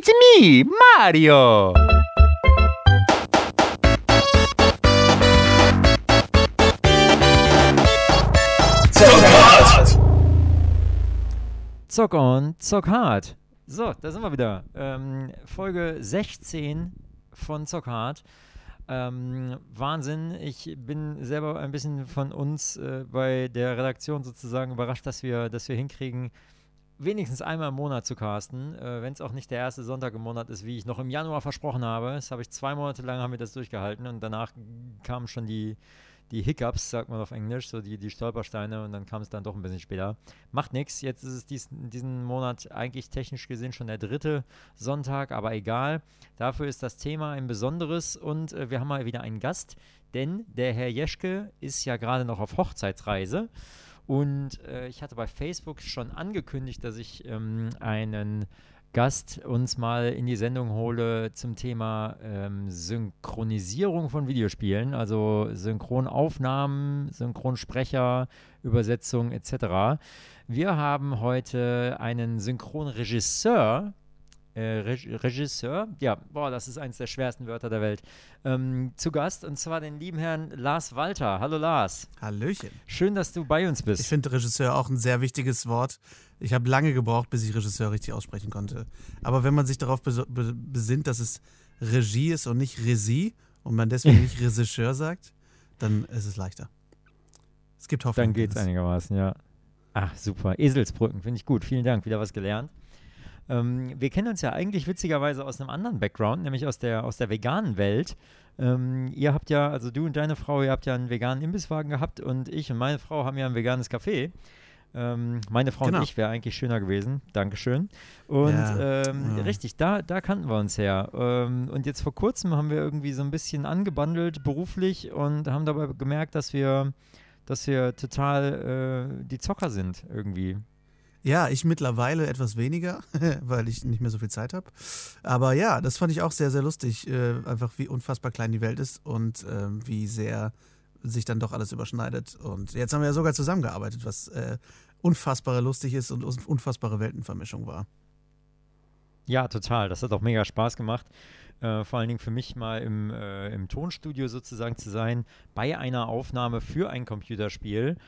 It's me, Mario! Zock on, zock hard. So, da sind wir wieder. Ähm, Folge 16 von Zock hard. Ähm, Wahnsinn. Ich bin selber ein bisschen von uns äh, bei der Redaktion sozusagen überrascht, dass wir, dass wir hinkriegen, wenigstens einmal im Monat zu casten, äh, wenn es auch nicht der erste Sonntag im Monat ist, wie ich noch im Januar versprochen habe. Das habe ich zwei Monate lang haben wir das durchgehalten und danach kamen schon die, die Hiccups, sagt man auf Englisch, so die, die Stolpersteine und dann kam es dann doch ein bisschen später. Macht nichts, jetzt ist es dies, diesen Monat eigentlich technisch gesehen schon der dritte Sonntag, aber egal. Dafür ist das Thema ein besonderes und äh, wir haben mal wieder einen Gast, denn der Herr Jeschke ist ja gerade noch auf Hochzeitsreise. Und äh, ich hatte bei Facebook schon angekündigt, dass ich ähm, einen Gast uns mal in die Sendung hole zum Thema ähm, Synchronisierung von Videospielen, also Synchronaufnahmen, Synchronsprecher, Übersetzung etc. Wir haben heute einen Synchronregisseur Regisseur, ja, boah, das ist eines der schwersten Wörter der Welt, ähm, zu Gast und zwar den lieben Herrn Lars Walter. Hallo Lars. Hallöchen. Schön, dass du bei uns bist. Ich finde Regisseur auch ein sehr wichtiges Wort. Ich habe lange gebraucht, bis ich Regisseur richtig aussprechen konnte. Aber wenn man sich darauf be besinnt, dass es Regie ist und nicht Regie und man deswegen nicht Regisseur sagt, dann ist es leichter. Es gibt Hoffnung. Dann geht es einigermaßen, ja. Ach, super. Eselsbrücken, finde ich gut. Vielen Dank, wieder was gelernt. Ähm, wir kennen uns ja eigentlich witzigerweise aus einem anderen Background, nämlich aus der, aus der veganen Welt. Ähm, ihr habt ja, also du und deine Frau, ihr habt ja einen veganen Imbisswagen gehabt und ich und meine Frau haben ja ein veganes Café. Ähm, meine Frau genau. und ich wäre eigentlich schöner gewesen. Dankeschön. Und ja. Ähm, ja. richtig, da, da kannten wir uns her. Ähm, und jetzt vor kurzem haben wir irgendwie so ein bisschen angebandelt beruflich und haben dabei gemerkt, dass wir, dass wir total äh, die Zocker sind irgendwie. Ja, ich mittlerweile etwas weniger, weil ich nicht mehr so viel Zeit habe. Aber ja, das fand ich auch sehr, sehr lustig. Äh, einfach wie unfassbar klein die Welt ist und äh, wie sehr sich dann doch alles überschneidet. Und jetzt haben wir ja sogar zusammengearbeitet, was äh, unfassbare lustig ist und unfassbare Weltenvermischung war. Ja, total. Das hat auch mega Spaß gemacht. Äh, vor allen Dingen für mich mal im, äh, im Tonstudio sozusagen zu sein, bei einer Aufnahme für ein Computerspiel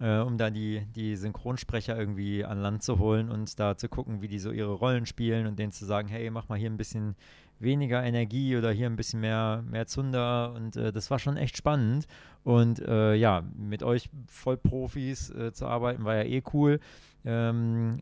äh, um da die, die Synchronsprecher irgendwie an Land zu holen und da zu gucken, wie die so ihre Rollen spielen und denen zu sagen, hey, mach mal hier ein bisschen weniger Energie oder hier ein bisschen mehr, mehr Zunder und äh, das war schon echt spannend und äh, ja, mit euch Vollprofis äh, zu arbeiten war ja eh cool. Ähm,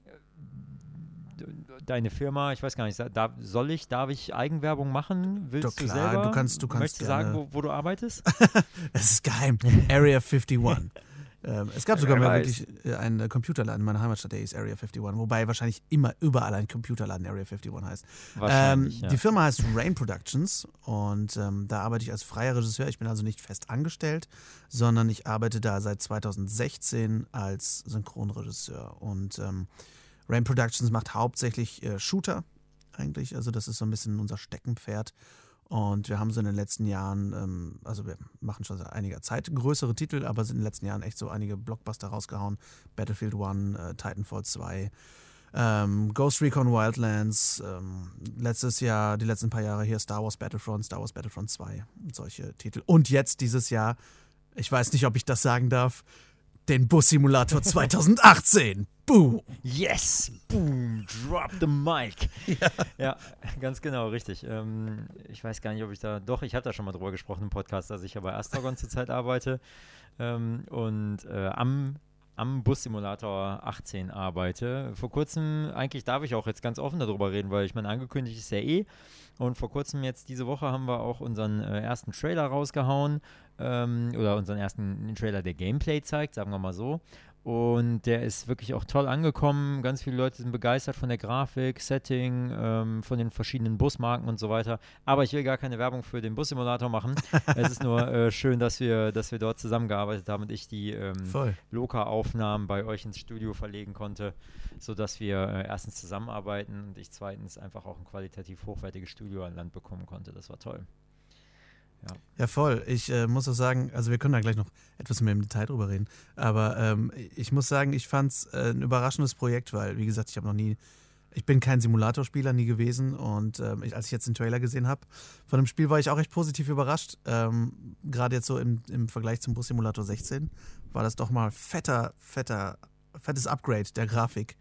deine Firma, ich weiß gar nicht, da, soll ich, darf ich Eigenwerbung machen? Willst Doch, klar, du selber? Du kannst, du kannst Möchtest du sagen, wo, wo, du arbeitest? Es ist geheim. Area 51. Ähm, es gab sogar mal wirklich äh, einen Computerladen in meiner Heimatstadt, der hieß Area 51, wobei wahrscheinlich immer überall ein Computerladen Area 51 heißt. Ähm, ja. Die Firma heißt Rain Productions und ähm, da arbeite ich als freier Regisseur. Ich bin also nicht fest angestellt, sondern ich arbeite da seit 2016 als Synchronregisseur. Und ähm, Rain Productions macht hauptsächlich äh, Shooter eigentlich, also das ist so ein bisschen unser Steckenpferd. Und wir haben so in den letzten Jahren, ähm, also wir machen schon seit einiger Zeit größere Titel, aber sind in den letzten Jahren echt so einige Blockbuster rausgehauen. Battlefield 1, äh, Titanfall 2, ähm, Ghost Recon Wildlands, ähm, letztes Jahr, die letzten paar Jahre hier Star Wars Battlefront, Star Wars Battlefront 2, solche Titel. Und jetzt dieses Jahr, ich weiß nicht, ob ich das sagen darf, den Bus-Simulator 2018. Boom. Yes. Boom. Drop the mic. Ja, ja ganz genau, richtig. Ähm, ich weiß gar nicht, ob ich da. Doch, ich habe da schon mal drüber gesprochen im Podcast, dass ich ja bei Astragon zurzeit arbeite ähm, und äh, am am Bus-Simulator 18 arbeite. Vor kurzem, eigentlich darf ich auch jetzt ganz offen darüber reden, weil ich meine, angekündigt ist ja eh. Und vor kurzem jetzt diese Woche haben wir auch unseren äh, ersten Trailer rausgehauen ähm, oder unseren ersten Trailer, der Gameplay zeigt, sagen wir mal so. Und der ist wirklich auch toll angekommen. Ganz viele Leute sind begeistert von der Grafik, Setting, ähm, von den verschiedenen Busmarken und so weiter. Aber ich will gar keine Werbung für den Bus-Simulator machen. es ist nur äh, schön, dass wir, dass wir dort zusammengearbeitet haben und ich die ähm, Loka-Aufnahmen bei euch ins Studio verlegen konnte, sodass wir äh, erstens zusammenarbeiten und ich zweitens einfach auch ein qualitativ hochwertiges Studio an Land bekommen konnte. Das war toll. Ja. ja, voll. Ich äh, muss auch sagen, also wir können da gleich noch etwas mehr im Detail drüber reden, aber ähm, ich muss sagen, ich fand es äh, ein überraschendes Projekt, weil, wie gesagt, ich habe noch nie Ich bin kein Simulatorspieler nie gewesen und ähm, ich, als ich jetzt den Trailer gesehen habe von dem Spiel, war ich auch recht positiv überrascht. Ähm, Gerade jetzt so im, im Vergleich zum Bus Simulator 16 war das doch mal fetter, fetter, fettes Upgrade der Grafik.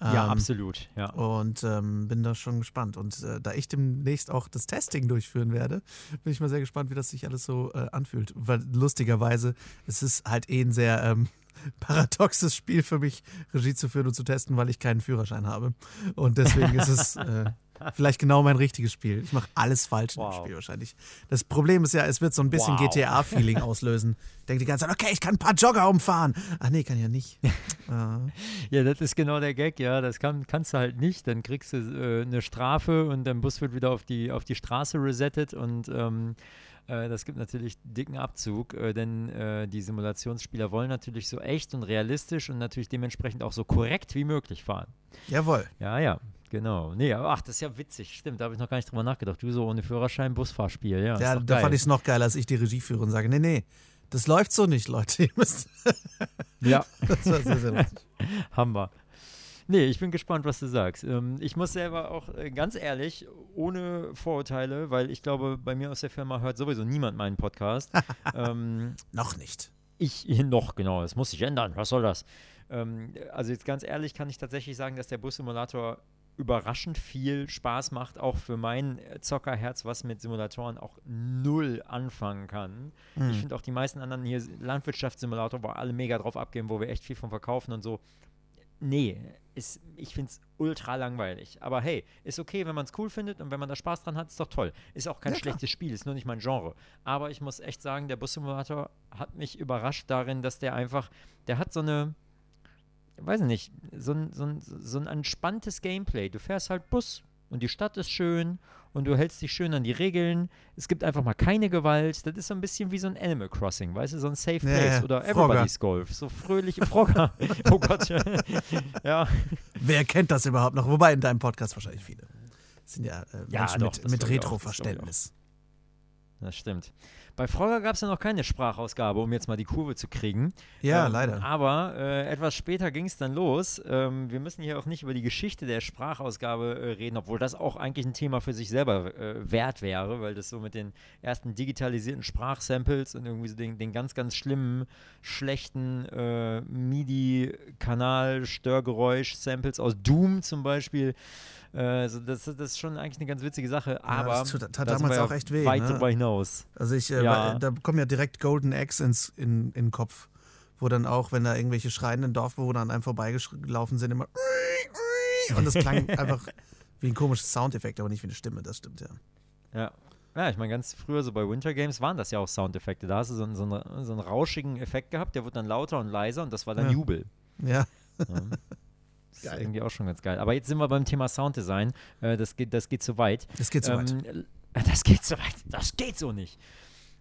Ja, ähm, absolut. Ja. Und ähm, bin da schon gespannt. Und äh, da ich demnächst auch das Testing durchführen werde, bin ich mal sehr gespannt, wie das sich alles so äh, anfühlt. Weil lustigerweise, es ist halt eh ein sehr ähm, paradoxes Spiel für mich, Regie zu führen und zu testen, weil ich keinen Führerschein habe. Und deswegen ist es äh, vielleicht genau mein richtiges Spiel. Ich mache alles falsch wow. in dem Spiel wahrscheinlich. Das Problem ist ja, es wird so ein bisschen wow. GTA-Feeling auslösen. Denkt die ganze Zeit, okay, ich kann ein paar Jogger umfahren. Ach nee, kann ja nicht. ja, das ist genau der Gag, ja. Das kann, kannst du halt nicht. Dann kriegst du äh, eine Strafe und dein Bus wird wieder auf die, auf die Straße resettet und ähm, äh, das gibt natürlich dicken Abzug, äh, denn äh, die Simulationsspieler wollen natürlich so echt und realistisch und natürlich dementsprechend auch so korrekt wie möglich fahren. Jawohl. Ja, ja. Genau. Nee, ach, das ist ja witzig. Stimmt, da habe ich noch gar nicht drüber nachgedacht. Du so ohne Führerschein Busfahrspiel, ja. Ja, da fand ich es noch geiler, als ich die Regie führe und sage, nee, nee, das läuft so nicht, Leute. Ihr müsst ja. das war sehr, sehr lustig. Hammer. Nee, ich bin gespannt, was du sagst. Ähm, ich muss selber auch äh, ganz ehrlich, ohne Vorurteile, weil ich glaube, bei mir aus der Firma hört sowieso niemand meinen Podcast. ähm, noch nicht. Ich noch, genau. Das muss sich ändern. Was soll das? Ähm, also jetzt ganz ehrlich kann ich tatsächlich sagen, dass der Bus-Simulator überraschend viel Spaß macht, auch für mein Zockerherz, was mit Simulatoren auch null anfangen kann. Mhm. Ich finde auch die meisten anderen hier Landwirtschaftssimulator, wo alle mega drauf abgeben, wo wir echt viel von verkaufen und so, nee, ist, ich finde es ultra langweilig. Aber hey, ist okay, wenn man es cool findet und wenn man da Spaß dran hat, ist doch toll. Ist auch kein ja, schlechtes Spiel, ist nur nicht mein Genre. Aber ich muss echt sagen, der Bus-Simulator hat mich überrascht darin, dass der einfach, der hat so eine, weiß nicht, so ein, so ein, so ein entspanntes Gameplay. Du fährst halt Bus und die Stadt ist schön und du hältst dich schön an die Regeln. Es gibt einfach mal keine Gewalt. Das ist so ein bisschen wie so ein Animal Crossing, weißt du, so ein Safe Place ja, oder Everybody's Golf. So fröhliche Frogger. oh Gott. ja. Wer kennt das überhaupt noch? Wobei in deinem Podcast wahrscheinlich viele. Das sind ja, äh, ja Menschen doch, mit, mit Retro-Verständnis. Das stimmt. Bei Frogger gab es ja noch keine Sprachausgabe, um jetzt mal die Kurve zu kriegen. Ja, ähm, leider. Aber äh, etwas später ging es dann los. Ähm, wir müssen hier auch nicht über die Geschichte der Sprachausgabe äh, reden, obwohl das auch eigentlich ein Thema für sich selber äh, wert wäre, weil das so mit den ersten digitalisierten Sprachsamples und irgendwie so den, den ganz, ganz schlimmen, schlechten äh, MIDI-Kanal-Störgeräusch-Samples aus Doom zum Beispiel also das, das, ist schon eigentlich eine ganz witzige Sache, aber ja, das tut, tat da damals auch echt weh. Weit ne? darüber hinaus. Also ich, äh, ja. da kommen ja direkt Golden Eggs ins, in, in den Kopf, wo dann auch, wenn da irgendwelche schreienden Dorfbewohner an einem vorbeigelaufen sind, immer und das klang einfach wie ein komisches Soundeffekt, aber nicht wie eine Stimme, das stimmt ja. Ja, ja, ich meine, ganz früher so bei Winter Games waren das ja auch Soundeffekte. Da hast du so, einen, so, einen, so einen rauschigen Effekt gehabt, der wurde dann lauter und leiser und das war dann ja. Jubel. Ja. ja. Das ist irgendwie auch schon ganz geil. Aber jetzt sind wir beim Thema Sounddesign. Äh, das, geht, das geht zu weit. Das geht zu ähm, weit. Das geht zu weit. Das geht so nicht.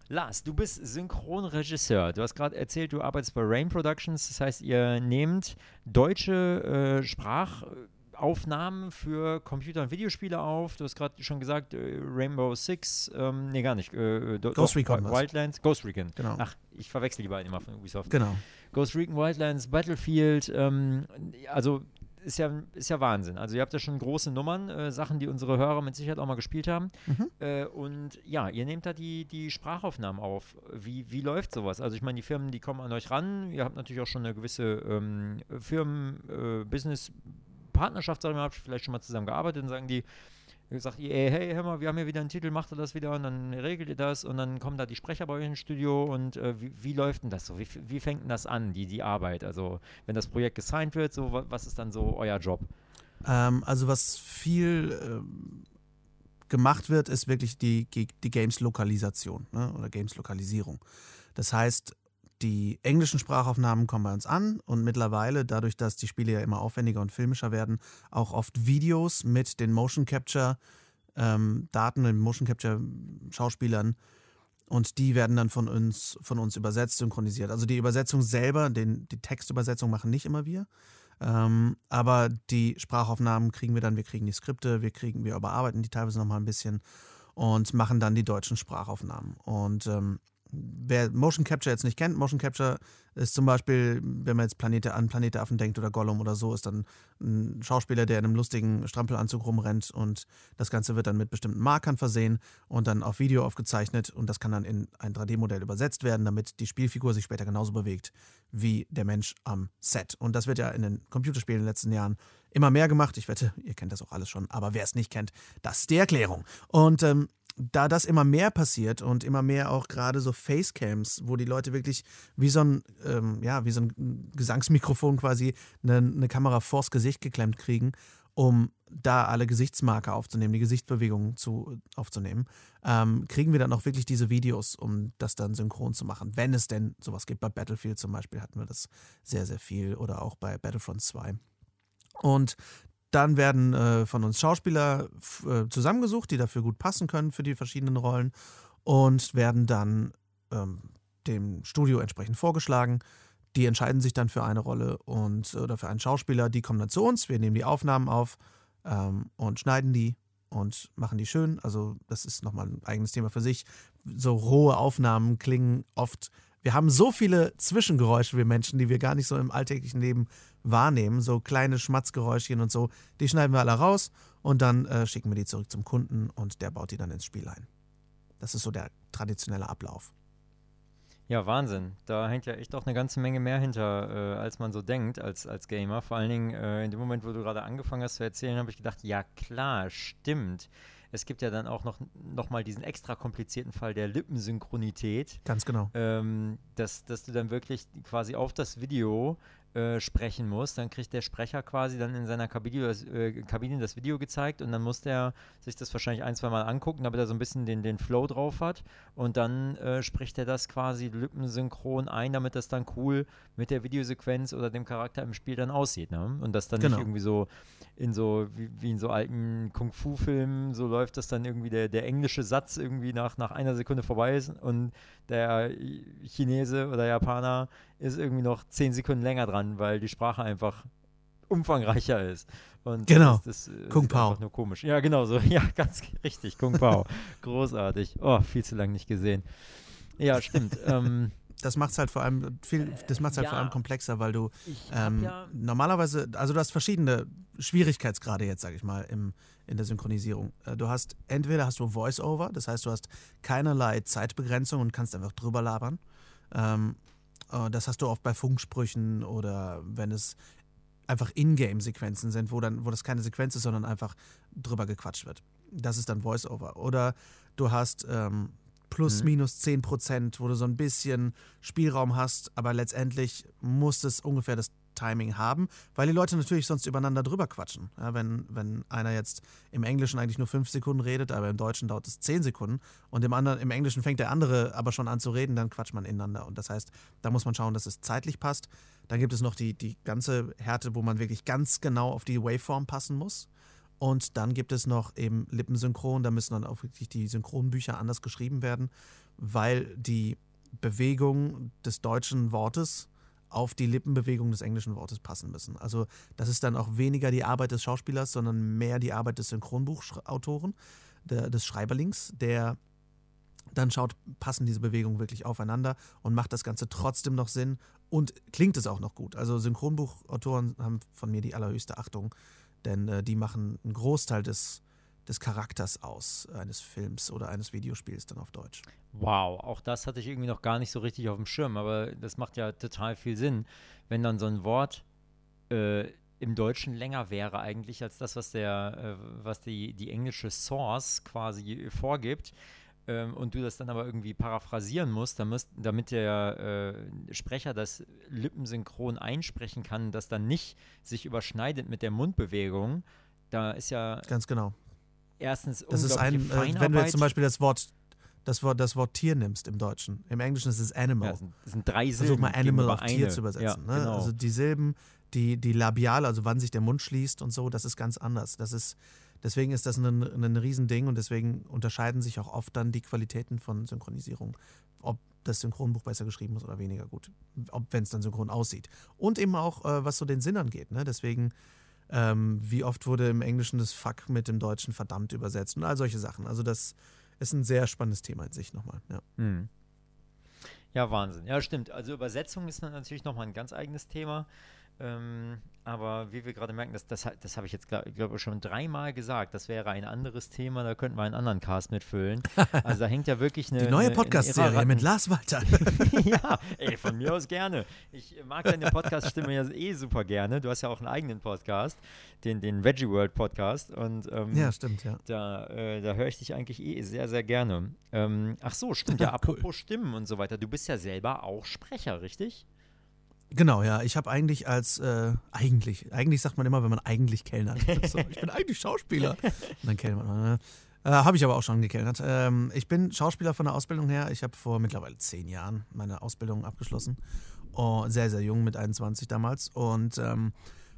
Lars, du bist Synchronregisseur. Du hast gerade erzählt, du arbeitest bei Rain Productions. Das heißt, ihr nehmt deutsche äh, Sprachaufnahmen für Computer- und Videospiele auf. Du hast gerade schon gesagt, äh, Rainbow Six, ähm, nee, gar nicht. Äh, Ghost Recon. Wildlands, Ghost Recon. Genau. Ach, ich verwechsel die beiden immer von Ubisoft. Genau. Ghost Recon Wildlands, Battlefield, ähm, also ist ja, ist ja Wahnsinn. Also ihr habt ja schon große Nummern, äh, Sachen, die unsere Hörer mit Sicherheit auch mal gespielt haben. Mhm. Äh, und ja, ihr nehmt da die, die Sprachaufnahmen auf. Wie, wie läuft sowas? Also ich meine, die Firmen, die kommen an euch ran. Ihr habt natürlich auch schon eine gewisse ähm, Firmen-Business-Partnerschaft, sagen wir mal, habt vielleicht schon mal zusammen gearbeitet und sagen die, sagt ihr, hey, hör mal, wir haben hier wieder einen Titel, macht ihr das wieder und dann regelt ihr das und dann kommen da die Sprecher bei euch ins Studio und äh, wie, wie, läuft denn das so? Wie, wie fängt denn das an, die, die Arbeit? Also wenn das Projekt gesigned wird, so was ist dann so euer Job? Ähm, also was viel ähm, gemacht wird, ist wirklich die, die Games-Lokalisation ne? oder Games-Lokalisierung. Das heißt, die englischen Sprachaufnahmen kommen bei uns an und mittlerweile, dadurch, dass die Spiele ja immer aufwendiger und filmischer werden, auch oft Videos mit den Motion Capture ähm, Daten, den Motion Capture Schauspielern und die werden dann von uns, von uns übersetzt, synchronisiert. Also die Übersetzung selber, den, die Textübersetzung machen nicht immer wir. Ähm, aber die Sprachaufnahmen kriegen wir dann, wir kriegen die Skripte, wir kriegen, wir überarbeiten die teilweise nochmal ein bisschen und machen dann die deutschen Sprachaufnahmen. Und ähm, wer Motion Capture jetzt nicht kennt, Motion Capture ist zum Beispiel, wenn man jetzt Planete an Planete Affen denkt oder Gollum oder so, ist dann ein Schauspieler, der in einem lustigen Strampelanzug rumrennt und das Ganze wird dann mit bestimmten Markern versehen und dann auf Video aufgezeichnet und das kann dann in ein 3D-Modell übersetzt werden, damit die Spielfigur sich später genauso bewegt wie der Mensch am Set. Und das wird ja in den Computerspielen in den letzten Jahren immer mehr gemacht. Ich wette, ihr kennt das auch alles schon, aber wer es nicht kennt, das ist die Erklärung. Und ähm, da das immer mehr passiert und immer mehr auch gerade so Facecams, wo die Leute wirklich wie so ein, ähm, ja, wie so ein Gesangsmikrofon quasi eine, eine, Kamera vors Gesicht geklemmt kriegen, um da alle Gesichtsmarker aufzunehmen, die Gesichtsbewegungen zu, aufzunehmen, ähm, kriegen wir dann auch wirklich diese Videos, um das dann synchron zu machen. Wenn es denn sowas gibt. Bei Battlefield zum Beispiel hatten wir das sehr, sehr viel oder auch bei Battlefront 2. Und dann werden äh, von uns Schauspieler äh, zusammengesucht, die dafür gut passen können für die verschiedenen Rollen und werden dann ähm, dem Studio entsprechend vorgeschlagen. Die entscheiden sich dann für eine Rolle und oder für einen Schauspieler. Die kommen dann zu uns. Wir nehmen die Aufnahmen auf ähm, und schneiden die und machen die schön. Also das ist nochmal ein eigenes Thema für sich. So rohe Aufnahmen klingen oft. Wir haben so viele Zwischengeräusche, wir Menschen, die wir gar nicht so im alltäglichen Leben wahrnehmen, so kleine Schmatzgeräuschchen und so, die schneiden wir alle raus und dann äh, schicken wir die zurück zum Kunden und der baut die dann ins Spiel ein. Das ist so der traditionelle Ablauf. Ja, Wahnsinn. Da hängt ja echt auch eine ganze Menge mehr hinter, äh, als man so denkt als, als Gamer. Vor allen Dingen äh, in dem Moment, wo du gerade angefangen hast zu erzählen, habe ich gedacht, ja klar, stimmt. Es gibt ja dann auch noch, noch mal diesen extra komplizierten Fall der Lippensynchronität. Ganz genau. Ähm, dass, dass du dann wirklich quasi auf das Video äh, sprechen muss, dann kriegt der Sprecher quasi dann in seiner Kabine das, äh, Kabine das Video gezeigt und dann muss der sich das wahrscheinlich ein, zwei Mal angucken, damit er so ein bisschen den, den Flow drauf hat und dann äh, spricht er das quasi lippensynchron ein, damit das dann cool mit der Videosequenz oder dem Charakter im Spiel dann aussieht. Ne? Und das dann genau. nicht irgendwie so in so, wie, wie in so alten Kung-Fu-Filmen, so läuft das dann irgendwie der, der englische Satz irgendwie nach, nach einer Sekunde vorbei ist und der Chinese oder Japaner ist irgendwie noch zehn Sekunden länger dran, weil die Sprache einfach umfangreicher ist. Und genau. Das, das, das Kung Pao. Einfach nur komisch. Ja, genau so. Ja, ganz richtig. Kung Pao. Großartig. Oh, viel zu lange nicht gesehen. Ja, stimmt. ähm, das macht es halt vor allem viel, das macht's halt ja, vor allem komplexer, weil du ähm, ja normalerweise, also du hast verschiedene Schwierigkeitsgrade jetzt, sage ich mal, im, in der Synchronisierung. Äh, du hast entweder hast du Voice-Over, das heißt, du hast keinerlei Zeitbegrenzung und kannst einfach drüber labern. Ähm, äh, das hast du oft bei Funksprüchen oder wenn es einfach Ingame-Sequenzen sind, wo dann, wo das keine Sequenz ist, sondern einfach drüber gequatscht wird. Das ist dann Voice-Over. Oder du hast ähm, plus mhm. minus 10 Prozent, wo du so ein bisschen Spielraum hast, aber letztendlich muss es ungefähr das Timing haben, weil die Leute natürlich sonst übereinander drüber quatschen. Ja, wenn, wenn einer jetzt im Englischen eigentlich nur fünf Sekunden redet, aber im Deutschen dauert es zehn Sekunden und im, anderen, im Englischen fängt der andere aber schon an zu reden, dann quatscht man ineinander. Und das heißt, da muss man schauen, dass es zeitlich passt. Dann gibt es noch die, die ganze Härte, wo man wirklich ganz genau auf die Waveform passen muss. Und dann gibt es noch eben Lippensynchron, da müssen dann auch wirklich die Synchronbücher anders geschrieben werden, weil die Bewegung des deutschen Wortes auf die Lippenbewegung des englischen Wortes passen müssen. Also das ist dann auch weniger die Arbeit des Schauspielers, sondern mehr die Arbeit des Synchronbuchautoren, der, des Schreiberlings, der dann schaut, passen diese Bewegungen wirklich aufeinander und macht das Ganze trotzdem noch Sinn und klingt es auch noch gut. Also Synchronbuchautoren haben von mir die allerhöchste Achtung, denn äh, die machen einen Großteil des des Charakters aus eines Films oder eines Videospiels dann auf Deutsch. Wow, auch das hatte ich irgendwie noch gar nicht so richtig auf dem Schirm, aber das macht ja total viel Sinn, wenn dann so ein Wort äh, im Deutschen länger wäre eigentlich als das, was der, äh, was die, die englische Source quasi vorgibt. Ähm, und du das dann aber irgendwie paraphrasieren musst, damit, damit der äh, Sprecher das lippensynchron einsprechen kann, das dann nicht sich überschneidet mit der Mundbewegung, da ist ja ganz genau erstens das ist ein, äh, wenn du jetzt zum Beispiel das Wort das Wort, das Wort Tier nimmst im Deutschen. Im Englischen ist es Animal. Ja, das, sind, drei Silben. Versuch mal Animal auf Tier zu übersetzen. Ja, ne? genau. Also die Silben, die, die Labiale, also wann sich der Mund schließt und so, das ist ganz anders. Das ist, deswegen ist das ein, ein Riesending und deswegen unterscheiden sich auch oft dann die Qualitäten von Synchronisierung. Ob das Synchronbuch besser geschrieben ist oder weniger gut. Wenn es dann synchron aussieht. Und eben auch, äh, was so den Sinn angeht. Ne? Deswegen ähm, wie oft wurde im Englischen das Fuck mit dem Deutschen verdammt übersetzt und all solche Sachen. Also das ist ein sehr spannendes Thema in sich nochmal. Ja. Mhm. Ja, Wahnsinn. Ja, stimmt. Also Übersetzung ist natürlich nochmal ein ganz eigenes Thema. Ähm, aber wie wir gerade merken, das, das, das habe ich jetzt, glaube glaub, schon dreimal gesagt, das wäre ein anderes Thema, da könnten wir einen anderen Cast mitfüllen. Also da hängt ja wirklich eine. Die neue Podcast-Serie mit Lars Walter. ja, ey, von mir aus gerne. Ich mag deine Podcast-Stimme ja eh super gerne. Du hast ja auch einen eigenen Podcast, den, den Veggie World Podcast. Und, ähm, ja, stimmt, ja. Da, äh, da höre ich dich eigentlich eh sehr, sehr gerne. Ähm, ach so, stimmt ja, apropos cool. Stimmen und so weiter. Du bist ja selber auch Sprecher, richtig? Genau, ja. Ich habe eigentlich als, äh, eigentlich, eigentlich sagt man immer, wenn man eigentlich kellnert. So, ich bin eigentlich Schauspieler. Und dann kellnert man. Ne? Äh, habe ich aber auch schon gekellnert. Ähm, ich bin Schauspieler von der Ausbildung her. Ich habe vor mittlerweile zehn Jahren meine Ausbildung abgeschlossen. Oh, sehr, sehr jung, mit 21 damals. Und ähm,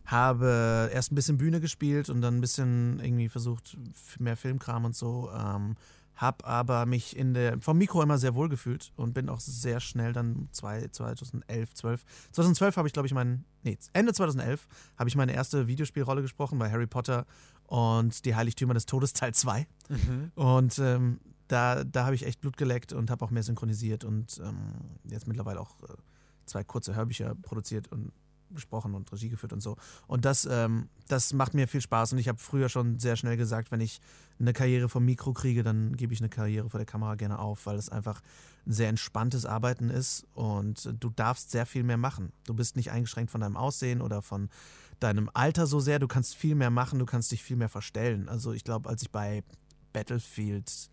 habe erst ein bisschen Bühne gespielt und dann ein bisschen irgendwie versucht, mehr Filmkram und so. Ähm, habe aber mich in der, vom Mikro immer sehr wohl gefühlt und bin auch sehr schnell dann zwei, 2011, 12. 2012 habe ich, glaube ich, meinen, nee, Ende 2011 habe ich meine erste Videospielrolle gesprochen bei Harry Potter und die Heiligtümer des Todes Teil 2. Mhm. Und ähm, da, da habe ich echt Blut geleckt und habe auch mehr synchronisiert und ähm, jetzt mittlerweile auch äh, zwei kurze Hörbücher produziert und gesprochen und Regie geführt und so. Und das, ähm, das macht mir viel Spaß. Und ich habe früher schon sehr schnell gesagt, wenn ich eine Karriere vom Mikro kriege, dann gebe ich eine Karriere vor der Kamera gerne auf, weil es einfach ein sehr entspanntes Arbeiten ist und du darfst sehr viel mehr machen. Du bist nicht eingeschränkt von deinem Aussehen oder von deinem Alter so sehr. Du kannst viel mehr machen, du kannst dich viel mehr verstellen. Also ich glaube, als ich bei Battlefield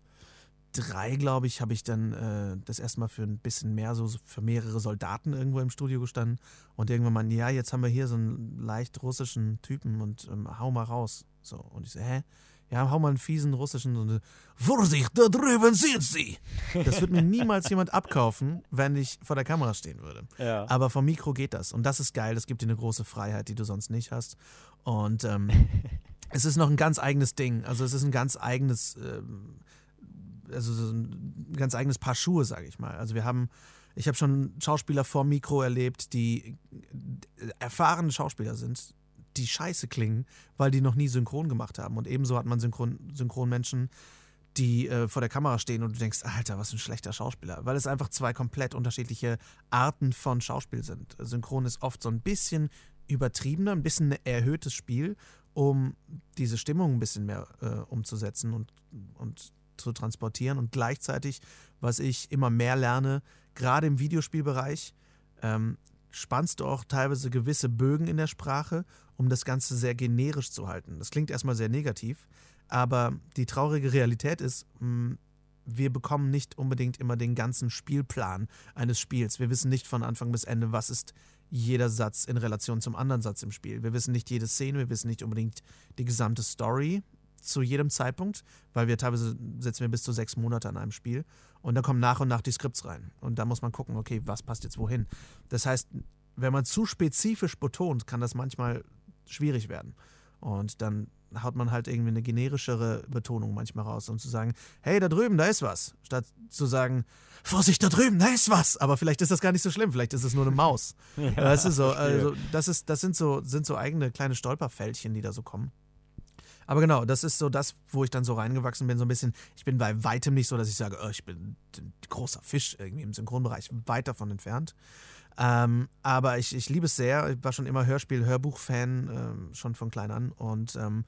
drei, glaube ich, habe ich dann äh, das erste Mal für ein bisschen mehr, so für mehrere Soldaten irgendwo im Studio gestanden und irgendwann mal, ja, jetzt haben wir hier so einen leicht russischen Typen und ähm, hau mal raus. So, und ich so, hä? Ja, hau mal einen fiesen russischen, so eine, Vorsicht, da drüben sind sie! Das wird mir niemals jemand abkaufen, wenn ich vor der Kamera stehen würde. Ja. Aber vom Mikro geht das. Und das ist geil, das gibt dir eine große Freiheit, die du sonst nicht hast. Und ähm, es ist noch ein ganz eigenes Ding. Also es ist ein ganz eigenes ähm, also so ein ganz eigenes Paar Schuhe, sage ich mal. Also wir haben, ich habe schon Schauspieler vor Mikro erlebt, die erfahrene Schauspieler sind, die scheiße klingen, weil die noch nie synchron gemacht haben. Und ebenso hat man Synchron, Synchronmenschen, die äh, vor der Kamera stehen und du denkst, Alter, was für ein schlechter Schauspieler. Weil es einfach zwei komplett unterschiedliche Arten von Schauspiel sind. Synchron ist oft so ein bisschen übertriebener, ein bisschen erhöhtes Spiel, um diese Stimmung ein bisschen mehr äh, umzusetzen und, und zu transportieren und gleichzeitig, was ich immer mehr lerne, gerade im Videospielbereich, ähm, spannst du auch teilweise gewisse Bögen in der Sprache, um das Ganze sehr generisch zu halten. Das klingt erstmal sehr negativ, aber die traurige Realität ist, mh, hm, wir bekommen nicht unbedingt immer den ganzen Spielplan eines Spiels. Wir wissen nicht von Anfang bis Ende, was ist jeder Satz in Relation zum anderen Satz im Spiel. Wir wissen nicht jede Szene, wir wissen nicht unbedingt die gesamte Story zu jedem Zeitpunkt, weil wir teilweise setzen wir bis zu sechs Monate an einem Spiel und dann kommen nach und nach die Skripts rein. Und da muss man gucken, okay, was passt jetzt wohin. Das heißt, wenn man zu spezifisch betont, kann das manchmal schwierig werden. Und dann haut man halt irgendwie eine generischere Betonung manchmal raus, um zu sagen, hey, da drüben, da ist was. Statt zu sagen, Vorsicht, da drüben, da ist was. Aber vielleicht ist das gar nicht so schlimm, vielleicht ist es nur eine Maus. ja, weißt du, so, also das, ist, das sind, so, sind so eigene kleine Stolperfältchen, die da so kommen. Aber genau, das ist so das, wo ich dann so reingewachsen bin, so ein bisschen. Ich bin bei weitem nicht so, dass ich sage, oh, ich bin ein großer Fisch irgendwie im Synchronbereich, weit davon entfernt. Ähm, aber ich, ich liebe es sehr. Ich war schon immer Hörspiel-, Hörbuch-Fan, ähm, schon von klein an. Und ähm,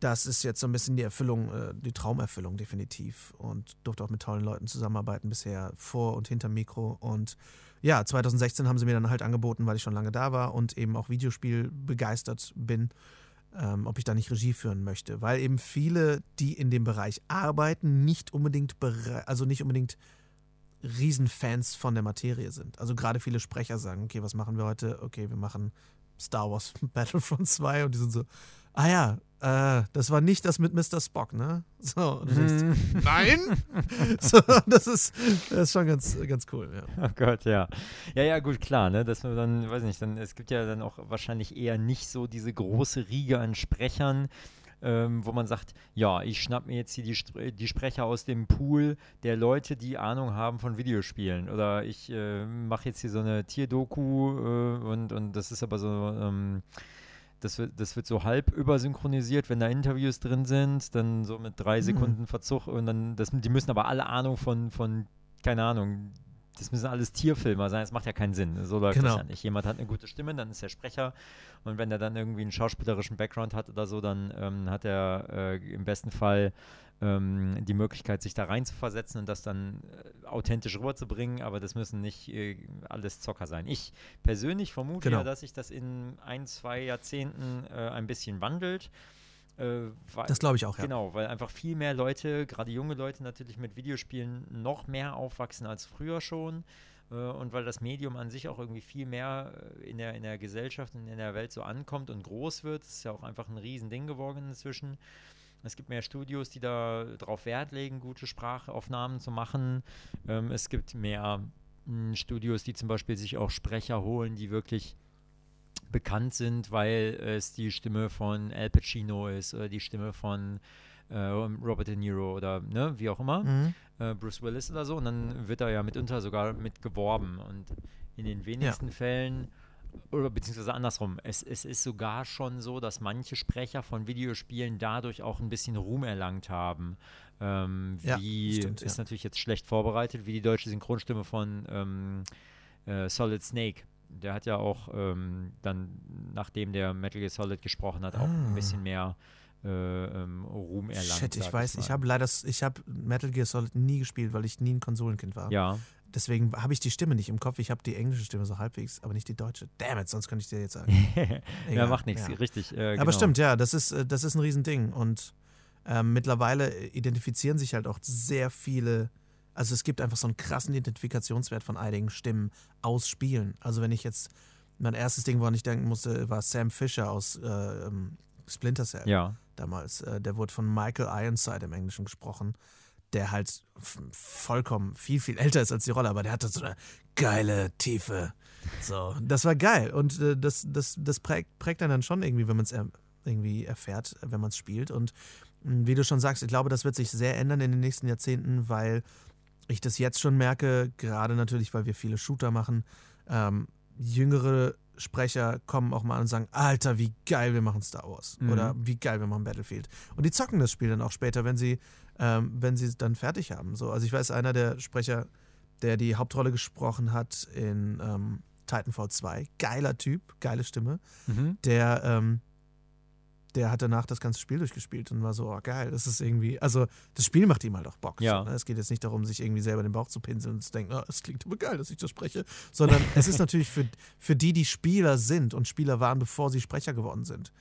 das ist jetzt so ein bisschen die Erfüllung, äh, die Traumerfüllung definitiv. Und durfte auch mit tollen Leuten zusammenarbeiten bisher, vor und hinter Mikro. Und ja, 2016 haben sie mir dann halt angeboten, weil ich schon lange da war und eben auch Videospiel begeistert bin ähm, ob ich da nicht Regie führen möchte, weil eben viele, die in dem Bereich arbeiten, nicht unbedingt, also nicht unbedingt Riesenfans von der Materie sind. Also gerade viele Sprecher sagen, okay, was machen wir heute? Okay, wir machen Star Wars Battlefront 2 und die sind so, ah ja, äh, das war nicht das mit Mr. Spock, ne? So, mm. nein! so, das ist, das ist schon ganz, ganz cool, ja. Oh Gott, ja. Ja, ja, gut, klar, ne? Dass man dann, weiß nicht, dann, es gibt ja dann auch wahrscheinlich eher nicht so diese große Riege an Sprechern, ähm, wo man sagt, ja, ich schnapp mir jetzt hier die, die Sprecher aus dem Pool der Leute, die Ahnung haben von Videospielen. Oder ich äh, mache jetzt hier so eine Tierdoku äh, und, und das ist aber so, ähm, das wird, das wird so halb übersynchronisiert, wenn da Interviews drin sind, dann so mit drei mhm. Sekunden Verzug und dann, das, die müssen aber alle Ahnung von, von, keine Ahnung, das müssen alles Tierfilmer sein, das macht ja keinen Sinn. So läuft genau. das ja nicht. Jemand hat eine gute Stimme, dann ist der Sprecher und wenn er dann irgendwie einen schauspielerischen Background hat oder so, dann ähm, hat er äh, im besten Fall ähm, die Möglichkeit, sich da rein zu versetzen und das dann äh, authentisch rüberzubringen, aber das müssen nicht äh, alles Zocker sein. Ich persönlich vermute genau. ja, dass sich das in ein, zwei Jahrzehnten äh, ein bisschen wandelt. Äh, weil, das glaube ich auch, ja. Genau, weil einfach viel mehr Leute, gerade junge Leute natürlich mit Videospielen noch mehr aufwachsen als früher schon äh, und weil das Medium an sich auch irgendwie viel mehr äh, in der, in der Gesellschaft und in der Welt so ankommt und groß wird. Das ist ja auch einfach ein Riesending geworden inzwischen. Es gibt mehr Studios, die da drauf Wert legen, gute Sprachaufnahmen zu machen. Ähm, es gibt mehr mh, hm, Studios, die zum Beispiel sich auch Sprecher holen, die wirklich bekannt sind, weil es die Stimme von Al Pacino ist oder die Stimme von äh, Robert De Niro oder ne, wie auch immer, mhm. äh, Bruce Willis oder so. Und dann wird da ja mitunter sogar mit geworben. Und in den wenigsten ja. Fällen oder beziehungsweise andersrum, es, es ist sogar schon so, dass manche Sprecher von Videospielen dadurch auch ein bisschen Ruhm erlangt haben. Ähm, wie ja, stimmt, ist ja. natürlich jetzt schlecht vorbereitet, wie die deutsche Synchronstimme von ähm, äh, Solid Snake. Der hat ja auch ähm, dann, nachdem der Metal Gear Solid gesprochen hat, auch ah. ein bisschen mehr äh, ähm, Ruhm erlangt. Shit, ich weiß, ich habe leider, ich habe Metal Gear Solid nie gespielt, weil ich nie ein Konsolenkind war. Ja. Deswegen habe ich die Stimme nicht im Kopf. Ich habe die englische Stimme so halbwegs, aber nicht die deutsche. Damn it, sonst könnte ich dir jetzt sagen. ja, macht nichts, ja. richtig. Äh, genau. Aber stimmt, ja, das ist, äh, das ist ein Riesending. Und ähm, mittlerweile identifizieren sich halt auch sehr viele. Also es gibt einfach so einen krassen Identifikationswert von einigen Stimmen aus Spielen. Also wenn ich jetzt mein erstes Ding, woran ich denken musste, war Sam Fisher aus äh, ähm, Splinter Cell. Ja. Damals. Äh, der wurde von Michael Ironside im Englischen gesprochen der halt vollkommen viel, viel älter ist als die Rolle, aber der hatte so eine geile Tiefe. So, das war geil. Und äh, das, das, das prägt, prägt dann schon irgendwie, wenn man es er, irgendwie erfährt, wenn man es spielt. Und mh, wie du schon sagst, ich glaube, das wird sich sehr ändern in den nächsten Jahrzehnten, weil ich das jetzt schon merke, gerade natürlich, weil wir viele Shooter machen. Ähm, jüngere Sprecher kommen auch mal und sagen, Alter, wie geil wir machen Star Wars. Mhm. Oder wie geil wir machen Battlefield. Und die zocken das Spiel dann auch später, wenn sie, ähm, wenn sie es dann fertig haben. So, also ich weiß, einer der Sprecher, der die Hauptrolle gesprochen hat in ähm, Titanfall 2, geiler Typ, geile Stimme, mhm. der ähm, der hat danach das ganze Spiel durchgespielt und war so, oh geil, das ist irgendwie, also das Spiel macht ihm halt auch Bock. Ja. So, ne? Es geht jetzt nicht darum, sich irgendwie selber den Bauch zu pinseln und zu denken, oh, es klingt aber geil, dass ich das spreche, sondern es ist natürlich für, für die, die Spieler sind und Spieler waren, bevor sie Sprecher geworden sind,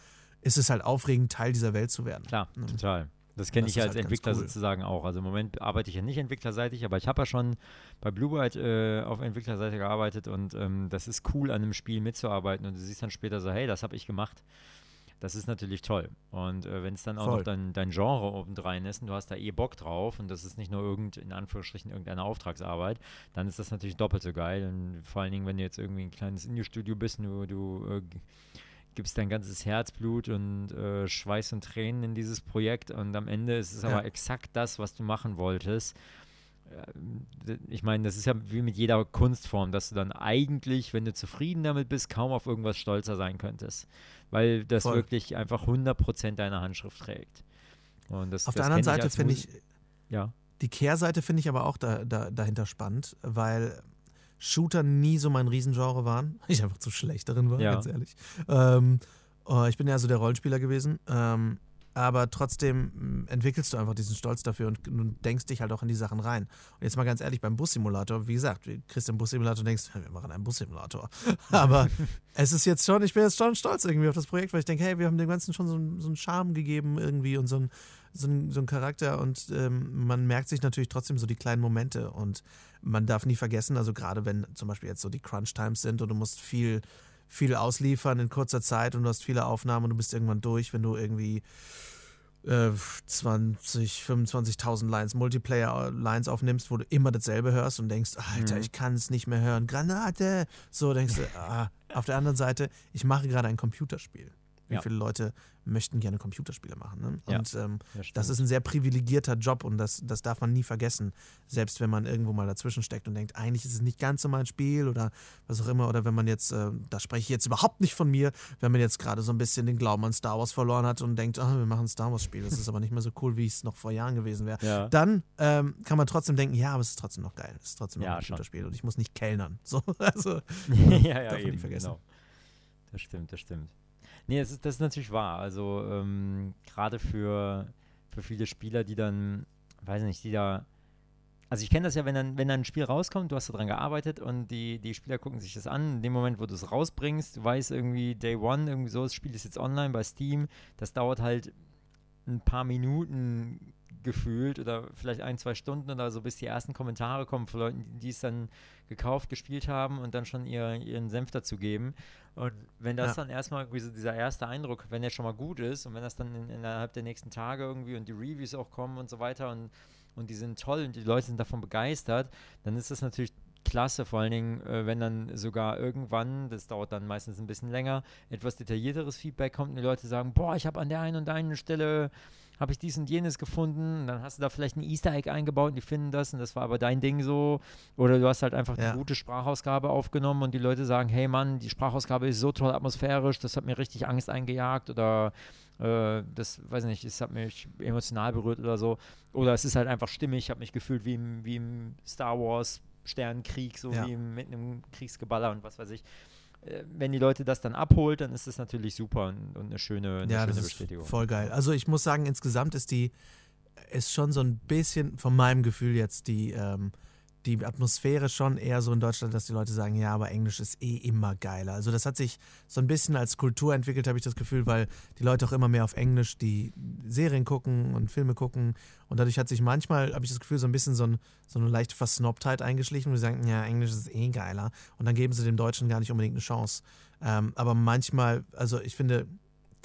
ist es halt aufregend, Teil dieser Welt zu werden. Klar, ne? total. Das kenne ich ja als halt Entwickler cool. sozusagen auch. Also im Moment arbeite ich ja nicht entwicklerseitig, aber ich habe ja schon bei Blue White äh, auf Entwicklerseite gearbeitet und ähm, das ist cool, an einem Spiel mitzuarbeiten und du siehst dann später so, hey, das habe ich gemacht. Das ist natürlich toll. Und äh, wenn es dann auch Voll. noch dein, dein Genre obendrein ist und du hast da eh Bock drauf und das ist nicht nur irgend, in Anführungsstrichen irgendeine Auftragsarbeit, dann ist das natürlich doppelt so geil. Und vor allen Dingen, wenn du jetzt irgendwie ein kleines Indie-Studio bist, du, du äh, gibst dein ganzes Herzblut und äh, Schweiß und Tränen in dieses Projekt und am Ende ist es ja. aber exakt das, was du machen wolltest ich meine, das ist ja wie mit jeder Kunstform, dass du dann eigentlich, wenn du zufrieden damit bist, kaum auf irgendwas stolzer sein könntest. Weil das Voll. wirklich einfach 100% deiner Handschrift trägt. Und das, auf das der anderen Seite finde ich, ja. die Kehrseite finde ich aber auch da, da, dahinter spannend, weil Shooter nie so mein Riesengenre waren. Ich einfach zu schlecht darin war, ja. ganz ehrlich. Ähm, oh, ich bin ja so der Rollenspieler gewesen. Ähm, aber trotzdem mm, entwickelst du einfach diesen Stolz dafür und, und, denkst dich halt auch in die Sachen rein. Und jetzt mal ganz ehrlich, beim Bussimulator, wie gesagt, du kriegst den Bussimulator und denkst, wir machen einen Bussimulator. aber es ist jetzt schon, ich bin jetzt schon stolz irgendwie auf das Projekt, weil ich denke, hey, wir haben dem Ganzen schon so, so einen Charme gegeben irgendwie und so einen, so einen, so einen Charakter und ähm, man merkt sich natürlich trotzdem so die kleinen Momente und man darf nie vergessen, also gerade wenn zum Beispiel jetzt so die Crunch-Times sind und du musst viel viel ausliefern in kurzer Zeit und du hast viele Aufnahmen und du bist irgendwann durch, wenn du irgendwie äh, 20, 25.000 Lines, Multiplayer-Lines aufnimmst, wo du immer dasselbe hörst und denkst, Alter, mhm. ich kann es nicht mehr hören, Granate. So denkst du, ah. auf der anderen Seite, ich mache gerade ein Computerspiel. Wie ja. viele Leute möchten gerne Computerspiele machen. Ne? Und ja, ähm, das, das, ist ein sehr privilegierter Job und das, das darf man nie vergessen. Selbst wenn man irgendwo mal dazwischen steckt und denkt, eigentlich ist es nicht ganz so mein Spiel oder was auch immer. Oder wenn man jetzt, äh, da spreche ich jetzt überhaupt nicht von mir, wenn man jetzt gerade so ein bisschen den Glauben an Star Wars verloren hat und denkt, oh, wir machen ein Star Wars-Spiel, das ist aber nicht mehr so cool, wie es noch vor Jahren gewesen wäre. Ja. Dann ähm, kann man trotzdem denken, ja, aber es ist trotzdem noch geil. Es ist trotzdem noch ein Computerspiel und ich muss nicht kellnern. So, also, ja, ja, eben, vergessen. Genau. Das stimmt, das stimmt. Nee, das ist, das ist natürlich wahr. Also ähm, gerade für, für viele Spieler, die dann, weiß nicht, die da. Also ich kenne das ja, wenn dann, wenn dann ein Spiel rauskommt, du hast daran gearbeitet und die, die Spieler gucken sich das an. In dem Moment, wo du es rausbringst, du weißt irgendwie Day One, irgendwie so, das Spiel ist jetzt online bei Steam. Das dauert halt ein paar Minuten gefühlt oder vielleicht ein, zwei Stunden oder so, bis die ersten Kommentare kommen von Leuten, die es dann gekauft, gespielt haben und dann schon ihr, ihren Senf dazu geben. Und wenn das ja. dann erstmal irgendwie so dieser erste Eindruck, wenn der schon mal gut ist und wenn das dann in, innerhalb der nächsten Tage irgendwie und die Reviews auch kommen und so weiter und, und die sind toll und die Leute sind davon begeistert, dann ist das natürlich klasse, vor allen Dingen, äh, wenn dann sogar irgendwann, das dauert dann meistens ein bisschen länger, etwas detaillierteres Feedback kommt und die Leute sagen, boah, ich habe an der einen und einen Stelle habe ich dies und jenes gefunden. Und dann hast du da vielleicht ein Easter Egg eingebaut und die finden das und das war aber dein Ding so. Oder du hast halt einfach ja. die gute Sprachausgabe aufgenommen und die Leute sagen, hey Mann, die Sprachausgabe ist so toll atmosphärisch, das hat mir richtig Angst eingejagt oder äh, das, weiß nicht, es hat mich emotional berührt oder so. Oder es ist halt einfach stimmig, ich habe mich gefühlt wie im, wie im Star Wars Sternenkrieg, so ja. wie im, mit einem Kriegsgeballer und was weiß ich. Äh, wenn die Leute das dann abholt, dann ist das natürlich super und, und eine schöne, eine ja, schöne das Bestätigung. Ist voll geil. Also ich muss sagen, insgesamt ist die, ist schon so ein bisschen, von meinem Gefühl jetzt, die, ähm, die Atmosphäre schon eher so in Deutschland, dass die Leute sagen, ja, aber Englisch ist eh immer geiler. Also das hat sich so ein bisschen als Kultur entwickelt, habe ich das Gefühl, weil die Leute auch immer mehr auf Englisch die Serien gucken und Filme gucken. Und dadurch hat sich manchmal, habe ich das Gefühl, so ein bisschen so, ein, so eine leichte Versnobtheit eingeschlichen, wo sie sagen, ja, Englisch ist eh geiler. Und dann geben sie dem Deutschen gar nicht unbedingt eine Chance. Ähm, aber manchmal, also ich finde,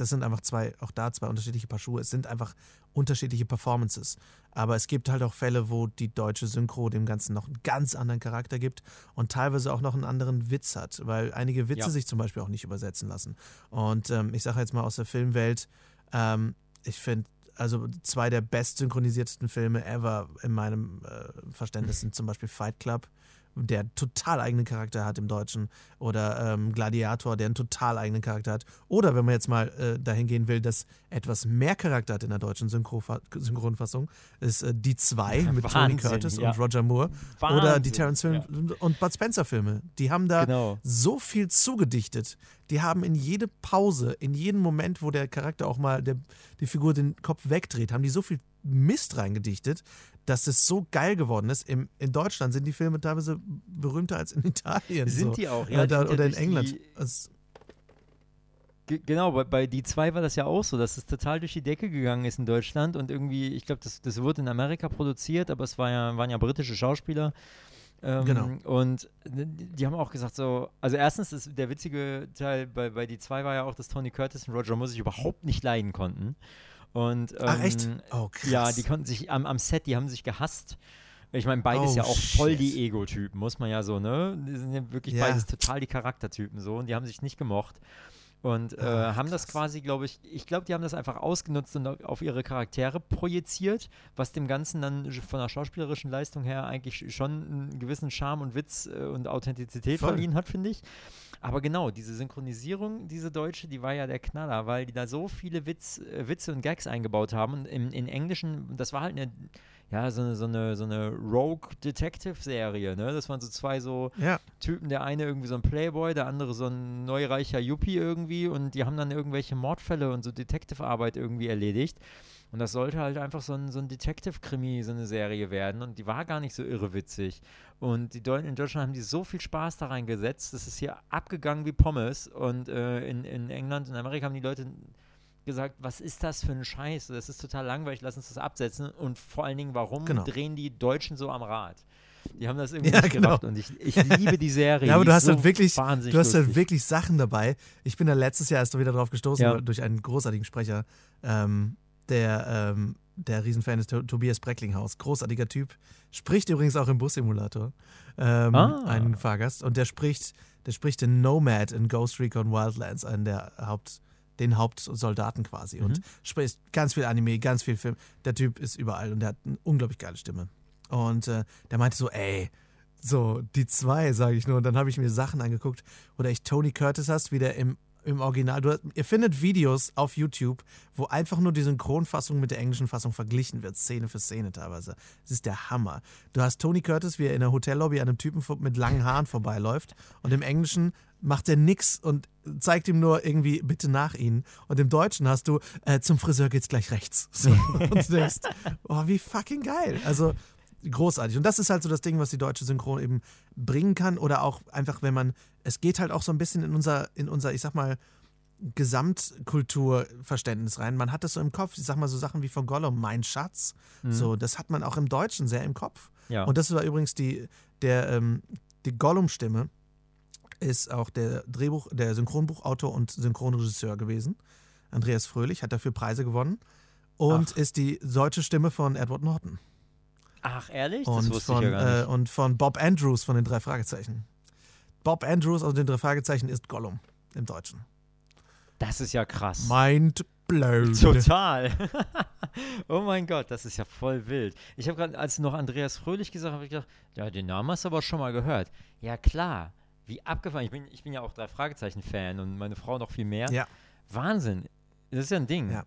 das sind einfach zwei, auch da zwei unterschiedliche Paar Schuhe. Es sind einfach unterschiedliche Performances. Aber es gibt halt auch Fälle, wo die deutsche Synchro dem Ganzen noch einen ganz anderen Charakter gibt und teilweise auch noch einen anderen Witz hat, weil einige Witze ja. sich zum Beispiel auch nicht übersetzen lassen. Und ähm, ich sage jetzt mal aus der Filmwelt, ähm, ich finde, also zwei der best synchronisiertesten Filme ever in meinem äh, Verständnis sind zum Beispiel Fight Club der total eigenen Charakter hat im Deutschen oder ähm, Gladiator, der einen total eigenen Charakter hat. Oder wenn man jetzt mal äh, dahin gehen will, dass etwas mehr Charakter hat in der deutschen Synchro Synchronfassung, ist äh, Die Zwei mit Wahnsinn, Tony Curtis ja. und Roger Moore. Wahnsinn, oder die Terence Film ja. und Bud Spencer Filme. Die haben da genau. so viel zugedichtet. Die haben in jede Pause, in jedem Moment, wo der Charakter auch mal der, die Figur den Kopf wegdreht, haben die so viel Mist reingedichtet, dass es so geil geworden ist. Im, in Deutschland sind die Filme teilweise berühmter als in Italien. Sind so. die auch, ja. Oder, oder in England. Also, Genau, bei, bei die 2 war das ja auch so, dass es total durch die Decke gegangen ist in Deutschland und irgendwie, ich glaube, das, das wurde in Amerika produziert, aber es war ja, waren ja britische Schauspieler. Ähm, genau. Und die haben auch gesagt, so, also erstens, ist der witzige Teil bei, bei die 2 war ja auch, dass Tony Curtis und Roger Moore sich überhaupt nicht leiden konnten. Und, ähm, Ach, echt? Oh, krass. Ja, die konnten sich am, am Set, die haben sich gehasst. Ich meine, beides oh, ja auch voll shit. die Ego-Typen, muss man ja so, ne? Die sind ja wirklich ja. beides total die Charaktertypen so und die haben sich nicht gemocht. Und äh, Ach, haben das quasi, glaube ich, ich glaube, die haben das einfach ausgenutzt und auf ihre Charaktere projiziert, was dem Ganzen dann von der schauspielerischen Leistung her eigentlich schon einen gewissen Charme und Witz äh, und Authentizität Voll. verliehen hat, finde ich. Aber genau, diese Synchronisierung, diese deutsche, die war ja der Knaller, weil die da so viele Witz, äh, Witze und Gags eingebaut haben. Und im, in Englischen, das war halt eine, ja, so eine, so eine, so eine Rogue-Detective-Serie, ne? Das waren so zwei so ja. Typen, der eine irgendwie so ein Playboy, der andere so ein neureicher Yuppie irgendwie und die haben dann irgendwelche Mordfälle und so Detective-Arbeit irgendwie erledigt. Und das sollte halt einfach so ein, so ein Detective-Krimi, so eine Serie werden. Und die war gar nicht so irrewitzig. Und die Deutschen in Deutschland haben die so viel Spaß da reingesetzt. Das ist hier abgegangen wie Pommes. Und äh, in, in England und Amerika haben die Leute gesagt, was ist das für ein Scheiß? Das ist total langweilig, lass uns das absetzen. Und vor allen Dingen, warum genau. drehen die Deutschen so am Rad? Die haben das irgendwie ja, nicht genau. und ich, ich liebe die Serie. ja, aber du hast so halt wirklich, du hast halt wirklich Sachen dabei. Ich bin da letztes Jahr erst wieder drauf gestoßen ja. durch einen großartigen Sprecher, ähm, der, ähm, der Riesenfan ist, Tobias Brecklinghaus. Großartiger Typ. Spricht übrigens auch im Bus-Simulator. Ähm, ah. Einen Fahrgast. Und der spricht, der spricht den Nomad in Ghost Recon Wildlands, einen der Haupt- den Hauptsoldaten quasi. Mhm. Und spricht ganz viel Anime, ganz viel Film. Der Typ ist überall und der hat eine unglaublich geile Stimme. Und äh, der meinte so, ey, so, die zwei, sage ich nur. Und dann habe ich mir Sachen angeguckt, wo du echt Tony Curtis hast, wie der im im Original. Du, ihr findet Videos auf YouTube, wo einfach nur die Synchronfassung mit der englischen Fassung verglichen wird, Szene für Szene teilweise. Das ist der Hammer. Du hast Tony Curtis, wie er in der Hotellobby an einem Typen mit langen Haaren vorbeiläuft und im Englischen macht er nix und zeigt ihm nur irgendwie bitte nach ihnen. Und im Deutschen hast du äh, zum Friseur geht's gleich rechts. So, und du denkst, oh, wie fucking geil. Also großartig. Und das ist halt so das Ding, was die deutsche Synchron eben bringen kann. Oder auch einfach, wenn man, es geht halt auch so ein bisschen in unser, in unser, ich sag mal, Gesamtkulturverständnis rein. Man hat das so im Kopf, ich sag mal so Sachen wie von Gollum, mein Schatz. Mhm. So, das hat man auch im Deutschen sehr im Kopf. Ja. Und das war übrigens die, der, ähm, die Gollum-Stimme ist auch der Drehbuch, der Synchronbuchautor und Synchronregisseur gewesen. Andreas Fröhlich hat dafür Preise gewonnen und Ach. ist die deutsche Stimme von Edward Norton. Ach, ehrlich? Und das wusste von, ich ja gar nicht. Äh, und von Bob Andrews von den drei Fragezeichen. Bob Andrews aus den drei Fragezeichen ist Gollum im Deutschen. Das ist ja krass. Mind blown. Total. oh mein Gott, das ist ja voll wild. Ich habe gerade, als noch Andreas Fröhlich gesagt habe, ich gedacht, ja, den Namen hast du aber schon mal gehört. Ja, klar. Wie abgefahren. Ich bin, ich bin ja auch drei Fragezeichen-Fan und meine Frau noch viel mehr. Ja. Wahnsinn. Das ist ja ein Ding. Ja.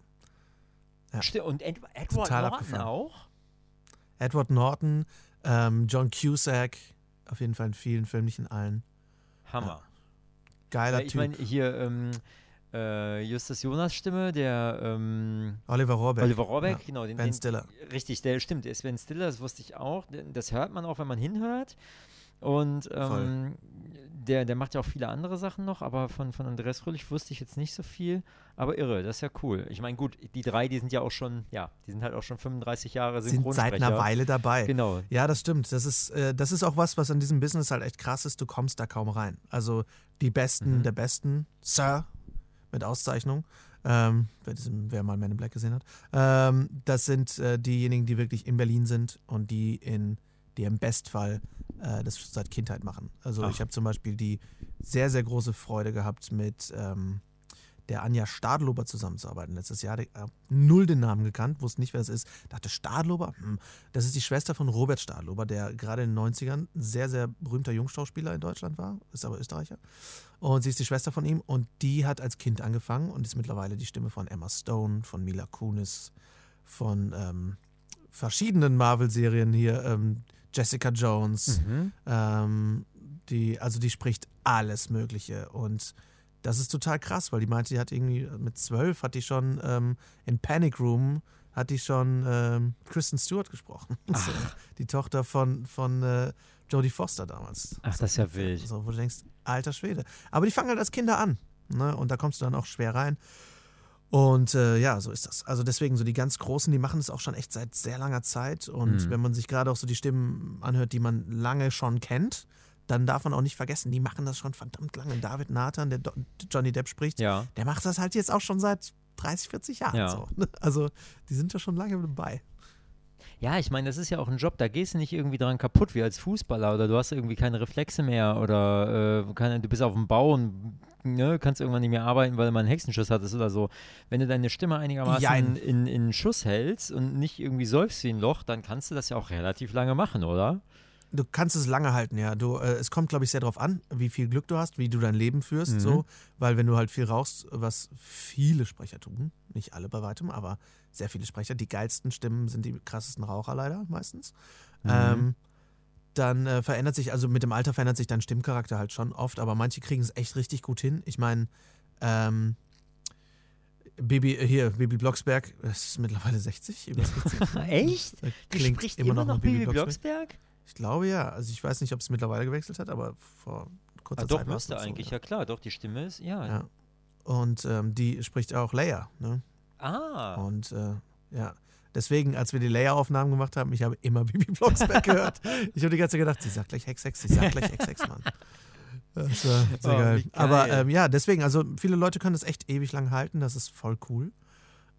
ja. Und Ed Edward Total Norton abgefahren. auch? Edward Norton, ähm, John Cusack, auf jeden Fall in vielen Filmen, nicht in allen. Hammer. Ja. Geiler ja, ich Typ. Ich meine, hier ähm, äh, Justus Jonas Stimme, der ähm, Oliver Rohrbeck. Oliver Rohrbeck, ja. genau. Den, ben Stiller. Den, richtig, der stimmt, der ist Ben Stiller, das wusste ich auch. Das hört man auch, wenn man hinhört. Und ähm, der, der macht ja auch viele andere Sachen noch, aber von, von Andreas Fröhlich wusste ich jetzt nicht so viel. Aber irre, das ist ja cool. Ich meine, gut, die drei, die sind ja auch schon, ja, die sind halt auch schon 35 Jahre Synchronsprecher. Sind seit einer Weile dabei. Genau. Ja, das stimmt. Das ist, äh, das ist auch was, was an diesem Business halt echt krass ist. Du kommst da kaum rein. Also die Besten mhm. der Besten, Sir, mit Auszeichnung, ähm, wer mal Men in Black gesehen hat, ähm, das sind äh, diejenigen, die wirklich in Berlin sind und die in die im Bestfall äh, das seit Kindheit machen. Also Ach. ich habe zum Beispiel die sehr, sehr große Freude gehabt, mit ähm, der Anja Stadlober zusammenzuarbeiten. Letztes Jahr äh, null den Namen gekannt, wusste nicht, wer das ist. Dachte, Stadlober? Hm. Das ist die Schwester von Robert Stadlober, der gerade in den 90ern ein sehr, sehr berühmter Jungschauspieler in Deutschland war, ist aber Österreicher. Und sie ist die Schwester von ihm und die hat als Kind angefangen und ist mittlerweile die Stimme von Emma Stone, von Mila Kunis, von ähm, verschiedenen Marvel-Serien hier. Ähm, Jessica Jones. Mhm. Ähm, die, also die spricht alles Mögliche. Und das ist total krass, weil die meinte, die hat irgendwie mit zwölf hat die schon ähm, in Panic Room hat die schon ähm, Kristen Stewart gesprochen. So, die Tochter von, von äh, Jodie Foster damals. Ach, das ist ja wild. So, wo du denkst, alter Schwede. Aber die fangen halt als Kinder an. Ne? Und da kommst du dann auch schwer rein. Und äh, ja, so ist das. Also deswegen, so die ganz Großen, die machen das auch schon echt seit sehr langer Zeit. Und mhm. wenn man sich gerade auch so die Stimmen anhört, die man lange schon kennt, dann darf man auch nicht vergessen, die machen das schon verdammt lange. David Nathan, der Johnny Depp spricht, ja. der macht das halt jetzt auch schon seit 30, 40 Jahren. Ja. So. Also die sind ja schon lange dabei. Ja, ich meine, das ist ja auch ein Job, da gehst du nicht irgendwie dran kaputt wie als Fußballer oder du hast irgendwie keine Reflexe mehr oder äh, keine, du bist auf dem Bau und ne, kannst irgendwann nicht mehr arbeiten, weil du mal einen Hexenschuss hattest oder so. Wenn du deine Stimme einigermaßen in, in Schuss hältst und nicht irgendwie säufst wie ein Loch, dann kannst du das ja auch relativ lange machen, oder? Du kannst es lange halten, ja. Du, äh, es kommt, glaube ich, sehr darauf an, wie viel Glück du hast, wie du dein Leben führst, mhm. so. Weil wenn du halt viel rauchst, was viele Sprecher tun, nicht alle bei weitem, aber sehr viele Sprecher, die geilsten Stimmen sind die krassesten Raucher leider meistens. Mhm. Ähm, dann äh, verändert sich, also mit dem Alter verändert sich dein Stimmcharakter halt schon oft, aber manche kriegen es echt richtig gut hin. Ich meine, ähm, Bibi, äh, hier, Bibi Blocksberg, ist mittlerweile 60, über 60. Echt? Klingt spricht immer noch, noch Bibi Blocksberg? Blocksberg? Ich glaube ja. Also ich weiß nicht, ob es mittlerweile gewechselt hat, aber vor kurzer ah, Zeit. Doch, müsste eigentlich, so, ja. ja. klar, doch, die Stimme ist, ja. ja. Und ähm, die spricht auch Leia, ne? Ah. Und äh, ja. Deswegen, als wir die Layer-Aufnahmen gemacht haben, ich habe immer Bibi Blocksberg gehört. Ich habe die ganze Zeit gedacht, sie sagt gleich Hex Hex, sie sagt gleich Hex Hex, Mann. Das war sehr oh, geil. Aber ähm, ja, deswegen, also viele Leute können das echt ewig lang halten, das ist voll cool.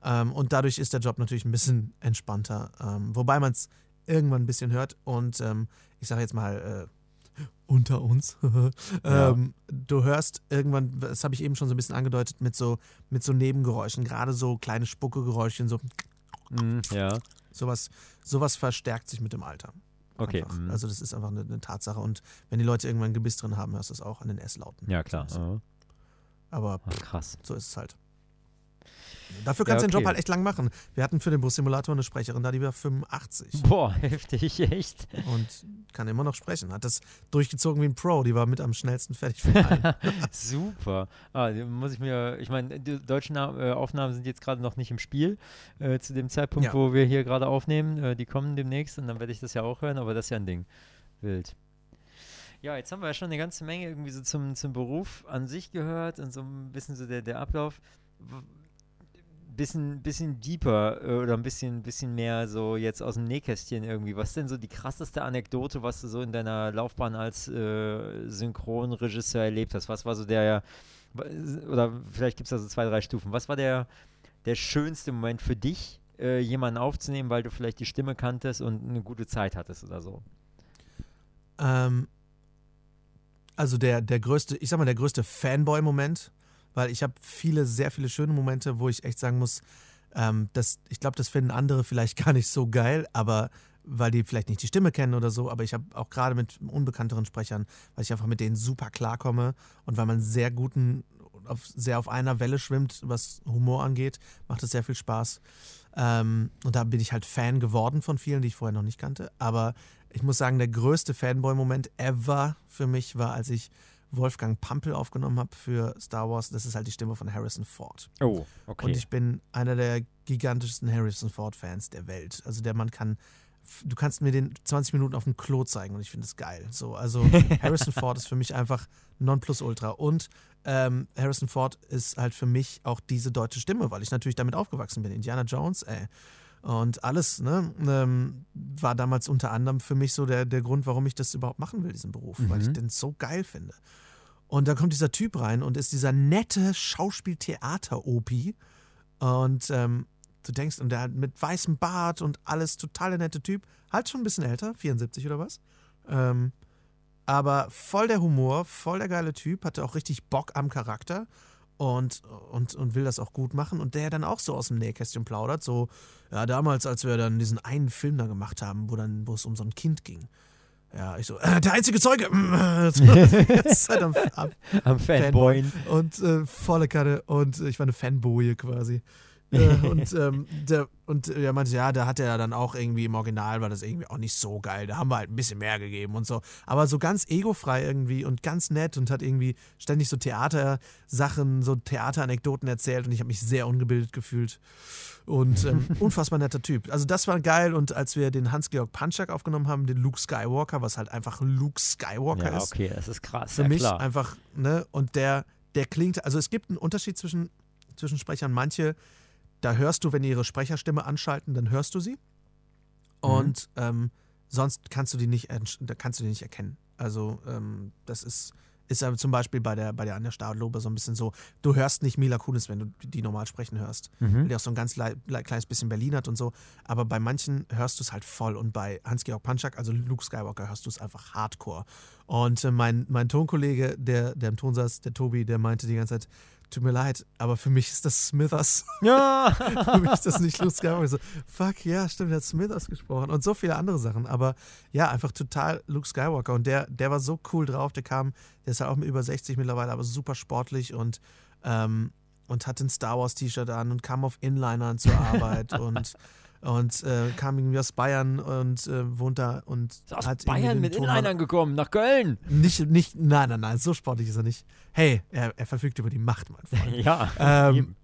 Ähm, und dadurch ist der Job natürlich ein bisschen entspannter. Ähm, wobei man es irgendwann ein bisschen hört und ähm, ich sage jetzt mal, äh, unter uns. ähm, du hörst irgendwann, das habe ich eben schon so ein bisschen angedeutet, mit so, mit so Nebengeräuschen, gerade so kleine Spuckegeräuschchen, so. Mm, ja. Sowas, sowas verstärkt sich mit dem Alter. Okay. Mm. Also das ist einfach eine, eine, Tatsache. Und wenn die Leute irgendwann ein Gebiss drin haben, hörst du es auch an den S-Lauten. Ja, klar. So. Aber Ach, krass. so ist es halt. Dafür kannst du ja, okay. den Job halt echt lang machen. Wir hatten für den Bus-Simulator eine Sprecherin da, die war 85. Boah, heftig, echt. Und kann immer noch sprechen. Hat das durchgezogen wie ein Pro. Die war mit am schnellsten fertig für Super. Ah, muss ich mir, ich meine, die deutschen äh, Aufnahmen sind jetzt gerade noch nicht im Spiel, äh, zu dem Zeitpunkt, ja. wo wir hier gerade aufnehmen. Äh, die kommen demnächst und dann werde ich das ja auch hören, aber das ist ja ein Ding. Wild. Ja, jetzt haben wir ja schon eine ganze Menge irgendwie so zum, zum Beruf an sich gehört und so ein bisschen so der, der Ablauf bisschen, bisschen deeper äh, oder ein bisschen, bisschen mehr so jetzt aus dem Nähkästchen irgendwie. Was ist denn so die krasseste Anekdote, was du so in deiner Laufbahn als äh, Synchronregisseur erlebt hast? Was war so der, oder vielleicht gibt es da so zwei, drei Stufen. Was war der, der schönste Moment für dich, äh, jemanden aufzunehmen, weil du vielleicht die Stimme kanntest und eine gute Zeit hattest oder so? Ähm, also der, der größte, ich sag mal, der größte Fanboy-Moment weil ich habe viele, sehr viele schöne Momente, wo ich echt sagen muss, ähm, das, ich glaube, das finden andere vielleicht gar nicht so geil, aber weil die vielleicht nicht die Stimme kennen oder so, aber ich habe auch gerade mit unbekannteren Sprechern, weil ich einfach mit denen super klarkomme und weil man sehr guten, auf, sehr auf einer Welle schwimmt, was Humor angeht, macht es sehr viel Spaß. Ähm, und da bin ich halt Fan geworden von vielen, die ich vorher noch nicht kannte. Aber ich muss sagen, der größte Fanboy-Moment ever für mich war, als ich Wolfgang Pampel aufgenommen habe für Star Wars. Das ist halt die Stimme von Harrison Ford. Oh, okay. Und ich bin einer der gigantischsten Harrison Ford-Fans der Welt. Also der Mann kann, du kannst mir den 20 Minuten auf dem Klo zeigen und ich finde es geil. So, also Harrison Ford ist für mich einfach Nonplusultra. Und ähm, Harrison Ford ist halt für mich auch diese deutsche Stimme, weil ich natürlich damit aufgewachsen bin. Indiana Jones, ey. Und alles ne, ähm, war damals unter anderem für mich so der, der Grund, warum ich das überhaupt machen will, diesen Beruf, mhm. weil ich mhm. den so geil finde. Und da kommt dieser Typ rein und ist dieser nette Schauspieltheater-Opi. Und ähm, du denkst, und der hat mit weißem Bart und alles, total der nette Typ. Halt schon ein bisschen älter, 74 oder was. Ähm, aber voll der Humor, voll der geile Typ, hatte auch richtig Bock am Charakter und, und, und will das auch gut machen. Und der dann auch so aus dem Nähkästchen plaudert. So, ja, damals, als wir dann diesen einen Film da gemacht haben, wo dann, wo es um so ein Kind ging. Ja, ich so, äh, der einzige Zeuge. Jetzt halt am, am, am Fanboy. Und äh, volle Karte. Und ich war eine Fanboy quasi. Äh, und, ähm, der, und er meinte, ja, da hat er dann auch irgendwie im Original, war das irgendwie auch nicht so geil. Da haben wir halt ein bisschen mehr gegeben und so. Aber so ganz egofrei irgendwie und ganz nett und hat irgendwie ständig so Theatersachen, so Theateranekdoten erzählt und ich habe mich sehr ungebildet gefühlt. Und ähm, unfassbar netter Typ. Also das war geil und als wir den Hans-Georg Panchak aufgenommen haben, den Luke Skywalker, was halt einfach Luke Skywalker ja, ist. okay, das ist krass. Für ja, mich klar. einfach, ne, und der, der klingt, also es gibt einen Unterschied zwischen, zwischen Sprechern. Manche, da hörst du, wenn die ihre Sprecherstimme anschalten, dann hörst du sie. Mhm. Und mhm. ähm, sonst kannst du die nicht, kannst du die nicht erkennen. Also ähm, das ist ist ja zum Beispiel bei der, bei der Anja Stadlober so ein bisschen so, du hörst nicht Mila Kunis, wenn du die normal sprechen hörst. Mhm. Weil die auch so ein ganz kleines bisschen Berlin hat und so. Aber bei manchen hörst du es halt voll. Und bei Hans-Georg Panchak, also Luke Skywalker, hörst du es einfach hardcore. Und äh, mein, mein Tonkollege, der, der im Ton saß, der Tobi, der meinte die ganze Zeit, tut mir leid, aber für mich ist das Smithers. Ja. für mich ist das nicht Luke Skywalker. So, fuck, ja, stimmt, der hat Smithers gesprochen und so viele andere Sachen. Aber ja, einfach total Luke Skywalker. Und der, der war so cool drauf, der kam, der ist ja auch mit über 60 mittlerweile, aber super sportlich und, ähm, und hat ein Star Wars T-Shirt an und kam auf Inlinern zur Arbeit und und äh, kam irgendwie aus Bayern und äh, wohnt da und ist aus hat Bayern mit Inlinern gekommen nach Köln. Nicht, nicht, nein, nein, nein, so sportlich ist er nicht. Hey, er, er verfügt über die Macht, mein Freund. ja. Ähm,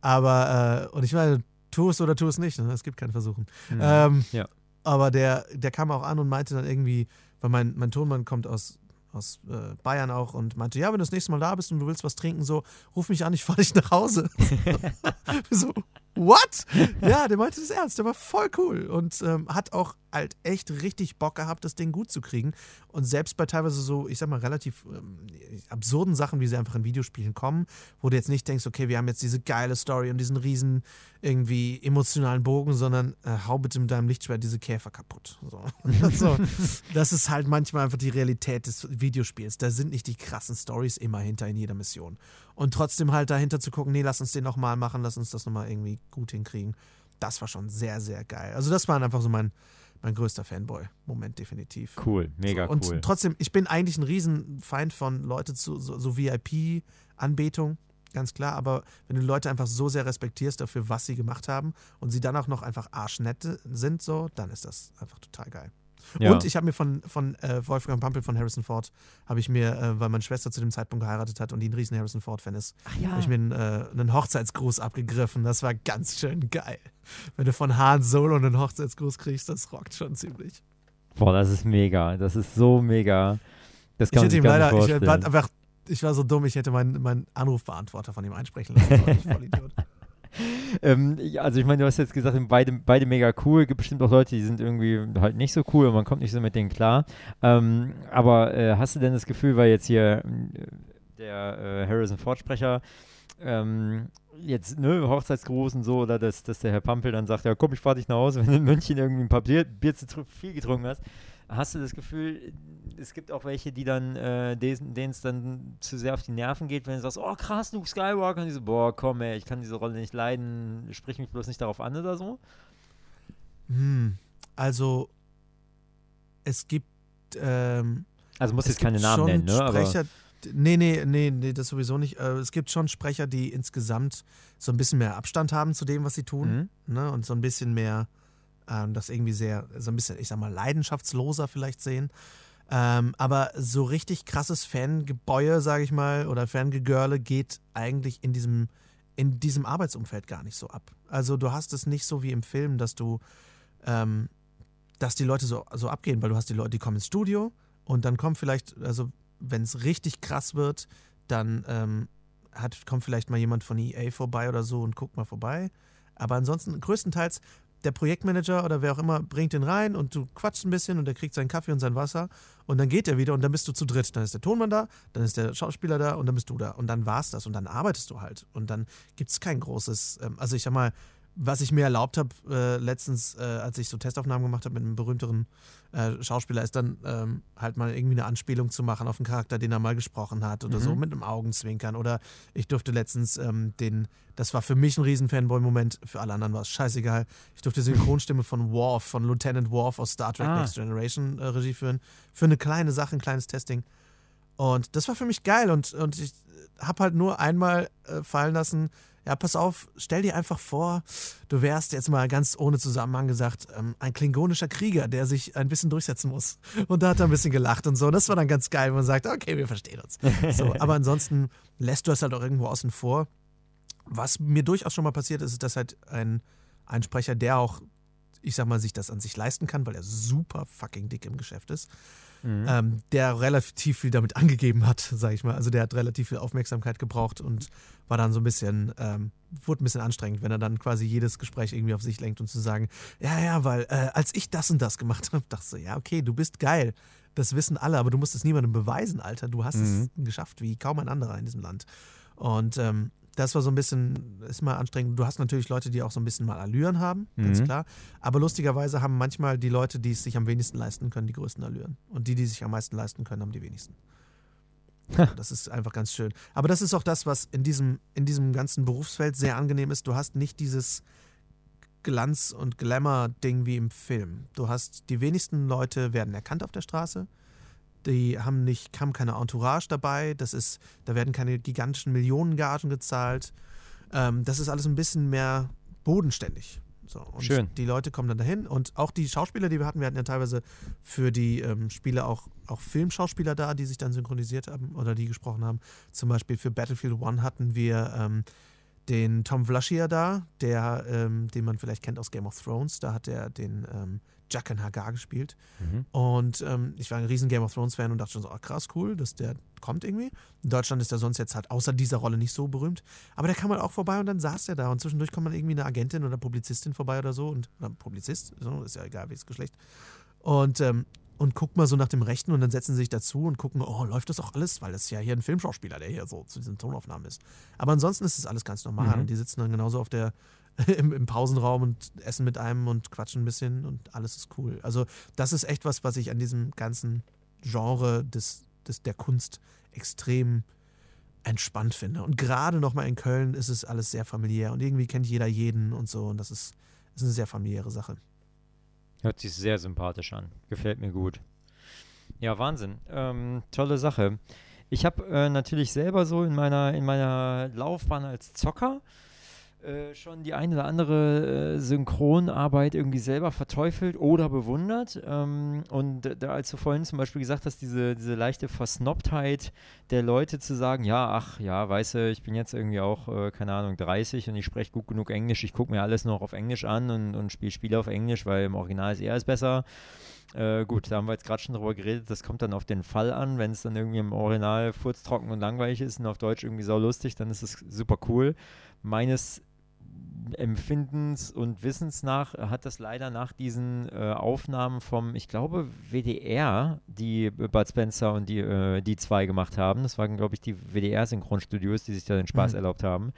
aber äh, und ich meine, tu es oder tu es nicht. Ne? Es gibt kein Versuchen. Mhm. Ähm, ja. Aber der, der kam auch an und meinte dann irgendwie, weil mein, mein Tonmann kommt aus aus äh, Bayern auch und meinte, ja, wenn du das nächste Mal da bist und du willst was trinken, so, ruf mich an, ich fahre dich nach Hause. so, what? Ja, der meinte das ernst, der war voll cool und ähm, hat auch halt echt richtig Bock gehabt, das Ding gut zu kriegen. Und selbst bei teilweise so, ich sag mal, relativ ähm, absurden Sachen, wie sie einfach in Videospielen kommen, wo du jetzt nicht denkst, okay, wir haben jetzt diese geile Story und diesen riesen irgendwie emotionalen Bogen, sondern äh, hau bitte mit deinem Lichtschwert diese Käfer kaputt. So. also, das ist halt manchmal einfach die Realität des Videospiels. Da sind nicht die krassen Stories immer hinter in jeder Mission. Und trotzdem halt dahinter zu gucken, nee, lass uns den nochmal machen, lass uns das nochmal irgendwie gut hinkriegen. Das war schon sehr, sehr geil. Also das war einfach so mein, mein größter Fanboy-Moment definitiv. Cool, mega so, und cool. Und trotzdem, ich bin eigentlich ein Riesenfeind von Leute zu so, so VIP-Anbetung, ganz klar. Aber wenn du Leute einfach so sehr respektierst dafür, was sie gemacht haben und sie dann auch noch einfach arschnette sind, so, dann ist das einfach total geil. Ja. Und ich habe mir von, von äh, Wolfgang Pampel von Harrison Ford, habe ich mir, äh, weil meine Schwester zu dem Zeitpunkt geheiratet hat und die ein riesen Harrison Ford-Fan ist, ja. habe ich mir einen, äh, einen Hochzeitsgruß abgegriffen. Das war ganz schön geil. Wenn du von Han Solo einen Hochzeitsgruß kriegst, das rockt schon ziemlich. Boah, das ist mega. Das ist so mega. Das kann ich hätte ihm leider, ich war, einfach, ich war so dumm, ich hätte meinen, meinen Anrufbeantworter von ihm einsprechen lassen. Das war voll Idiot. Ähm, also ich meine, du hast jetzt gesagt, beide, beide mega cool. Gibt bestimmt auch Leute, die sind irgendwie halt nicht so cool und man kommt nicht so mit denen klar. Ähm, aber äh, hast du denn das Gefühl, weil jetzt hier äh, der äh, Harrison Ford-Sprecher ähm, jetzt, ne, Hochzeitsgruß und so, oder dass, dass der Herr Pampel dann sagt, ja komm, ich fahr dich nach Hause, wenn du in München irgendwie ein paar Bier, Bier zu viel getrunken hast. Hast du das Gefühl, es gibt auch welche, die dann, äh, denen es dann zu sehr auf die Nerven geht, wenn du sagst, oh krass, Luke Skywalker, und die so, boah, komm ey, ich kann diese Rolle nicht leiden, sprich mich bloß nicht darauf an oder so? Hm, also es gibt ähm, Also muss jetzt keine Namen nennen, ne? Sprecher, aber Nee, nee, nee, nee, das sowieso nicht. Äh, es gibt schon Sprecher, die insgesamt so ein bisschen mehr Abstand haben zu dem, was sie tun. Mhm. Ne? Und so ein bisschen mehr ähm, das irgendwie sehr, so ein bisschen, ich sag mal, leidenschaftsloser vielleicht sehen. Ähm, aber so richtig krasses Fangebäue, sage ich mal, oder Fangegörle geht eigentlich in diesem, in diesem Arbeitsumfeld gar nicht so ab. Also du hast es nicht so wie im Film, dass du, ähm, dass die Leute so, so abgehen, weil du hast die Leute, die kommen ins Studio und dann kommt vielleicht, also wenn es richtig krass wird, dann ähm, hat, kommt vielleicht mal jemand von EA vorbei oder so und guckt mal vorbei. Aber ansonsten größtenteils der Projektmanager oder wer auch immer bringt den rein und du quatschst ein bisschen und der kriegt seinen Kaffee und sein Wasser und dann geht er wieder und dann bist du zu dritt. Dann ist der Tonmann da, dann ist der Schauspieler da und dann bist du da und dann war's das und dann arbeitest du halt und dann gibt es kein großes, ähm, also ich sag mal, was ich mir erlaubt habe, äh, letztens, äh, als ich so Testaufnahmen gemacht habe mit einem berühmteren äh, Schauspieler, ist dann ähm, halt mal irgendwie eine Anspielung zu machen auf einen Charakter, den er mal gesprochen hat oder mhm. so, mit einem Augenzwinkern. Oder ich durfte letztens ähm, den, das war für mich ein riesen Fanboy-Moment, für alle anderen war es scheißegal. Ich durfte die Synchronstimme von Worf, von Lieutenant Worf aus Star Trek ah. Next Generation äh, Regie führen, für eine kleine Sache, ein kleines Testing. Und das war für mich geil und, und ich habe halt nur einmal äh, fallen lassen, ja, pass auf, stell dir einfach vor, du wärst jetzt mal ganz ohne Zusammenhang gesagt, ähm, ein klingonischer Krieger, der sich ein bisschen durchsetzen muss. Und da hat er ein bisschen gelacht und so. Und das war dann ganz geil, wenn man sagt, okay, wir verstehen uns. So, aber ansonsten lässt du das halt auch irgendwo außen vor. Was mir durchaus schon mal passiert ist, ist, dass halt ein, ein Sprecher, der auch, ich sag mal, sich das an sich leisten kann, weil er super fucking dick im Geschäft ist, mhm. ähm, der relativ viel damit angegeben hat, sag ich mal. Also der hat relativ viel Aufmerksamkeit gebraucht und war dann so ein bisschen, ähm, wurde ein bisschen anstrengend, wenn er dann quasi jedes Gespräch irgendwie auf sich lenkt und zu sagen, ja, ja, weil äh, als ich das und das gemacht habe, dachte ich so, ja, okay, du bist geil. Das wissen alle, aber du musst es niemandem beweisen, Alter. Du hast mhm. es geschafft, wie kaum ein anderer in diesem Land. Und ähm, das war so ein bisschen, ist mal anstrengend. Du hast natürlich Leute, die auch so ein bisschen mal Allüren haben, ganz mhm. klar. Aber lustigerweise haben manchmal die Leute, die es sich am wenigsten leisten können, die größten Allüren. Und die, die sich am meisten leisten können, haben die wenigsten. Also das ist einfach ganz schön. Aber das ist auch das, was in diesem, in diesem ganzen Berufsfeld sehr angenehm ist. Du hast nicht dieses Glanz- und Glamour-Ding wie im Film. Du hast, die wenigsten Leute werden erkannt auf der Straße die haben nicht, haben keine Entourage dabei. Das ist, da werden keine gigantischen Millionengagen gezahlt. Ähm, das ist alles ein bisschen mehr bodenständig. So, und Schön. die Leute kommen dann dahin und auch die Schauspieler, die wir hatten, wir hatten ja teilweise für die ähm, Spiele auch, auch Filmschauspieler da, die sich dann synchronisiert haben oder die gesprochen haben. Zum Beispiel für Battlefield One hatten wir ähm, den Tom Vlaschier da, der, ähm, den man vielleicht kennt aus Game of Thrones. Da hat er den ähm, Jaqen Hagar gespielt. Mhm. Und ähm, ich war ein riesen Game of Thrones-Fan und dachte schon so, oh, krass, cool, dass der kommt irgendwie. In Deutschland ist er sonst jetzt halt außer dieser Rolle nicht so berühmt. Aber der kam halt auch vorbei und dann saß der da. Und zwischendurch kommt man irgendwie eine Agentin oder Publizistin vorbei oder so. Und, oder Publizist, so, ist ja egal, welches Geschlecht. Und, ähm, und guckt mal so nach dem Rechten und dann setzen sie sich dazu und gucken, oh, läuft das auch alles? Weil das ist ja hier ein Filmschauspieler, der hier so zu diesen Tonaufnahmen ist. Aber ansonsten ist es alles ganz normal. Mhm. Und die sitzen dann genauso auf der, im, im, Pausenraum und essen mit einem und quatschen ein bisschen und alles ist cool. Also, das ist echt was, was ich an diesem ganzen Genre des, des, der Kunst extrem entspannt finde. Und gerade nochmal in Köln ist es alles sehr familiär und irgendwie kennt jeder jeden und so. Und das ist, ist eine sehr familiäre Sache. Hört sich sehr sympathisch an. Gefällt mir gut. Ja, Wahnsinn. Ähm, tolle Sache. Ich habe äh, natürlich selber so in meiner, in meiner Laufbahn als Zocker äh, schon die eine oder andere äh, Synchronarbeit irgendwie selber verteufelt oder bewundert. Ähm, und da, als du vorhin zum Beispiel gesagt hast, diese, diese leichte Versnobtheit der Leute zu sagen, ja, ach ja, weißt du, ich bin jetzt irgendwie auch, äh, keine Ahnung, 30 und ich spreche gut genug Englisch, ich gucke mir alles noch auf Englisch an und, und spiele Spiele auf Englisch, weil im Original ist eher alles besser. Äh, gut, da haben wir jetzt gerade schon drüber geredet, das kommt dann auf den Fall an, wenn es dann irgendwie im Original furztrocken und langweilig ist und auf Deutsch irgendwie sau lustig, dann ist es super cool. Meines Empfindens und Wissens nach hat das leider nach diesen äh, Aufnahmen vom, ich glaube, WDR, die Bud Spencer und die, äh, die zwei gemacht haben. Das waren, glaube ich, die WDR-Synchronstudios, die sich da den Spaß mhm. erlaubt haben.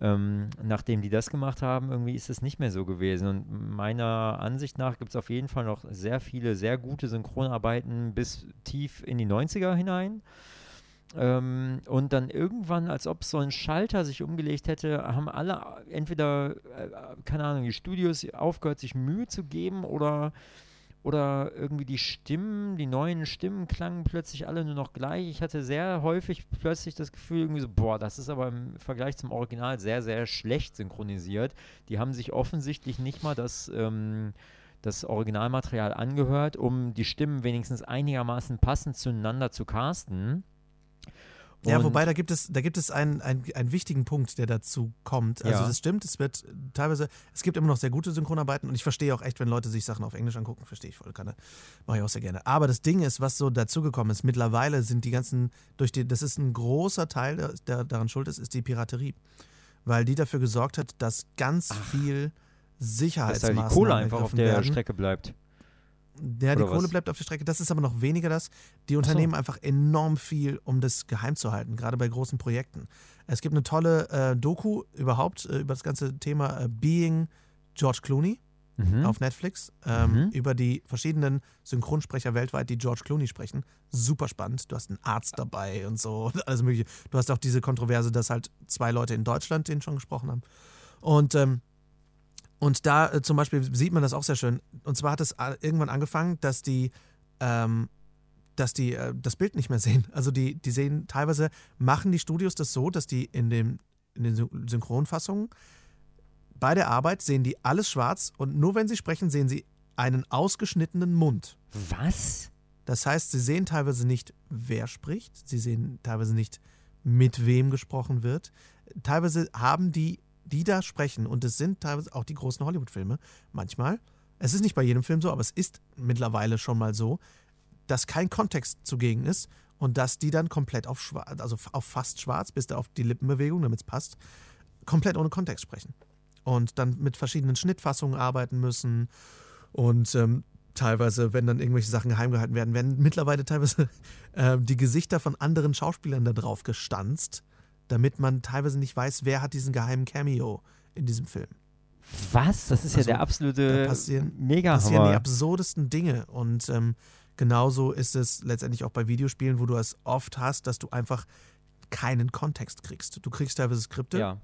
Ähm, nachdem die das gemacht haben, irgendwie ist es nicht mehr so gewesen. Und meiner Ansicht nach gibt es auf jeden Fall noch sehr viele, sehr gute Synchronarbeiten bis tief in die 90er hinein. Ähm, und dann irgendwann, als ob so ein Schalter sich umgelegt hätte, haben alle entweder, äh, keine Ahnung, die Studios aufgehört, sich Mühe zu geben oder, oder irgendwie die Stimmen, die neuen Stimmen klangen plötzlich alle nur noch gleich. Ich hatte sehr häufig plötzlich das Gefühl, irgendwie so, boah, das ist aber im Vergleich zum Original sehr, sehr schlecht synchronisiert. Die haben sich offensichtlich nicht mal das. Ähm, das Originalmaterial angehört, um die Stimmen wenigstens einigermaßen passend zueinander zu casten. Ja, wobei da gibt es, da gibt es einen, einen, einen wichtigen Punkt, der dazu kommt. Also ja. das stimmt, es wird teilweise, es gibt immer noch sehr gute Synchronarbeiten und ich verstehe auch echt, wenn Leute sich Sachen auf Englisch angucken, verstehe ich voll gerne. Mache ich auch sehr gerne. Aber das Ding ist, was so dazugekommen ist, mittlerweile sind die ganzen, durch die, das ist ein großer Teil, der, der daran schuld ist, ist die Piraterie. Weil die dafür gesorgt hat, dass ganz Ach. viel Sicherheitsmaßnahmen dass halt die Kohle einfach auf der werden. Strecke bleibt. Ja, die Kohle was? bleibt auf der Strecke. Das ist aber noch weniger das. Die unternehmen so. einfach enorm viel, um das geheim zu halten, gerade bei großen Projekten. Es gibt eine tolle äh, Doku überhaupt äh, über das ganze Thema äh, Being George Clooney mhm. auf Netflix, ähm, mhm. über die verschiedenen Synchronsprecher weltweit, die George Clooney sprechen. Super spannend. Du hast einen Arzt dabei und so und alles Mögliche. Du hast auch diese Kontroverse, dass halt zwei Leute in Deutschland den schon gesprochen haben. Und ähm, und da äh, zum Beispiel sieht man das auch sehr schön. Und zwar hat es äh, irgendwann angefangen, dass die, ähm, dass die äh, das Bild nicht mehr sehen. Also die, die sehen teilweise, machen die Studios das so, dass die in, dem, in den Synchronfassungen bei der Arbeit sehen die alles schwarz und nur wenn sie sprechen, sehen sie einen ausgeschnittenen Mund. Was? Das heißt, sie sehen teilweise nicht, wer spricht, sie sehen teilweise nicht, mit wem gesprochen wird. Teilweise haben die die da sprechen, und es sind teilweise auch die großen Hollywood-Filme, manchmal, es ist nicht bei jedem Film so, aber es ist mittlerweile schon mal so, dass kein Kontext zugegen ist und dass die dann komplett auf schwarz, also auf fast schwarz, bis da auf die Lippenbewegung, damit es passt, komplett ohne Kontext sprechen. Und dann mit verschiedenen Schnittfassungen arbeiten müssen. Und ähm, teilweise, wenn dann irgendwelche Sachen geheim gehalten werden, werden mittlerweile teilweise äh, die Gesichter von anderen Schauspielern da drauf gestanzt damit man teilweise nicht weiß, wer hat diesen geheimen Cameo in diesem Film. Was? Das ist also, ja der absolute passieren, mega passieren die absurdesten Dinge und ähm, genauso ist es letztendlich auch bei Videospielen, wo du es oft hast, dass du einfach keinen Kontext kriegst. Du kriegst teilweise Skripte. Ja.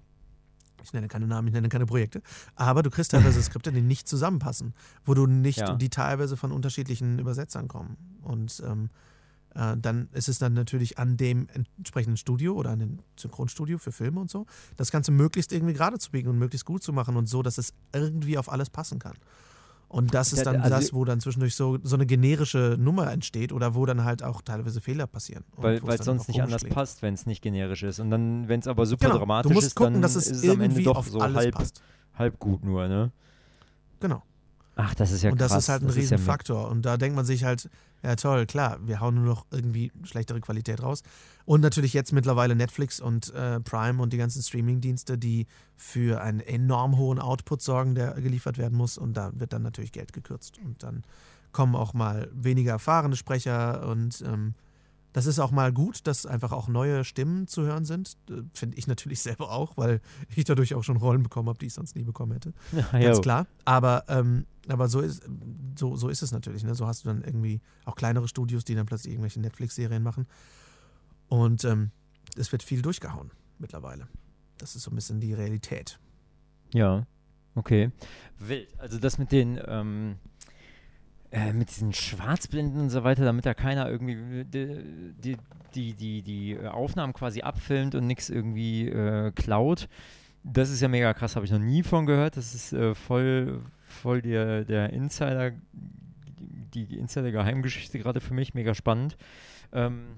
Ich nenne keine Namen, ich nenne keine Projekte, aber du kriegst teilweise Skripte, die nicht zusammenpassen, wo du nicht, ja. die teilweise von unterschiedlichen Übersetzern kommen. Und ähm, äh, dann ist es dann natürlich an dem entsprechenden Studio oder an dem Synchronstudio für Filme und so, das Ganze möglichst irgendwie gerade zu biegen und möglichst gut zu machen und so, dass es irgendwie auf alles passen kann. Und das ist dann also das, wo dann zwischendurch so, so eine generische Nummer entsteht oder wo dann halt auch teilweise Fehler passieren. Weil es sonst nicht anders passt, wenn es nicht generisch ist. Und dann, wenn es aber super genau. dramatisch du musst ist, gucken, dann dass es, ist es am Ende doch so halb, passt. halb gut nur, ne? Genau. Ach, das ist ja Und das ist halt ein Riesenfaktor. Ja und da denkt man sich halt, ja toll, klar, wir hauen nur noch irgendwie schlechtere Qualität raus. Und natürlich jetzt mittlerweile Netflix und äh, Prime und die ganzen Streaming-Dienste, die für einen enorm hohen Output sorgen, der geliefert werden muss. Und da wird dann natürlich Geld gekürzt. Und dann kommen auch mal weniger erfahrene Sprecher und ähm, das ist auch mal gut, dass einfach auch neue Stimmen zu hören sind. Äh, finde ich natürlich selber auch, weil ich dadurch auch schon Rollen bekommen habe, die ich sonst nie bekommen hätte. Ja, Ganz klar. Aber, ähm, aber so, ist, so, so ist es natürlich. Ne? So hast du dann irgendwie auch kleinere Studios, die dann plötzlich irgendwelche Netflix-Serien machen. Und ähm, es wird viel durchgehauen mittlerweile. Das ist so ein bisschen die Realität. Ja, okay. Wild. Also das mit den. Ähm äh, mit diesen Schwarzblenden und so weiter, damit da keiner irgendwie die, die, die, die, Aufnahmen quasi abfilmt und nichts irgendwie äh, klaut. Das ist ja mega krass, habe ich noch nie von gehört. Das ist äh, voll, voll der, der Insider, die Insider-Geheimgeschichte gerade für mich, mega spannend. Ähm,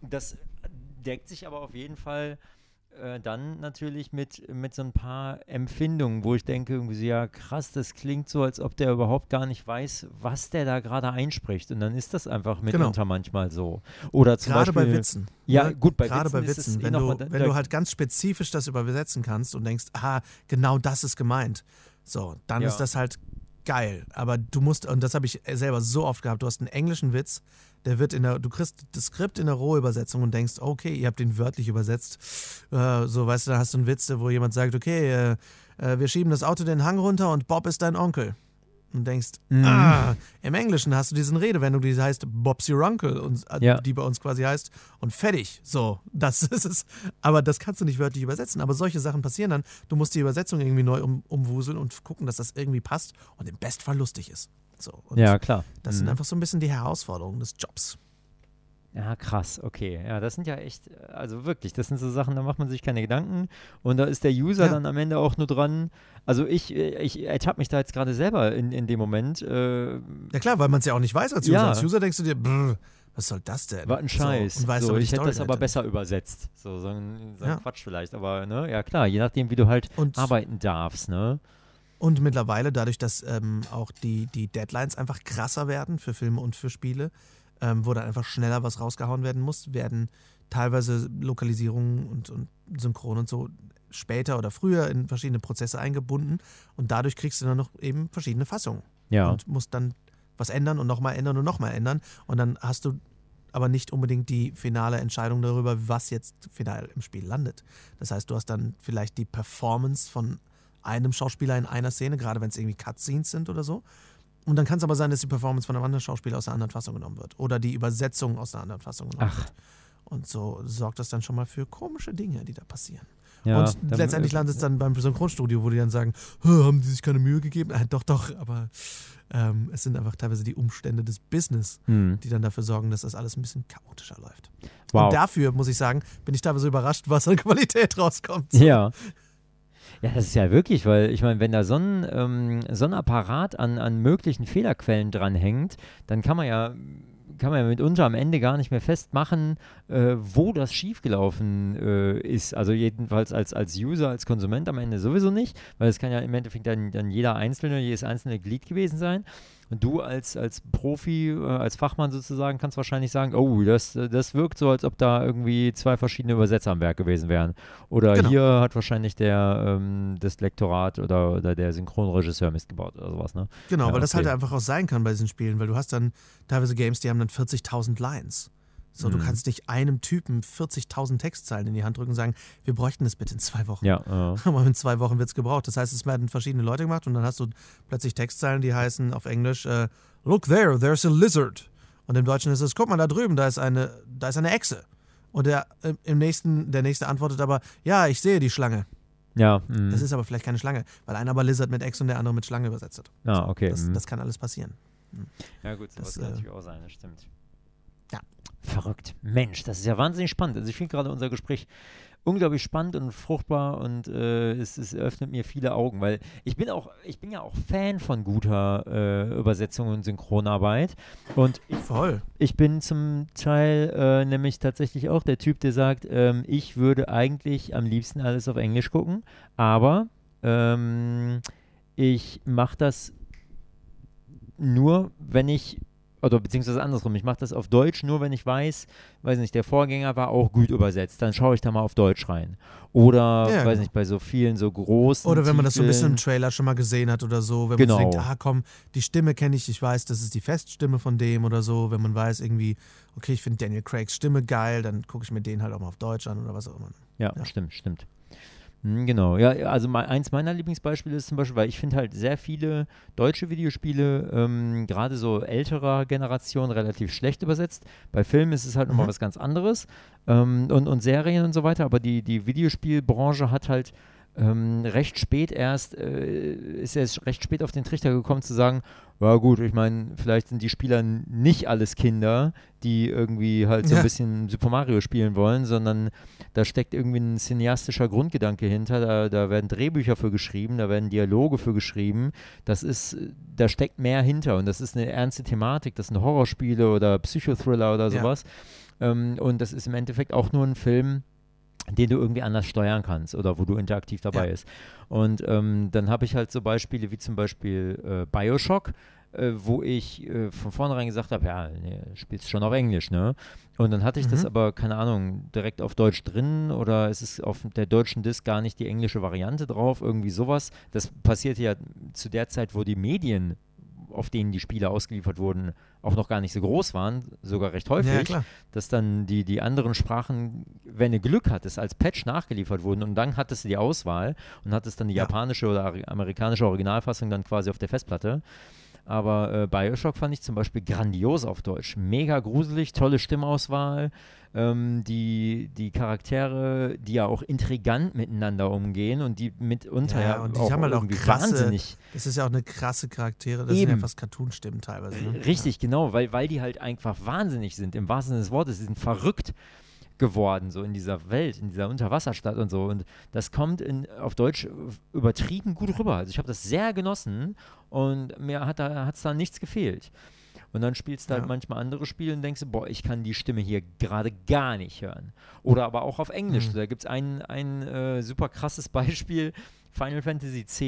das deckt sich aber auf jeden Fall äh, dann natürlich mit, mit so ein paar Empfindungen, wo ich denke, irgendwie so, ja krass, das klingt so, als ob der überhaupt gar nicht weiß, was der da gerade einspricht. Und dann ist das einfach mitunter genau. manchmal so. Oder zum Gerade Beispiel, bei Witzen. Ja, ne? gut, bei Gerade Witzen. bei Witzen. Eh wenn, du, wenn du halt ganz spezifisch das übersetzen kannst und denkst, aha, genau das ist gemeint. So, dann ja. ist das halt geil. Aber du musst, und das habe ich selber so oft gehabt, du hast einen englischen Witz, der wird in der, du kriegst das Skript in der Rohübersetzung und denkst, okay, ihr habt den wörtlich übersetzt. Äh, so, weißt du, da hast du einen Witz, wo jemand sagt, okay, äh, äh, wir schieben das Auto den Hang runter und Bob ist dein Onkel und denkst, mhm. ah, im Englischen hast du diesen Redewendung, die heißt Bob's your uncle und äh, ja. die bei uns quasi heißt und fertig. So, das ist es. Aber das kannst du nicht wörtlich übersetzen. Aber solche Sachen passieren dann. Du musst die Übersetzung irgendwie neu um, umwuseln und gucken, dass das irgendwie passt und im Bestfall lustig ist. So, ja, klar. Das mhm. sind einfach so ein bisschen die Herausforderungen des Jobs. Ja, krass, okay. Ja, das sind ja echt, also wirklich, das sind so Sachen, da macht man sich keine Gedanken und da ist der User ja. dann am Ende auch nur dran. Also ich, ich ertappe mich da jetzt gerade selber in, in dem Moment. Äh, ja klar, weil man es ja auch nicht weiß als User. Ja. Als User denkst du dir, brr, was soll das denn? War ein Scheiß. So, so, ich hätte das aber besser übersetzt. So, so ein, so ein ja. Quatsch vielleicht. Aber ne, ja klar, je nachdem, wie du halt und arbeiten darfst, ne? Und mittlerweile, dadurch, dass ähm, auch die, die Deadlines einfach krasser werden für Filme und für Spiele, ähm, wo dann einfach schneller was rausgehauen werden muss, werden teilweise Lokalisierungen und, und Synchron und so später oder früher in verschiedene Prozesse eingebunden und dadurch kriegst du dann noch eben verschiedene Fassungen. Ja. Und musst dann was ändern und nochmal ändern und nochmal ändern. Und dann hast du aber nicht unbedingt die finale Entscheidung darüber, was jetzt final im Spiel landet. Das heißt, du hast dann vielleicht die Performance von einem Schauspieler in einer Szene, gerade wenn es irgendwie Cutscenes sind oder so. Und dann kann es aber sein, dass die Performance von einem anderen Schauspieler aus einer anderen Fassung genommen wird. Oder die Übersetzung aus einer anderen Fassung genommen Ach. wird. Und so sorgt das dann schon mal für komische Dinge, die da passieren. Ja, und letztendlich landet es dann beim Synchronstudio, wo die dann sagen, haben die sich keine Mühe gegeben? Äh, doch, doch, aber ähm, es sind einfach teilweise die Umstände des Business, hm. die dann dafür sorgen, dass das alles ein bisschen chaotischer läuft. Wow. Und dafür, muss ich sagen, bin ich teilweise überrascht, was an Qualität rauskommt. Ja, ja, das ist ja wirklich, weil ich meine, wenn da so ein, ähm, so ein Apparat an, an möglichen Fehlerquellen dranhängt, dann kann man ja kann man ja mitunter am Ende gar nicht mehr festmachen, äh, wo das schiefgelaufen äh, ist. Also jedenfalls als, als User, als Konsument am Ende sowieso nicht, weil es kann ja im Endeffekt dann, dann jeder einzelne, jedes einzelne Glied gewesen sein. Und du als, als Profi, äh, als Fachmann sozusagen, kannst wahrscheinlich sagen, oh, das, das wirkt so, als ob da irgendwie zwei verschiedene Übersetzer am Werk gewesen wären. Oder genau. hier hat wahrscheinlich der ähm, das Lektorat oder, oder der Synchronregisseur Mist gebaut oder sowas, ne? Genau, ja, weil okay. das halt einfach auch sein kann bei diesen Spielen, weil du hast dann teilweise Games, die haben dann 40.000 Lines. So, mhm. du kannst nicht einem Typen 40.000 Textzeilen in die Hand drücken und sagen, wir bräuchten das bitte in zwei Wochen. Ja. Uh. Aber in zwei Wochen wird es gebraucht. Das heißt, es werden verschiedene Leute gemacht und dann hast du plötzlich Textzeilen, die heißen auf Englisch, uh, look there, there's a lizard. Und im Deutschen ist es, guck mal da drüben, da ist eine, da ist eine Echse. Und der, im nächsten, der nächste antwortet aber, ja, ich sehe die Schlange. Ja. Mh. Das ist aber vielleicht keine Schlange, weil einer aber Lizard mit Echse und der andere mit Schlange übersetzt hat. Ah, okay. Das, das kann alles passieren. Ja, gut, das, das kann äh, natürlich auch sein, das stimmt. Ja. Verrückt. Mensch, das ist ja wahnsinnig spannend. Also ich finde gerade unser Gespräch unglaublich spannend und fruchtbar und äh, es, es, öffnet mir viele Augen, weil ich bin auch, ich bin ja auch Fan von guter äh, Übersetzung und Synchronarbeit. Und ich, Voll. ich bin zum Teil äh, nämlich tatsächlich auch der Typ, der sagt, ähm, ich würde eigentlich am liebsten alles auf Englisch gucken, aber ähm, ich mache das nur, wenn ich oder beziehungsweise andersrum, ich mache das auf Deutsch nur, wenn ich weiß, weiß nicht, der Vorgänger war auch gut übersetzt, dann schaue ich da mal auf Deutsch rein. Oder, ja, weiß genau. nicht, bei so vielen so großen. Oder wenn man das so ein bisschen im Trailer schon mal gesehen hat oder so, wenn genau. man denkt, ah komm, die Stimme kenne ich, ich weiß, das ist die Feststimme von dem oder so, wenn man weiß irgendwie, okay, ich finde Daniel Craigs Stimme geil, dann gucke ich mir den halt auch mal auf Deutsch an oder was auch immer. Ja, ja. stimmt, stimmt. Hm, genau, ja, also eins meiner Lieblingsbeispiele ist zum Beispiel, weil ich finde halt sehr viele deutsche Videospiele, ähm, gerade so älterer Generation, relativ schlecht übersetzt. Bei Filmen ist es halt mhm. nochmal was ganz anderes ähm, und, und Serien und so weiter, aber die, die Videospielbranche hat halt ähm, recht spät erst, äh, ist er recht spät auf den Trichter gekommen zu sagen, ja gut, ich meine, vielleicht sind die Spieler nicht alles Kinder, die irgendwie halt so ja. ein bisschen Super Mario spielen wollen, sondern da steckt irgendwie ein cineastischer Grundgedanke hinter, da, da werden Drehbücher für geschrieben, da werden Dialoge für geschrieben, das ist, da steckt mehr hinter und das ist eine ernste Thematik, das sind Horrorspiele oder Psychothriller oder sowas ja. ähm, und das ist im Endeffekt auch nur ein Film, den du irgendwie anders steuern kannst oder wo du interaktiv dabei ja. bist. Und ähm, dann habe ich halt so Beispiele wie zum Beispiel äh, Bioshock, äh, wo ich äh, von vornherein gesagt habe, ja, nee, spielst schon auf Englisch, ne? Und dann hatte ich mhm. das aber, keine Ahnung, direkt auf Deutsch drin oder es ist auf der deutschen Disk gar nicht die englische Variante drauf, irgendwie sowas. Das passierte ja zu der Zeit, wo die Medien auf denen die Spiele ausgeliefert wurden, auch noch gar nicht so groß waren, sogar recht häufig, ja, dass dann die, die anderen Sprachen, wenn du Glück hattest, als Patch nachgeliefert wurden und dann hattest du die Auswahl und hattest dann die ja. japanische oder amerikanische Originalfassung dann quasi auf der Festplatte. Aber äh, Bioshock fand ich zum Beispiel grandios auf Deutsch. Mega gruselig, tolle Stimmauswahl. Ähm, die, die Charaktere, die ja auch intrigant miteinander umgehen und die mitunter ja, ja und die auch haben halt auch krasse, wahnsinnig. Das ist ja auch eine krasse Charaktere, das Eben. sind ja fast Cartoon-Stimmen teilweise. Ne? Richtig, ja. genau, weil, weil die halt einfach wahnsinnig sind, im wahrsten Sinne des Wortes. Sie sind verrückt geworden, so in dieser Welt, in dieser Unterwasserstadt und so. Und das kommt in, auf Deutsch übertrieben gut rüber. Also ich habe das sehr genossen und mir hat es da nichts gefehlt. Und dann spielst du halt ja. manchmal andere Spiele und denkst, boah, ich kann die Stimme hier gerade gar nicht hören. Oder aber auch auf Englisch. Mhm. Da gibt es ein, ein äh, super krasses Beispiel. Final Fantasy X,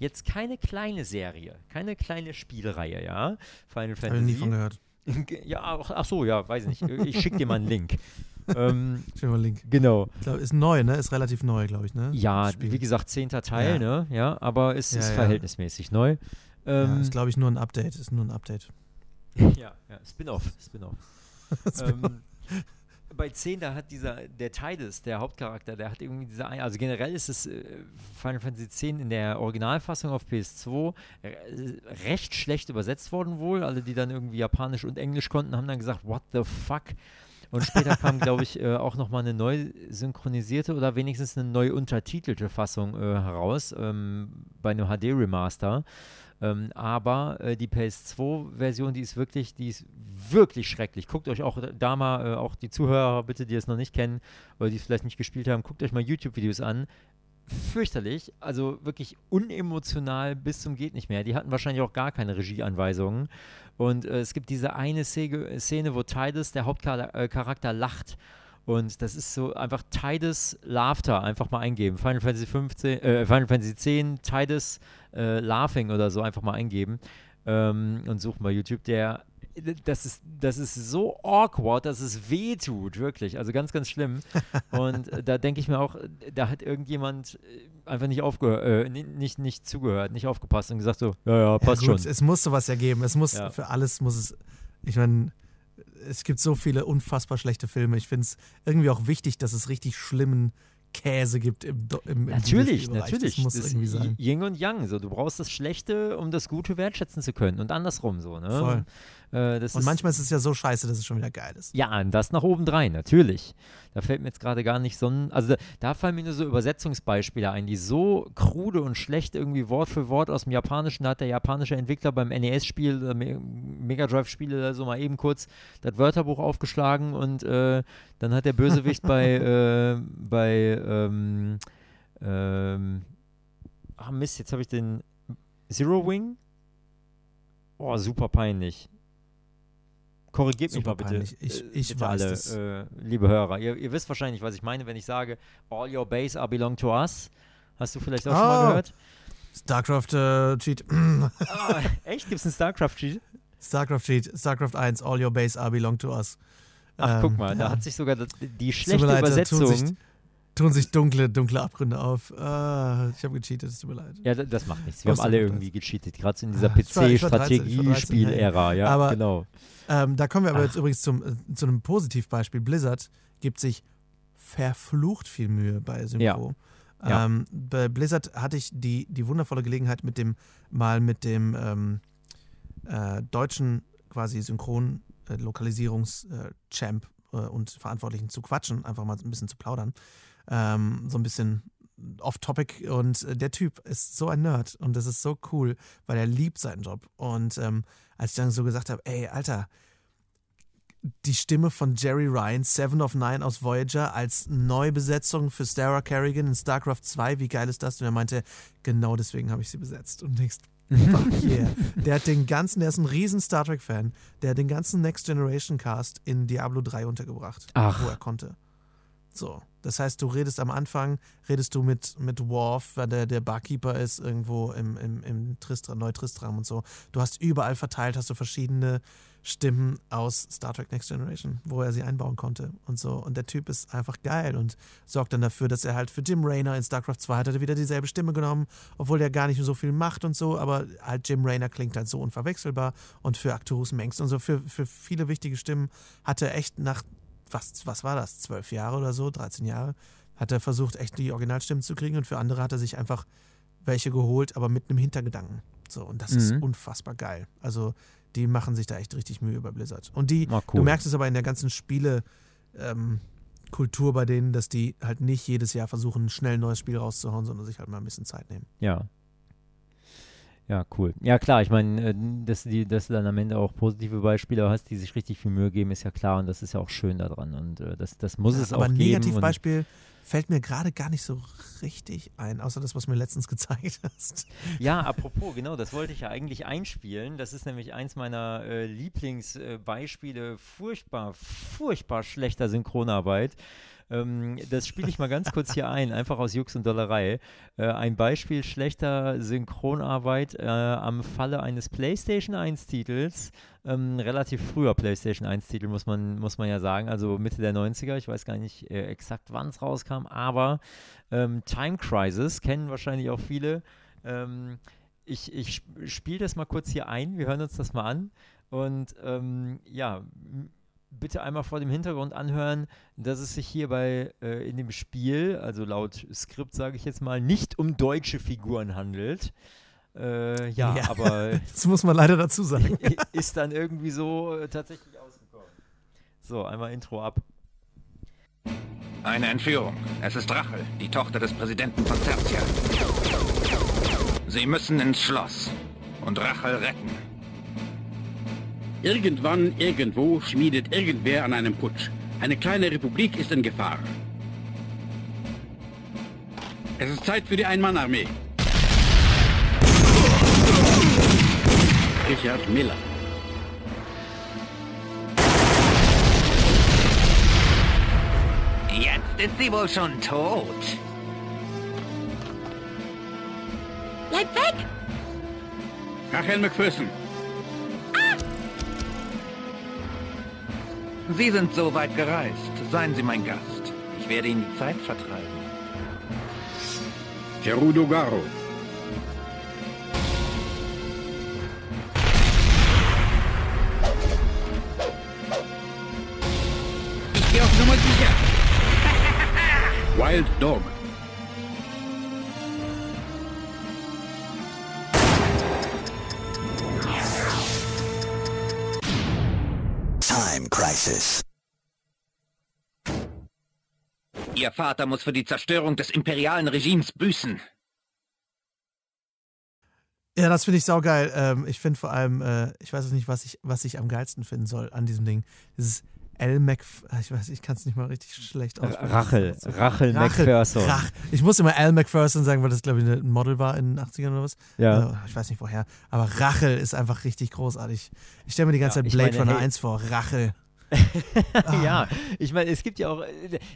jetzt keine kleine Serie, keine kleine Spielreihe, ja. Final Fantasy. Hab ich nie von gehört. Ja, ach, ach so, ja, weiß nicht. Ich schicke dir mal einen Link. ähm, mal einen Link. Genau. Glaub, ist neu, ne? Ist relativ neu, glaube ich, ne? Ja, wie gesagt, zehnter Teil, ja. ne? Ja, aber ist, ja, ist ja. verhältnismäßig neu. Ähm, ist, glaube ich, nur ein Update. Ist nur ein Update. ja, ja, Spin-off, Spin-off. Spin ähm, bei 10, da hat dieser, der Tidus, der Hauptcharakter, der hat irgendwie diese, also generell ist es äh, Final Fantasy X in der Originalfassung auf PS2 äh, recht schlecht übersetzt worden wohl. Alle, die dann irgendwie Japanisch und Englisch konnten, haben dann gesagt, what the fuck? Und später kam, glaube ich, äh, auch nochmal eine neu synchronisierte oder wenigstens eine neu untertitelte Fassung äh, heraus ähm, bei einem HD-Remaster. Ähm, aber äh, die PS2-Version, die ist wirklich, die ist wirklich schrecklich. Guckt euch auch da mal, äh, auch die Zuhörer bitte, die es noch nicht kennen oder die es vielleicht nicht gespielt haben, guckt euch mal YouTube-Videos an. Fürchterlich, also wirklich unemotional bis zum geht nicht mehr. Die hatten wahrscheinlich auch gar keine Regieanweisungen. Und äh, es gibt diese eine Szene, wo Tidus, der Hauptcharakter, lacht. Und das ist so einfach Tidus Laughter einfach mal eingeben. Final Fantasy 15, äh, Final Fantasy 10, Tidus äh, Laughing oder so einfach mal eingeben ähm, und suchen bei YouTube. Der, das ist, das ist so awkward, dass es weh tut, wirklich. Also ganz, ganz schlimm. und äh, da denke ich mir auch, da hat irgendjemand äh, einfach nicht aufgehört, äh, nicht, nicht zugehört, nicht aufgepasst und gesagt so, ja, ja, passt ja, gut, schon. Es muss sowas ergeben. Es muss, ja. für alles muss es, ich meine, es gibt so viele unfassbar schlechte Filme. Ich finde es irgendwie auch wichtig, dass es richtig schlimmen Käse gibt im, im, im Natürlich, natürlich. Das muss das irgendwie sein. Yin und Yang. So. Du brauchst das Schlechte, um das Gute wertschätzen zu können. Und andersrum so. Ne? Voll. Äh, und manchmal ist es ja so scheiße, dass es schon wieder geil ist. Ja, und das nach oben drein, natürlich. Da fällt mir jetzt gerade gar nicht so ein. Also da, da, fallen mir nur so Übersetzungsbeispiele ein, die so krude und schlecht irgendwie Wort für Wort aus dem Japanischen. Da hat der japanische Entwickler beim NES-Spiel, äh, Mega Drive-Spiele, so mal eben kurz das Wörterbuch aufgeschlagen und äh, dann hat der Bösewicht bei, äh, bei, ähm, ähm, ach Mist, jetzt habe ich den Zero Wing. Oh, super peinlich. Korrigiert mich mal bitte. Ich, äh, ich bitte weiß alle, das. Äh, liebe Hörer. Ihr, ihr, wisst wahrscheinlich, was ich meine, wenn ich sage, all your base are belong to us. Hast du vielleicht auch oh. schon mal oh. gehört? StarCraft-Cheat. Äh, oh, echt? Gibt es einen StarCraft-Cheat? StarCraft-Cheat, StarCraft 1, All Your Base are belong to us. Ach, ähm, guck mal, ja. da hat sich sogar die schlechte Übersetzung. Tun sich, dunkle, dunkle Abgründe auf. Uh, ich habe gecheatet, es tut mir leid. Ja, das macht nichts. Wir haben alle irgendwie gecheatet, gerade in dieser PC-Strategiespiel-Ära, ja, aber, genau. Ähm, da kommen wir aber Ach. jetzt übrigens zum, äh, zu einem Positivbeispiel. Blizzard gibt sich verflucht viel Mühe bei Synchro. Ja. Ja. Ähm, bei Blizzard hatte ich die, die wundervolle Gelegenheit, mit dem mal mit dem ähm, äh, deutschen quasi Synchron-Lokalisierungs-Champ äh, äh, und Verantwortlichen zu quatschen, einfach mal ein bisschen zu plaudern. Ähm, so ein bisschen off-topic und äh, der Typ ist so ein Nerd und das ist so cool, weil er liebt seinen Job. Und ähm, als ich dann so gesagt habe, ey, Alter, die Stimme von Jerry Ryan, Seven of Nine aus Voyager, als Neubesetzung für Sarah Kerrigan in StarCraft 2. Wie geil ist das? Und er meinte, genau deswegen habe ich sie besetzt. Und denkst, fuck yeah. Der hat den ganzen, der ist ein riesen Star Trek-Fan, der hat den ganzen Next Generation Cast in Diablo 3 untergebracht, Ach. wo er konnte. So. Das heißt, du redest am Anfang, redest du mit, mit Worf, weil der der Barkeeper ist, irgendwo im, im, im Tristram, Neutristram und so. Du hast überall verteilt, hast du verschiedene Stimmen aus Star Trek Next Generation, wo er sie einbauen konnte und so. Und der Typ ist einfach geil und sorgt dann dafür, dass er halt für Jim Raynor in StarCraft 2 hat er wieder dieselbe Stimme genommen, obwohl der gar nicht so viel macht und so, aber halt Jim Raynor klingt halt so unverwechselbar und für Arcturus Mengst und so, für, für viele wichtige Stimmen hat er echt nach, was, was war das, zwölf Jahre oder so, 13 Jahre, hat er versucht, echt die Originalstimmen zu kriegen und für andere hat er sich einfach welche geholt, aber mit einem Hintergedanken. So, und das mhm. ist unfassbar geil. Also die machen sich da echt richtig Mühe bei Blizzard. Und die, cool. du merkst es aber in der ganzen Spiele, ähm, Kultur bei denen, dass die halt nicht jedes Jahr versuchen, schnell ein neues Spiel rauszuhauen, sondern sich halt mal ein bisschen Zeit nehmen. Ja. Ja, cool. Ja, klar, ich meine, äh, dass, die, dass du dann am Ende auch positive Beispiele hast, die sich richtig viel Mühe geben, ist ja klar und das ist ja auch schön daran und äh, das, das muss ja, es auch geben. Aber ein Negativbeispiel fällt mir gerade gar nicht so richtig ein, außer das, was du mir letztens gezeigt hast. Ja, apropos, genau, das wollte ich ja eigentlich einspielen. Das ist nämlich eins meiner äh, Lieblingsbeispiele furchtbar, furchtbar schlechter Synchronarbeit. Ähm, das spiele ich mal ganz kurz hier ein, einfach aus Jux und Dollerei. Äh, ein Beispiel schlechter Synchronarbeit äh, am Falle eines PlayStation 1-Titels. Ähm, relativ früher PlayStation 1-Titel, muss man, muss man ja sagen, also Mitte der 90er. Ich weiß gar nicht äh, exakt, wann es rauskam, aber ähm, Time Crisis kennen wahrscheinlich auch viele. Ähm, ich, ich spiele das mal kurz hier ein, wir hören uns das mal an. Und ähm, ja, bitte einmal vor dem Hintergrund anhören, dass es sich hierbei äh, in dem Spiel, also laut Skript sage ich jetzt mal, nicht um deutsche Figuren handelt. Äh, ja, ja, aber. das muss man leider dazu sagen. ist dann irgendwie so äh, tatsächlich ausgekommen. So, einmal Intro ab. Eine Entführung. Es ist Rachel, die Tochter des Präsidenten von Tertia. Sie müssen ins Schloss und Rachel retten. Irgendwann, irgendwo schmiedet irgendwer an einem Putsch. Eine kleine Republik ist in Gefahr. Es ist Zeit für die Ein-Mann-Armee. Richard Miller. Jetzt ist sie wohl schon tot. Bleib weg! Rachel McPherson. Sie sind so weit gereist. Seien Sie mein Gast. Ich werde Ihnen die Zeit vertreiben. Gerudo Garo. Ich gehe auf Nummer sicher. Wild Dog. Crisis. Ihr Vater muss für die Zerstörung des imperialen Regimes büßen. Ja, das finde ich saugeil. Ähm, ich finde vor allem, äh, ich weiß nicht, was ich, was ich am geilsten finden soll an diesem Ding. Dieses L. Mac, ich weiß, ich kann es nicht mal richtig schlecht aussprechen. Rachel, Rachel, Rachel McPherson. Rach, ich muss immer Al McPherson sagen, weil das, glaube ich, ein Model war in den 80ern oder was. Ja. Äh, ich weiß nicht woher. Aber Rachel ist einfach richtig großartig. Ich stelle mir die ganze ja, Zeit Blade Runner hey, 1 vor. Rachel. ja, ich meine, es gibt ja auch,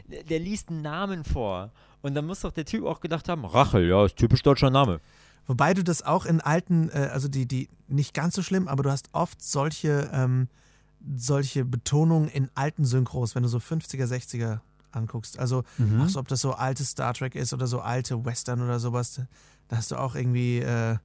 der, der, liest einen Namen vor. Und dann muss doch der Typ auch gedacht haben, Rachel, ja, ist typisch deutscher Name. Wobei du das auch in alten, äh, also die, die nicht ganz so schlimm, aber du hast oft solche, ähm, solche Betonungen in alten Synchros, wenn du so 50er, 60er anguckst. Also, mhm. auch so, ob das so altes Star Trek ist oder so alte Western oder sowas, da hast du auch irgendwie äh,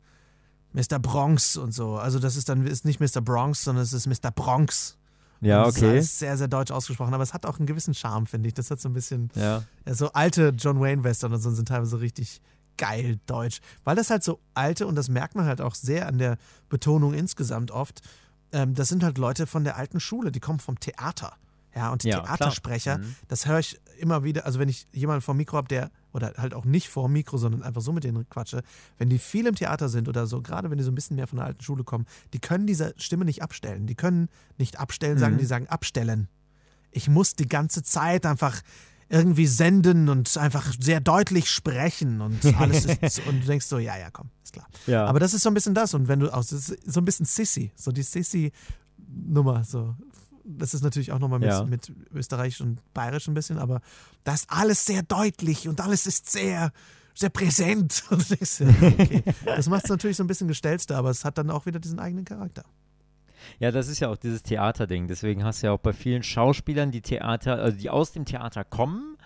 Mr. Bronx und so. Also, das ist dann ist nicht Mr. Bronx, sondern es ist Mr. Bronx. Ja, okay. Das ist sehr, sehr deutsch ausgesprochen, aber es hat auch einen gewissen Charme, finde ich. Das hat so ein bisschen. Ja. ja. So alte John Wayne Western und so sind teilweise so richtig geil deutsch. Weil das halt so alte, und das merkt man halt auch sehr an der Betonung insgesamt oft, ähm, das sind halt Leute von der alten Schule, die kommen vom Theater. Ja, und ja, Theatersprecher, mhm. das höre ich immer wieder, also wenn ich jemanden vor Mikro habe, der, oder halt auch nicht vor Mikro, sondern einfach so mit denen quatsche, wenn die viel im Theater sind oder so, gerade wenn die so ein bisschen mehr von der alten Schule kommen, die können diese Stimme nicht abstellen. Die können nicht abstellen sagen, mhm. die sagen abstellen. Ich muss die ganze Zeit einfach irgendwie senden und einfach sehr deutlich sprechen und alles ist, und du denkst so, ja, ja, komm, ist klar. Ja. Aber das ist so ein bisschen das und wenn du auch, so ein bisschen Sissy, so die Sissy-Nummer, so das ist natürlich auch nochmal mit, ja. mit Österreichisch und Bayerisch ein bisschen, aber das ist alles sehr deutlich und alles ist sehr, sehr präsent. okay. Das macht es natürlich so ein bisschen gestellter, aber es hat dann auch wieder diesen eigenen Charakter. Ja, das ist ja auch dieses Theaterding. Deswegen hast du ja auch bei vielen Schauspielern, die Theater, also die aus dem Theater kommen,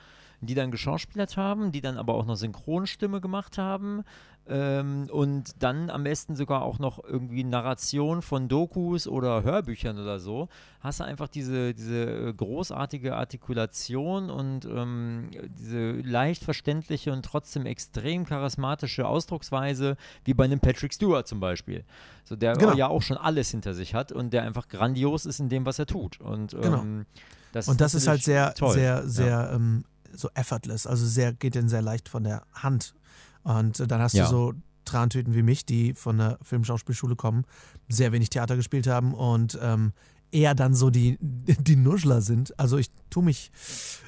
die dann geschauspielert haben, die dann aber auch noch Synchronstimme gemacht haben ähm, und dann am besten sogar auch noch irgendwie Narration von Dokus oder Hörbüchern oder so, hast du einfach diese, diese äh, großartige Artikulation und ähm, diese leicht verständliche und trotzdem extrem charismatische Ausdrucksweise, wie bei einem Patrick Stewart zum Beispiel. So, der genau. ja auch schon alles hinter sich hat und der einfach grandios ist in dem, was er tut. Und, genau. ähm, das und das ist halt sehr, toll. sehr, sehr ja. ähm, so effortless, also sehr, geht denn sehr leicht von der Hand und äh, dann hast ja. du so Trantüten wie mich, die von der Filmschauspielschule kommen, sehr wenig Theater gespielt haben und ähm, eher dann so die, die Nuschler sind. Also ich tue mich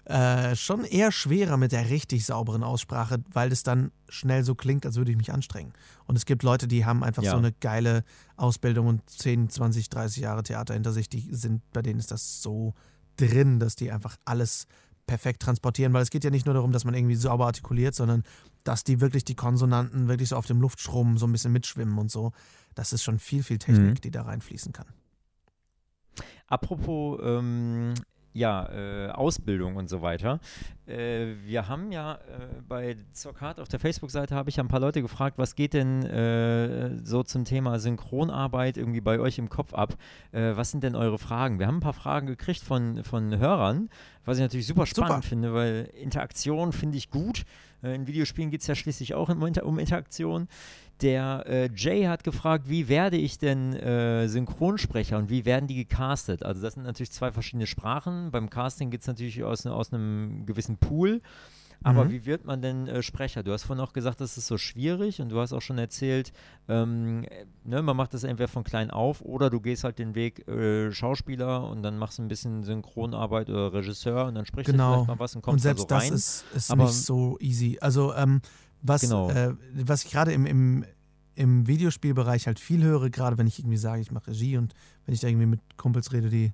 äh, schon eher schwerer mit der richtig sauberen Aussprache, weil es dann schnell so klingt, als würde ich mich anstrengen. Und es gibt Leute, die haben einfach ja. so eine geile Ausbildung und 10, 20, 30 Jahre Theater hinter sich, die sind, bei denen ist das so drin, dass die einfach alles perfekt transportieren, weil es geht ja nicht nur darum, dass man irgendwie sauber artikuliert, sondern dass die wirklich die Konsonanten wirklich so auf dem Luftstrom so ein bisschen mitschwimmen und so. Das ist schon viel, viel Technik, mhm. die da reinfließen kann. Apropos ähm, ja, äh, Ausbildung und so weiter. Äh, wir haben ja äh, bei Zockhart auf der Facebook-Seite habe ich ja ein paar Leute gefragt, was geht denn äh, so zum Thema Synchronarbeit irgendwie bei euch im Kopf ab? Äh, was sind denn eure Fragen? Wir haben ein paar Fragen gekriegt von, von Hörern, was ich natürlich super spannend super. finde, weil Interaktion finde ich gut. Äh, in Videospielen geht es ja schließlich auch um, um Interaktion. Der äh, Jay hat gefragt, wie werde ich denn äh, Synchronsprecher und wie werden die gecastet? Also das sind natürlich zwei verschiedene Sprachen. Beim Casting geht es natürlich aus, aus einem gewissen Pool. Aber mhm. wie wird man denn äh, Sprecher? Du hast vorhin auch gesagt, das ist so schwierig und du hast auch schon erzählt, ähm, ne, man macht das entweder von klein auf oder du gehst halt den Weg äh, Schauspieler und dann machst du ein bisschen Synchronarbeit oder Regisseur und dann sprichst genau. du vielleicht mal was und kommst und selbst da so rein. das ist, ist Aber, nicht so easy. Also ähm, was, genau. äh, was ich gerade im, im, im Videospielbereich halt viel höre, gerade wenn ich irgendwie sage, ich mache Regie und wenn ich da irgendwie mit Kumpels rede, die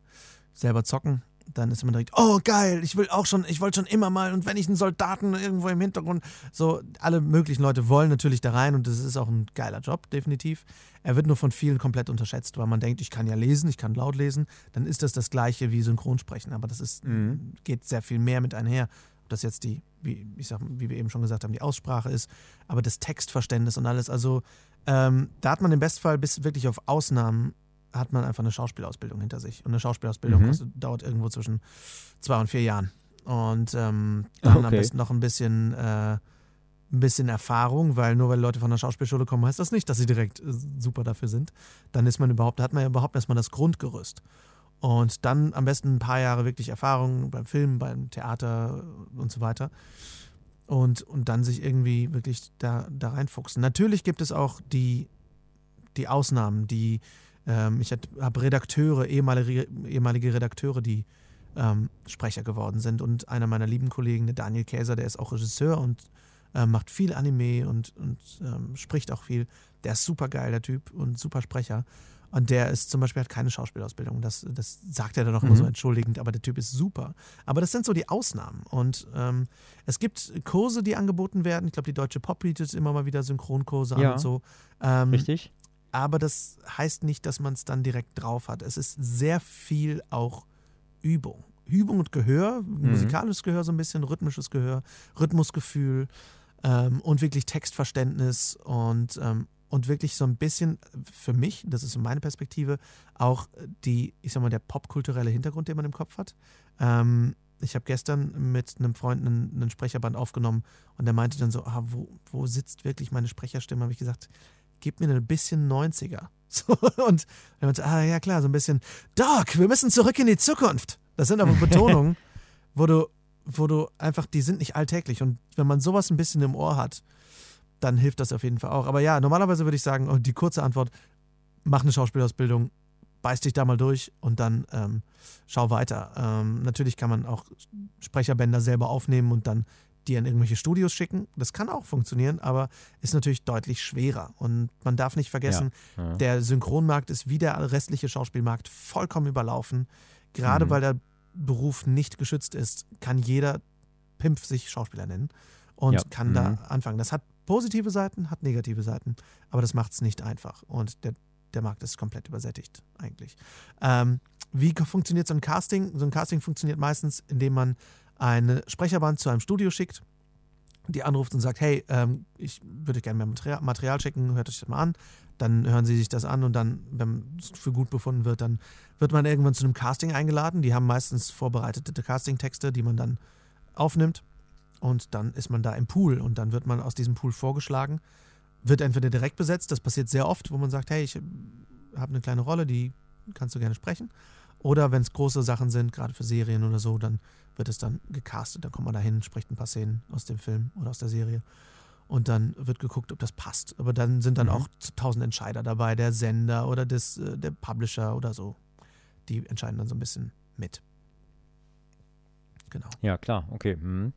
selber zocken, dann ist man direkt, oh geil, ich will auch schon, ich wollte schon immer mal und wenn ich einen Soldaten irgendwo im Hintergrund, so alle möglichen Leute wollen natürlich da rein und das ist auch ein geiler Job, definitiv. Er wird nur von vielen komplett unterschätzt, weil man denkt, ich kann ja lesen, ich kann laut lesen, dann ist das das gleiche wie Synchronsprechen, aber das ist, mhm. geht sehr viel mehr mit einher. Das jetzt die, wie, ich sag, wie wir eben schon gesagt haben, die Aussprache ist, aber das Textverständnis und alles, also ähm, da hat man im Bestfall bis wirklich auf Ausnahmen hat man einfach eine Schauspielausbildung hinter sich. Und eine Schauspielausbildung mhm. kostet, dauert irgendwo zwischen zwei und vier Jahren. Und ähm, dann okay. am besten noch ein bisschen, äh, ein bisschen Erfahrung, weil nur weil Leute von der Schauspielschule kommen, heißt das nicht, dass sie direkt äh, super dafür sind. Dann ist man überhaupt, hat man ja überhaupt erstmal das Grundgerüst. Und dann am besten ein paar Jahre wirklich Erfahrung beim Film, beim Theater und so weiter. Und, und dann sich irgendwie wirklich da, da reinfuchsen. Natürlich gibt es auch die, die Ausnahmen, die ähm, ich habe Redakteure, ehemalige, ehemalige Redakteure, die ähm, Sprecher geworden sind. Und einer meiner lieben Kollegen, der Daniel Käser, der ist auch Regisseur und äh, macht viel Anime und, und ähm, spricht auch viel. Der ist super geil, der Typ, und super Sprecher. Und der ist zum Beispiel hat keine Schauspielausbildung. Das, das sagt er dann auch mhm. immer so entschuldigend, aber der Typ ist super. Aber das sind so die Ausnahmen. Und ähm, es gibt Kurse, die angeboten werden. Ich glaube, die Deutsche Pop bietet immer mal wieder Synchronkurse ja. an und so. Ähm, Richtig. Aber das heißt nicht, dass man es dann direkt drauf hat. Es ist sehr viel auch Übung. Übung und Gehör, mhm. musikalisches Gehör so ein bisschen, rhythmisches Gehör, Rhythmusgefühl ähm, und wirklich Textverständnis und, ähm, und wirklich so ein bisschen für mich, das ist so meine Perspektive, auch die, ich sag mal, der popkulturelle Hintergrund, den man im Kopf hat. Ähm, ich habe gestern mit einem Freund einen, einen, Sprecherband aufgenommen und der meinte dann so, ah, wo, wo sitzt wirklich meine Sprecherstimme? Habe ich gesagt, gib mir ein bisschen 90er. So, und er meinte, ah ja klar, so ein bisschen, Doc, wir müssen zurück in die Zukunft. Das sind aber Betonungen, wo du, wo du einfach, die sind nicht alltäglich. Und wenn man sowas ein bisschen im Ohr hat, dann hilft das auf jeden Fall auch. Aber ja, normalerweise würde ich sagen, und die kurze Antwort, mach eine Schauspielausbildung, beiß dich da mal durch und dann ähm, schau weiter. Ähm, natürlich kann man auch Sprecherbänder selber aufnehmen und dann die an irgendwelche Studios schicken. Das kann auch funktionieren, aber ist natürlich deutlich schwerer. Und man darf nicht vergessen, ja. Ja. der Synchronmarkt ist wie der restliche Schauspielmarkt vollkommen überlaufen. Gerade mhm. weil der Beruf nicht geschützt ist, kann jeder Pimp sich Schauspieler nennen und ja. kann mhm. da anfangen. Das hat positive Seiten, hat negative Seiten, aber das macht es nicht einfach. Und der, der Markt ist komplett übersättigt eigentlich. Ähm, wie funktioniert so ein Casting? So ein Casting funktioniert meistens, indem man eine Sprecherband zu einem Studio schickt, die anruft und sagt, hey, ähm, ich würde gerne mehr Material, Material schicken, hört euch das mal an. Dann hören sie sich das an und dann, wenn es für gut befunden wird, dann wird man irgendwann zu einem Casting eingeladen. Die haben meistens vorbereitete Casting-Texte, die man dann aufnimmt. Und dann ist man da im Pool und dann wird man aus diesem Pool vorgeschlagen. Wird entweder direkt besetzt, das passiert sehr oft, wo man sagt, hey, ich habe eine kleine Rolle, die kannst du gerne sprechen. Oder wenn es große Sachen sind, gerade für Serien oder so, dann wird es dann gecastet. Dann kommt man da hin, spricht ein paar Szenen aus dem Film oder aus der Serie. Und dann wird geguckt, ob das passt. Aber dann sind dann mhm. auch tausend Entscheider dabei, der Sender oder das, äh, der Publisher oder so. Die entscheiden dann so ein bisschen mit. Genau. Ja, klar, okay. Mhm.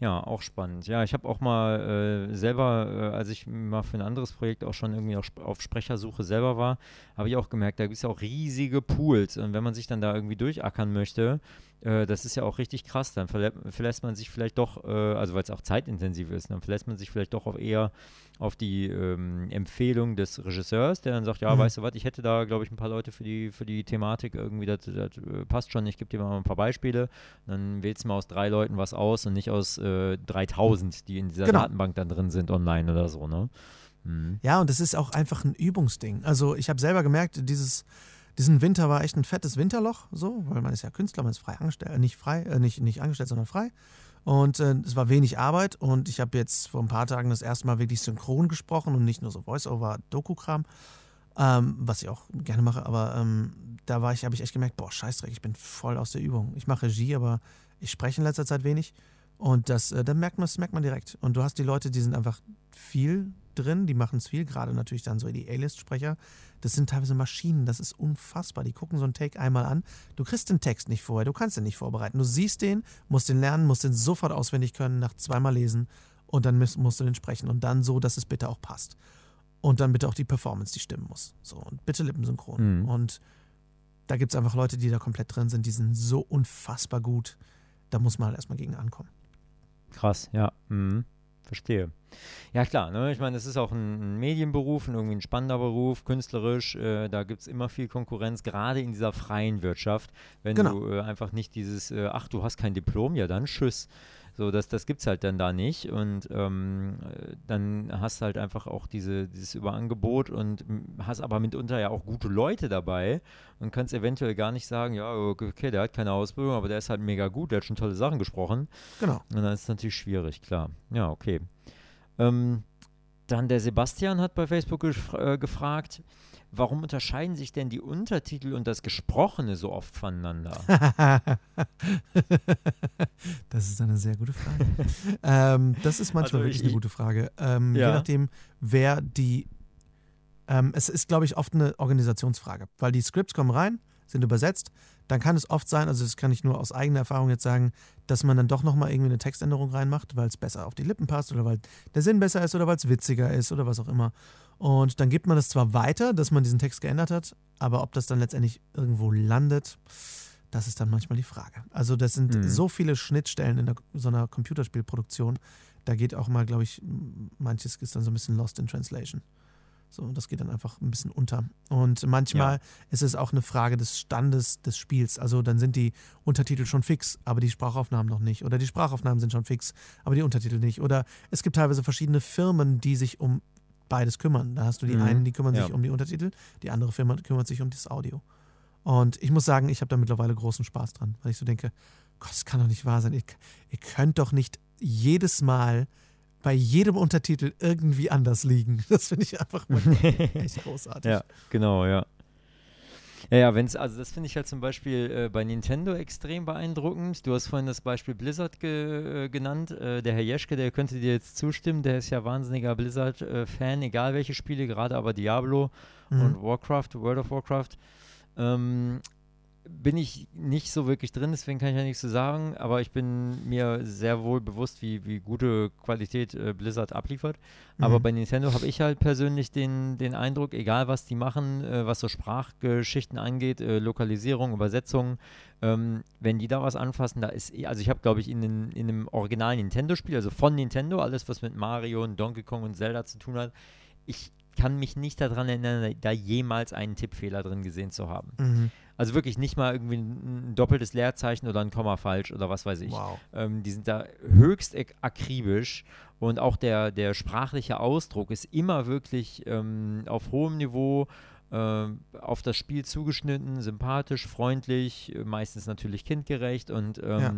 Ja, auch spannend. Ja, ich habe auch mal äh, selber, äh, als ich mal für ein anderes Projekt auch schon irgendwie auf, auf Sprechersuche selber war, habe ich auch gemerkt, da gibt es ja auch riesige Pools. Und wenn man sich dann da irgendwie durchackern möchte, äh, das ist ja auch richtig krass. Dann verlä verlässt man sich vielleicht doch, äh, also weil es auch zeitintensiv ist, dann verlässt man sich vielleicht doch auch eher auf die ähm, Empfehlung des Regisseurs, der dann sagt, ja, mhm. weißt du was, ich hätte da, glaube ich, ein paar Leute für die, für die Thematik irgendwie, das, das äh, passt schon, ich gebe dir mal ein paar Beispiele. Dann wählst du mal aus drei Leuten was aus und nicht aus äh, 3000, die in dieser genau. Datenbank dann drin sind online oder so, ne? Mhm. Ja, und das ist auch einfach ein Übungsding. Also ich habe selber gemerkt, dieses diesen Winter war echt ein fettes Winterloch, so, weil man ist ja Künstler, man ist frei angestellt, äh, nicht frei, äh, nicht, nicht angestellt, sondern frei. Und äh, es war wenig Arbeit und ich habe jetzt vor ein paar Tagen das erste Mal wirklich synchron gesprochen und nicht nur so Voice-Over-Doku-Kram, ähm, was ich auch gerne mache, aber ähm, da war ich, habe ich echt gemerkt, boah, scheißdreck, ich bin voll aus der Übung. Ich mache Regie, aber ich spreche in letzter Zeit wenig und das, äh, dann merkt man, das merkt man direkt. Und du hast die Leute, die sind einfach viel drin, die machen es viel, gerade natürlich dann so die A-List-Sprecher. Das sind teilweise Maschinen, das ist unfassbar. Die gucken so einen Take einmal an. Du kriegst den Text nicht vorher, du kannst den nicht vorbereiten. Du siehst den, musst den lernen, musst den sofort auswendig können, nach zweimal lesen und dann musst du den sprechen. Und dann so, dass es bitte auch passt. Und dann bitte auch die Performance, die stimmen muss. So, und bitte lippensynchron. Mhm. Und da gibt es einfach Leute, die da komplett drin sind, die sind so unfassbar gut. Da muss man halt erstmal gegen ankommen. Krass, ja. Mhm. Verstehe. Ja, klar, ne? ich meine, es ist auch ein, ein, Medienberuf, ein irgendwie ein spannender Beruf, künstlerisch. Äh, da gibt es immer viel Konkurrenz, gerade in dieser freien Wirtschaft. Wenn genau. du äh, einfach nicht dieses, äh, ach, du hast kein Diplom, ja dann tschüss. So, das, das gibt es halt dann da nicht. Und ähm, dann hast du halt einfach auch diese, dieses Überangebot und hast aber mitunter ja auch gute Leute dabei und kannst eventuell gar nicht sagen, ja, okay, der hat keine Ausbildung, aber der ist halt mega gut, der hat schon tolle Sachen gesprochen. Genau. Und dann ist es natürlich schwierig, klar. Ja, okay. Ähm, dann der Sebastian hat bei Facebook äh, gefragt, warum unterscheiden sich denn die Untertitel und das Gesprochene so oft voneinander? das ist eine sehr gute Frage. ähm, das ist manchmal also wirklich ich, eine gute Frage. Ähm, ja. Je nachdem, wer die. Ähm, es ist, glaube ich, oft eine Organisationsfrage, weil die Scripts kommen rein, sind übersetzt, dann kann es oft sein, also das kann ich nur aus eigener Erfahrung jetzt sagen, dass man dann doch nochmal irgendwie eine Textänderung reinmacht, weil es besser auf die Lippen passt oder weil der Sinn besser ist oder weil es witziger ist oder was auch immer. Und dann gibt man es zwar weiter, dass man diesen Text geändert hat, aber ob das dann letztendlich irgendwo landet, das ist dann manchmal die Frage. Also das sind mhm. so viele Schnittstellen in der, so einer Computerspielproduktion, da geht auch mal, glaube ich, manches ist dann so ein bisschen lost in translation. So, das geht dann einfach ein bisschen unter. Und manchmal ja. ist es auch eine Frage des Standes des Spiels. Also dann sind die Untertitel schon fix, aber die Sprachaufnahmen noch nicht. Oder die Sprachaufnahmen sind schon fix, aber die Untertitel nicht. Oder es gibt teilweise verschiedene Firmen, die sich um beides kümmern. Da hast du die mhm. einen, die kümmern ja. sich um die Untertitel, die andere Firma kümmert sich um das Audio. Und ich muss sagen, ich habe da mittlerweile großen Spaß dran, weil ich so denke, Gott, das kann doch nicht wahr sein. Ihr, ihr könnt doch nicht jedes Mal bei jedem Untertitel irgendwie anders liegen. Das finde ich einfach echt großartig. ja, genau, ja. Ja, ja, wenn es, also das finde ich halt zum Beispiel äh, bei Nintendo extrem beeindruckend. Du hast vorhin das Beispiel Blizzard ge, äh, genannt. Äh, der Herr Jeschke, der könnte dir jetzt zustimmen, der ist ja wahnsinniger Blizzard-Fan, egal welche Spiele, gerade aber Diablo mhm. und Warcraft, World of Warcraft. Ähm, bin ich nicht so wirklich drin, deswegen kann ich ja nichts zu sagen, aber ich bin mir sehr wohl bewusst, wie, wie gute Qualität äh, Blizzard abliefert. Mhm. Aber bei Nintendo habe ich halt persönlich den, den Eindruck, egal was die machen, äh, was so Sprachgeschichten angeht, äh, Lokalisierung, Übersetzung, ähm, wenn die da was anfassen, da ist, also ich habe, glaube ich, in, in, in einem originalen Nintendo-Spiel, also von Nintendo, alles, was mit Mario und Donkey Kong und Zelda zu tun hat, ich kann mich nicht daran erinnern, da jemals einen Tippfehler drin gesehen zu haben. Mhm. Also wirklich nicht mal irgendwie ein, ein, doppeltes Leerzeichen oder ein Komma falsch oder was weiß ich. Wow. Ähm, die sind da höchst akribisch und auch der, der sprachliche Ausdruck ist immer wirklich ähm, auf hohem Niveau äh, auf das Spiel zugeschnitten, sympathisch, freundlich, meistens natürlich kindgerecht und ähm, ja.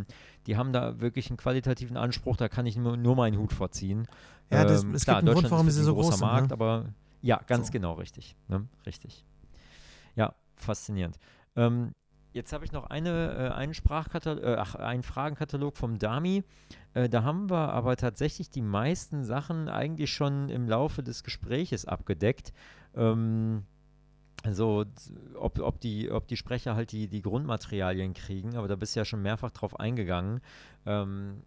die haben da wirklich einen qualitativen Anspruch, da kann ich nur, nur meinen Hut vorziehen. Ja, das, ähm, es klar, gibt einen Grund, warum sie so groß sind. Markt, ne? aber ja, ganz so. genau richtig. Ne? Richtig. Ja, faszinierend. Ähm, jetzt habe ich noch eine, äh, einen, Sprachkatalog, äh, ach, einen Fragenkatalog vom Dami. Äh, da haben wir aber tatsächlich die meisten Sachen eigentlich schon im Laufe des Gespräches abgedeckt. Ähm, so, ob, ob, die, ob die Sprecher halt die, die Grundmaterialien kriegen, aber da bist du ja schon mehrfach drauf eingegangen. Ähm,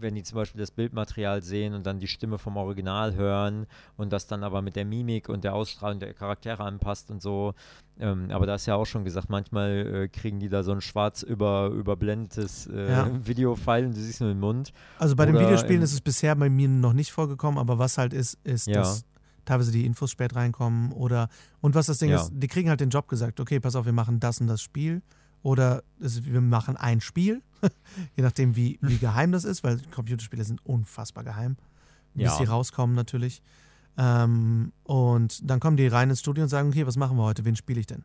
wenn die zum Beispiel das Bildmaterial sehen und dann die Stimme vom Original hören und das dann aber mit der Mimik und der Ausstrahlung der Charaktere anpasst und so. Ähm, aber da ist ja auch schon gesagt, manchmal äh, kriegen die da so ein schwarz über, überblendetes äh, ja. Videofile und du siehst nur den Mund. Also bei Oder den Videospielen ist es bisher bei mir noch nicht vorgekommen, aber was halt ist, ist, ja. dass teilweise die Infos spät reinkommen oder und was das Ding ja. ist, die kriegen halt den Job gesagt, okay, pass auf, wir machen das und das Spiel oder es, wir machen ein Spiel, je nachdem, wie, wie geheim das ist, weil Computerspiele sind unfassbar geheim, bis ja. sie rauskommen natürlich. Ähm, und dann kommen die rein ins Studio und sagen, okay, was machen wir heute, wen spiele ich denn?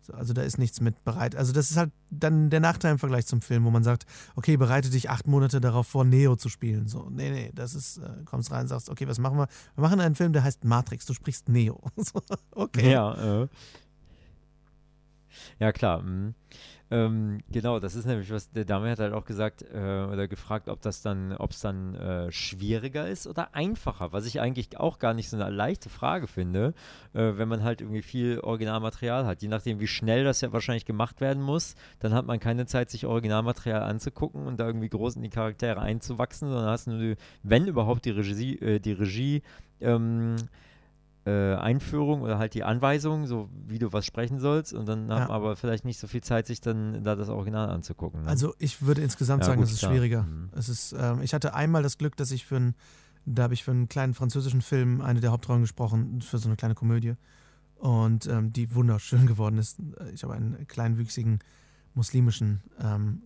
So, also da ist nichts mit bereit. Also das ist halt dann der Nachteil im Vergleich zum Film, wo man sagt, okay, bereite dich acht Monate darauf vor, Neo zu spielen. So, nee, nee, das ist, äh, kommst rein und sagst, okay, was machen wir? Wir machen einen Film, der heißt Matrix, du sprichst Neo. okay. Ja, äh. Ja, klar. Mhm. Ähm, genau, das ist nämlich was, der Dame hat halt auch gesagt äh, oder gefragt, ob das dann, ob es dann äh, schwieriger ist oder einfacher, was ich eigentlich auch gar nicht so eine leichte Frage finde, äh, wenn man halt irgendwie viel Originalmaterial hat. Je nachdem, wie schnell das ja wahrscheinlich gemacht werden muss, dann hat man keine Zeit, sich Originalmaterial anzugucken und da irgendwie groß in die Charaktere einzuwachsen, sondern hast nur, wenn überhaupt, die Regie, äh, die Regie ähm, äh, Einführung oder halt die Anweisung, so wie du was sprechen sollst und dann ja. haben aber vielleicht nicht so viel Zeit, sich dann da das Original anzugucken. Ne? Also ich würde insgesamt ja, sagen, es ist klar. schwieriger. Mhm. Es ist, ähm, ich hatte einmal das Glück, dass ich für einen, da habe ich für einen kleinen französischen Film eine der Hauptrollen gesprochen, für so eine kleine Komödie und ähm, die wunderschön geworden ist. Ich habe einen kleinwüchsigen muslimischen ähm,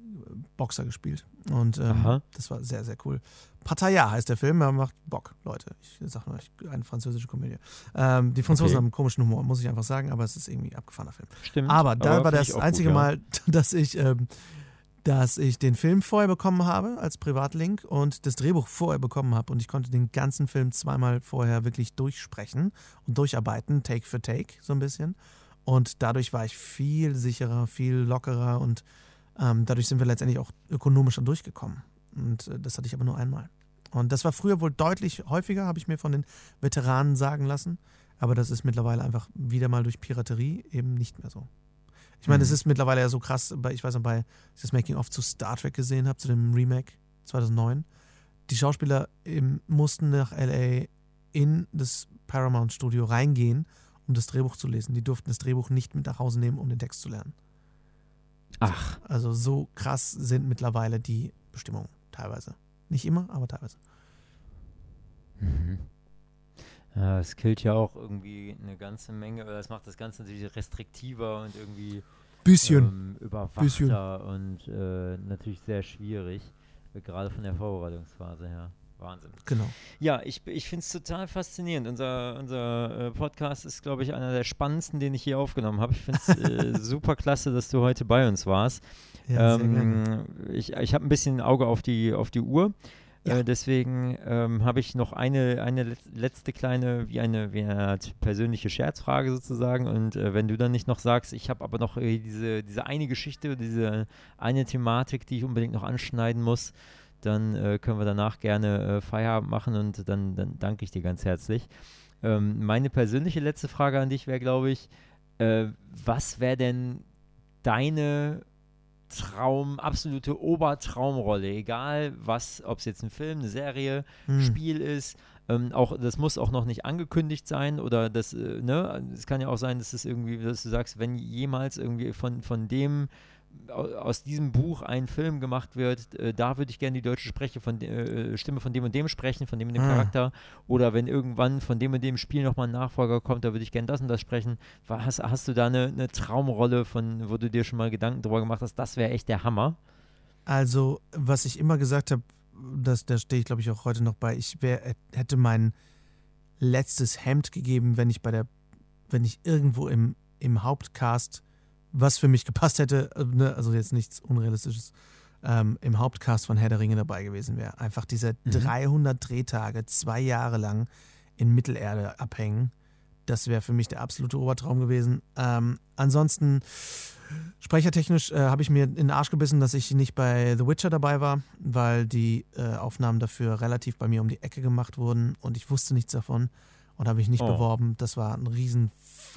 Boxer gespielt. Und ähm, das war sehr, sehr cool. Pattaya heißt der Film, er macht Bock, Leute. Ich sag nur, eine französische Komödie. Ähm, die Franzosen okay. haben einen komischen Humor, muss ich einfach sagen, aber es ist irgendwie ein abgefahrener Film. Stimmt. Aber da aber war das einzige gut, ja. Mal, dass ich, ähm, dass ich den Film vorher bekommen habe als Privatlink und das Drehbuch vorher bekommen habe und ich konnte den ganzen Film zweimal vorher wirklich durchsprechen und durcharbeiten, Take für Take, so ein bisschen. Und dadurch war ich viel sicherer, viel lockerer und ähm, dadurch sind wir letztendlich auch ökonomischer durchgekommen. Und äh, das hatte ich aber nur einmal. Und das war früher wohl deutlich häufiger, habe ich mir von den Veteranen sagen lassen. Aber das ist mittlerweile einfach wieder mal durch Piraterie eben nicht mehr so. Ich meine, es mhm. ist mittlerweile ja so krass, ich weiß noch, bei, ich das Making-of zu Star Trek gesehen habe, zu dem Remake 2009. Die Schauspieler im, mussten nach L.A. in das Paramount-Studio reingehen, um das Drehbuch zu lesen. Die durften das Drehbuch nicht mit nach Hause nehmen, um den Text zu lernen. Ach. Also so krass sind mittlerweile die Bestimmungen teilweise. Nicht immer, aber teilweise. Mhm. Es killt ja auch irgendwie eine ganze Menge, oder es macht das Ganze natürlich restriktiver und irgendwie bisschen ähm, überwachter bisschen. und äh, natürlich sehr schwierig, gerade von der Vorbereitungsphase her. Wahnsinn. Genau. Ja, ich, ich finde es total faszinierend. Unser, unser äh, Podcast ist, glaube ich, einer der spannendsten, den ich hier aufgenommen habe. Ich finde es äh, super klasse, dass du heute bei uns warst. Ja, ähm, ich ich habe ein bisschen ein Auge auf die, auf die Uhr. Ja. Äh, deswegen ähm, habe ich noch eine, eine letzte kleine, wie eine, wie eine persönliche Scherzfrage sozusagen. Und äh, wenn du dann nicht noch sagst, ich habe aber noch äh, diese, diese eine Geschichte, diese eine Thematik, die ich unbedingt noch anschneiden muss, dann äh, können wir danach gerne äh, Feierabend machen und dann, dann danke ich dir ganz herzlich. Ähm, meine persönliche letzte Frage an dich wäre, glaube ich, äh, was wäre denn deine Traum, absolute Obertraumrolle, egal was, ob es jetzt ein Film, eine Serie, hm. Spiel ist. Ähm, auch das muss auch noch nicht angekündigt sein oder das, äh, ne, es kann ja auch sein, dass es irgendwie, dass du sagst, wenn jemals irgendwie von, von dem aus diesem Buch ein Film gemacht wird, äh, da würde ich gerne die deutsche Spreche von äh, Stimme von dem und dem sprechen, von dem und dem ah. Charakter. Oder wenn irgendwann von dem und dem Spiel nochmal ein Nachfolger kommt, da würde ich gerne das und das sprechen. Hast, hast du da eine, eine Traumrolle, von, wo du dir schon mal Gedanken darüber gemacht hast, das wäre echt der Hammer? Also, was ich immer gesagt habe, da stehe ich glaube ich auch heute noch bei, ich wär, hätte mein letztes Hemd gegeben, wenn ich bei der, wenn ich irgendwo im, im Hauptcast was für mich gepasst hätte, äh, ne, also jetzt nichts Unrealistisches, ähm, im Hauptcast von Herr der Ringe dabei gewesen wäre. Einfach diese mhm. 300 Drehtage, zwei Jahre lang in Mittelerde abhängen. Das wäre für mich der absolute Obertraum gewesen. Ähm, ansonsten, sprechertechnisch äh, habe ich mir in den Arsch gebissen, dass ich nicht bei The Witcher dabei war, weil die äh, Aufnahmen dafür relativ bei mir um die Ecke gemacht wurden und ich wusste nichts davon und habe mich nicht oh. beworben. Das war ein riesen.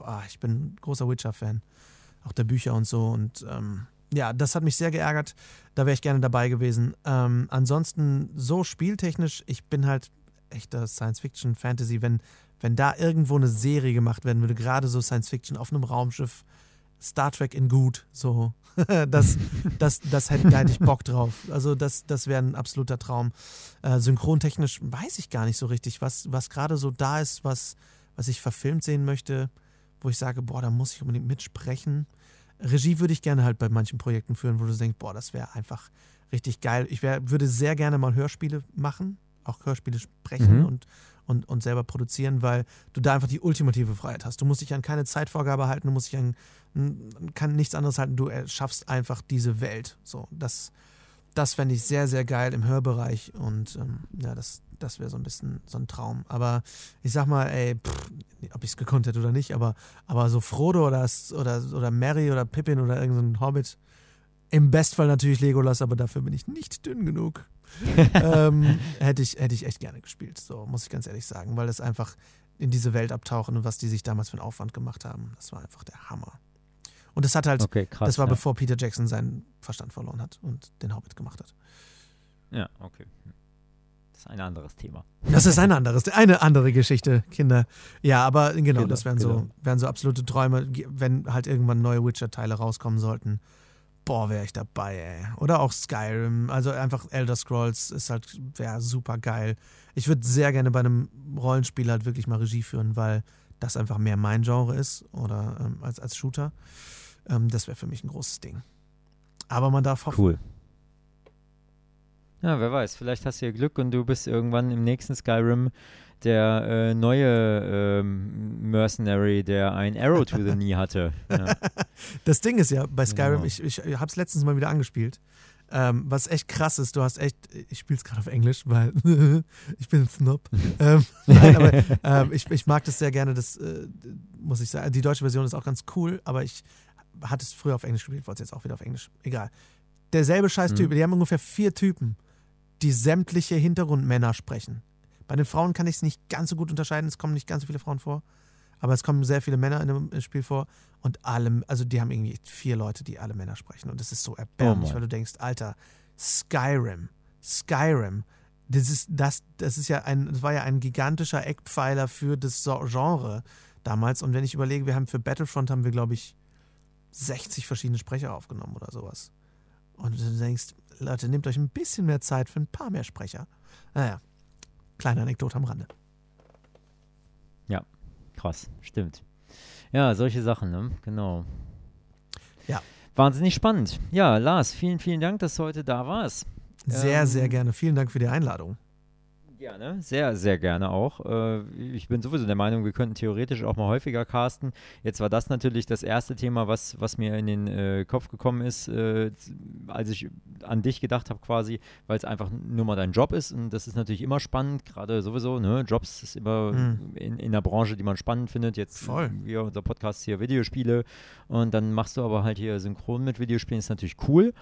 Ah, ich bin ein großer Witcher-Fan auch der Bücher und so. Und ähm, ja, das hat mich sehr geärgert. Da wäre ich gerne dabei gewesen. Ähm, ansonsten, so spieltechnisch, ich bin halt echter Science-Fiction, Fantasy. Wenn, wenn da irgendwo eine Serie gemacht werden würde, gerade so Science-Fiction auf einem Raumschiff, Star Trek in gut, so. das, das, das hätte, da hätte ich Bock drauf. Also, das, das wäre ein absoluter Traum. Äh, synchrontechnisch weiß ich gar nicht so richtig, was, was gerade so da ist, was, was ich verfilmt sehen möchte, wo ich sage, boah, da muss ich unbedingt mitsprechen. Regie würde ich gerne halt bei manchen Projekten führen, wo du denkst, boah, das wäre einfach richtig geil. Ich wär, würde sehr gerne mal Hörspiele machen, auch Hörspiele sprechen mhm. und, und, und selber produzieren, weil du da einfach die ultimative Freiheit hast. Du musst dich an keine Zeitvorgabe halten, du musst dich an kann nichts anderes halten, du schaffst einfach diese Welt. So, das, das fände ich sehr, sehr geil im Hörbereich und ähm, ja, das, das wäre so ein bisschen so ein Traum. Aber ich sag mal, ey, pff, ob ich es gekonnt hätte oder nicht, aber, aber so Frodo oder, oder, oder Mary oder Pippin oder irgendein Hobbit, im Bestfall natürlich Legolas, aber dafür bin ich nicht dünn genug. ähm, hätte, ich, hätte ich echt gerne gespielt, so muss ich ganz ehrlich sagen, weil das einfach in diese Welt abtauchen und was die sich damals für einen Aufwand gemacht haben, das war einfach der Hammer. Und das hat halt, okay, krass, das war ja. bevor Peter Jackson seinen Verstand verloren hat und den Hobbit gemacht hat. Ja, okay. Das ist ein anderes Thema. Das ist ein anderes, eine andere Geschichte, Kinder. Ja, aber genau, genau das wären, genau. so, wären so absolute Träume, wenn halt irgendwann neue Witcher-Teile rauskommen sollten. Boah, wäre ich dabei, ey. Oder auch Skyrim. Also einfach Elder Scrolls ist halt, wäre super geil. Ich würde sehr gerne bei einem Rollenspiel halt wirklich mal Regie führen, weil das einfach mehr mein Genre ist oder ähm, als, als Shooter. Ähm, das wäre für mich ein großes Ding. Aber man darf hoffen. Cool. Ja, wer weiß, vielleicht hast du ja Glück und du bist irgendwann im nächsten Skyrim der äh, neue ähm, Mercenary, der ein Arrow to the Knee hatte. Ja. Das Ding ist ja bei Skyrim, genau. ich, ich habe es letztens mal wieder angespielt. Ähm, was echt krass ist, du hast echt, ich spiele es gerade auf Englisch, weil ich bin ein Snob. ähm, nein, aber ähm, ich, ich mag das sehr gerne, das äh, muss ich sagen. Die deutsche Version ist auch ganz cool, aber ich hatte es früher auf Englisch gespielt, wollte es jetzt auch wieder auf Englisch. Egal. Derselbe Scheiß-Typ, mhm. die haben ungefähr vier Typen die sämtliche Hintergrundmänner sprechen. Bei den Frauen kann ich es nicht ganz so gut unterscheiden, es kommen nicht ganz so viele Frauen vor. aber es kommen sehr viele Männer in dem Spiel vor und alle, also die haben irgendwie vier Leute, die alle Männer sprechen und das ist so erbärmlich, oh weil du denkst, Alter, Skyrim, Skyrim, das ist, das, das ist ja ein, das war ja ein gigantischer Eckpfeiler für das Genre damals. Und wenn ich überlege, wir haben für Battlefront haben wir, glaube ich, 60 verschiedene Sprecher aufgenommen oder sowas. Und du denkst, Leute, nehmt euch ein bisschen mehr Zeit für ein paar mehr Sprecher. Naja, kleine Anekdote am Rande. Ja, krass, stimmt. Ja, solche Sachen, ne? Genau. Ja. Wahnsinnig spannend. Ja, Lars, vielen, vielen Dank, dass du heute da warst. Sehr, ähm, sehr gerne. Vielen Dank für die Einladung. Gerne, sehr, sehr gerne auch. Äh, ich bin sowieso der Meinung, wir könnten theoretisch auch mal häufiger casten. Jetzt war das natürlich das erste Thema, was, was mir in den äh, Kopf gekommen ist, äh, als ich an dich gedacht habe quasi, weil es einfach nur mal dein Job ist und das ist natürlich immer spannend, gerade sowieso, ne? Jobs ist immer mhm. in, in der Branche, die man spannend findet. Jetzt Voll. wir unser Podcast hier Videospiele und dann machst du aber halt hier synchron mit Videospielen, ist natürlich cool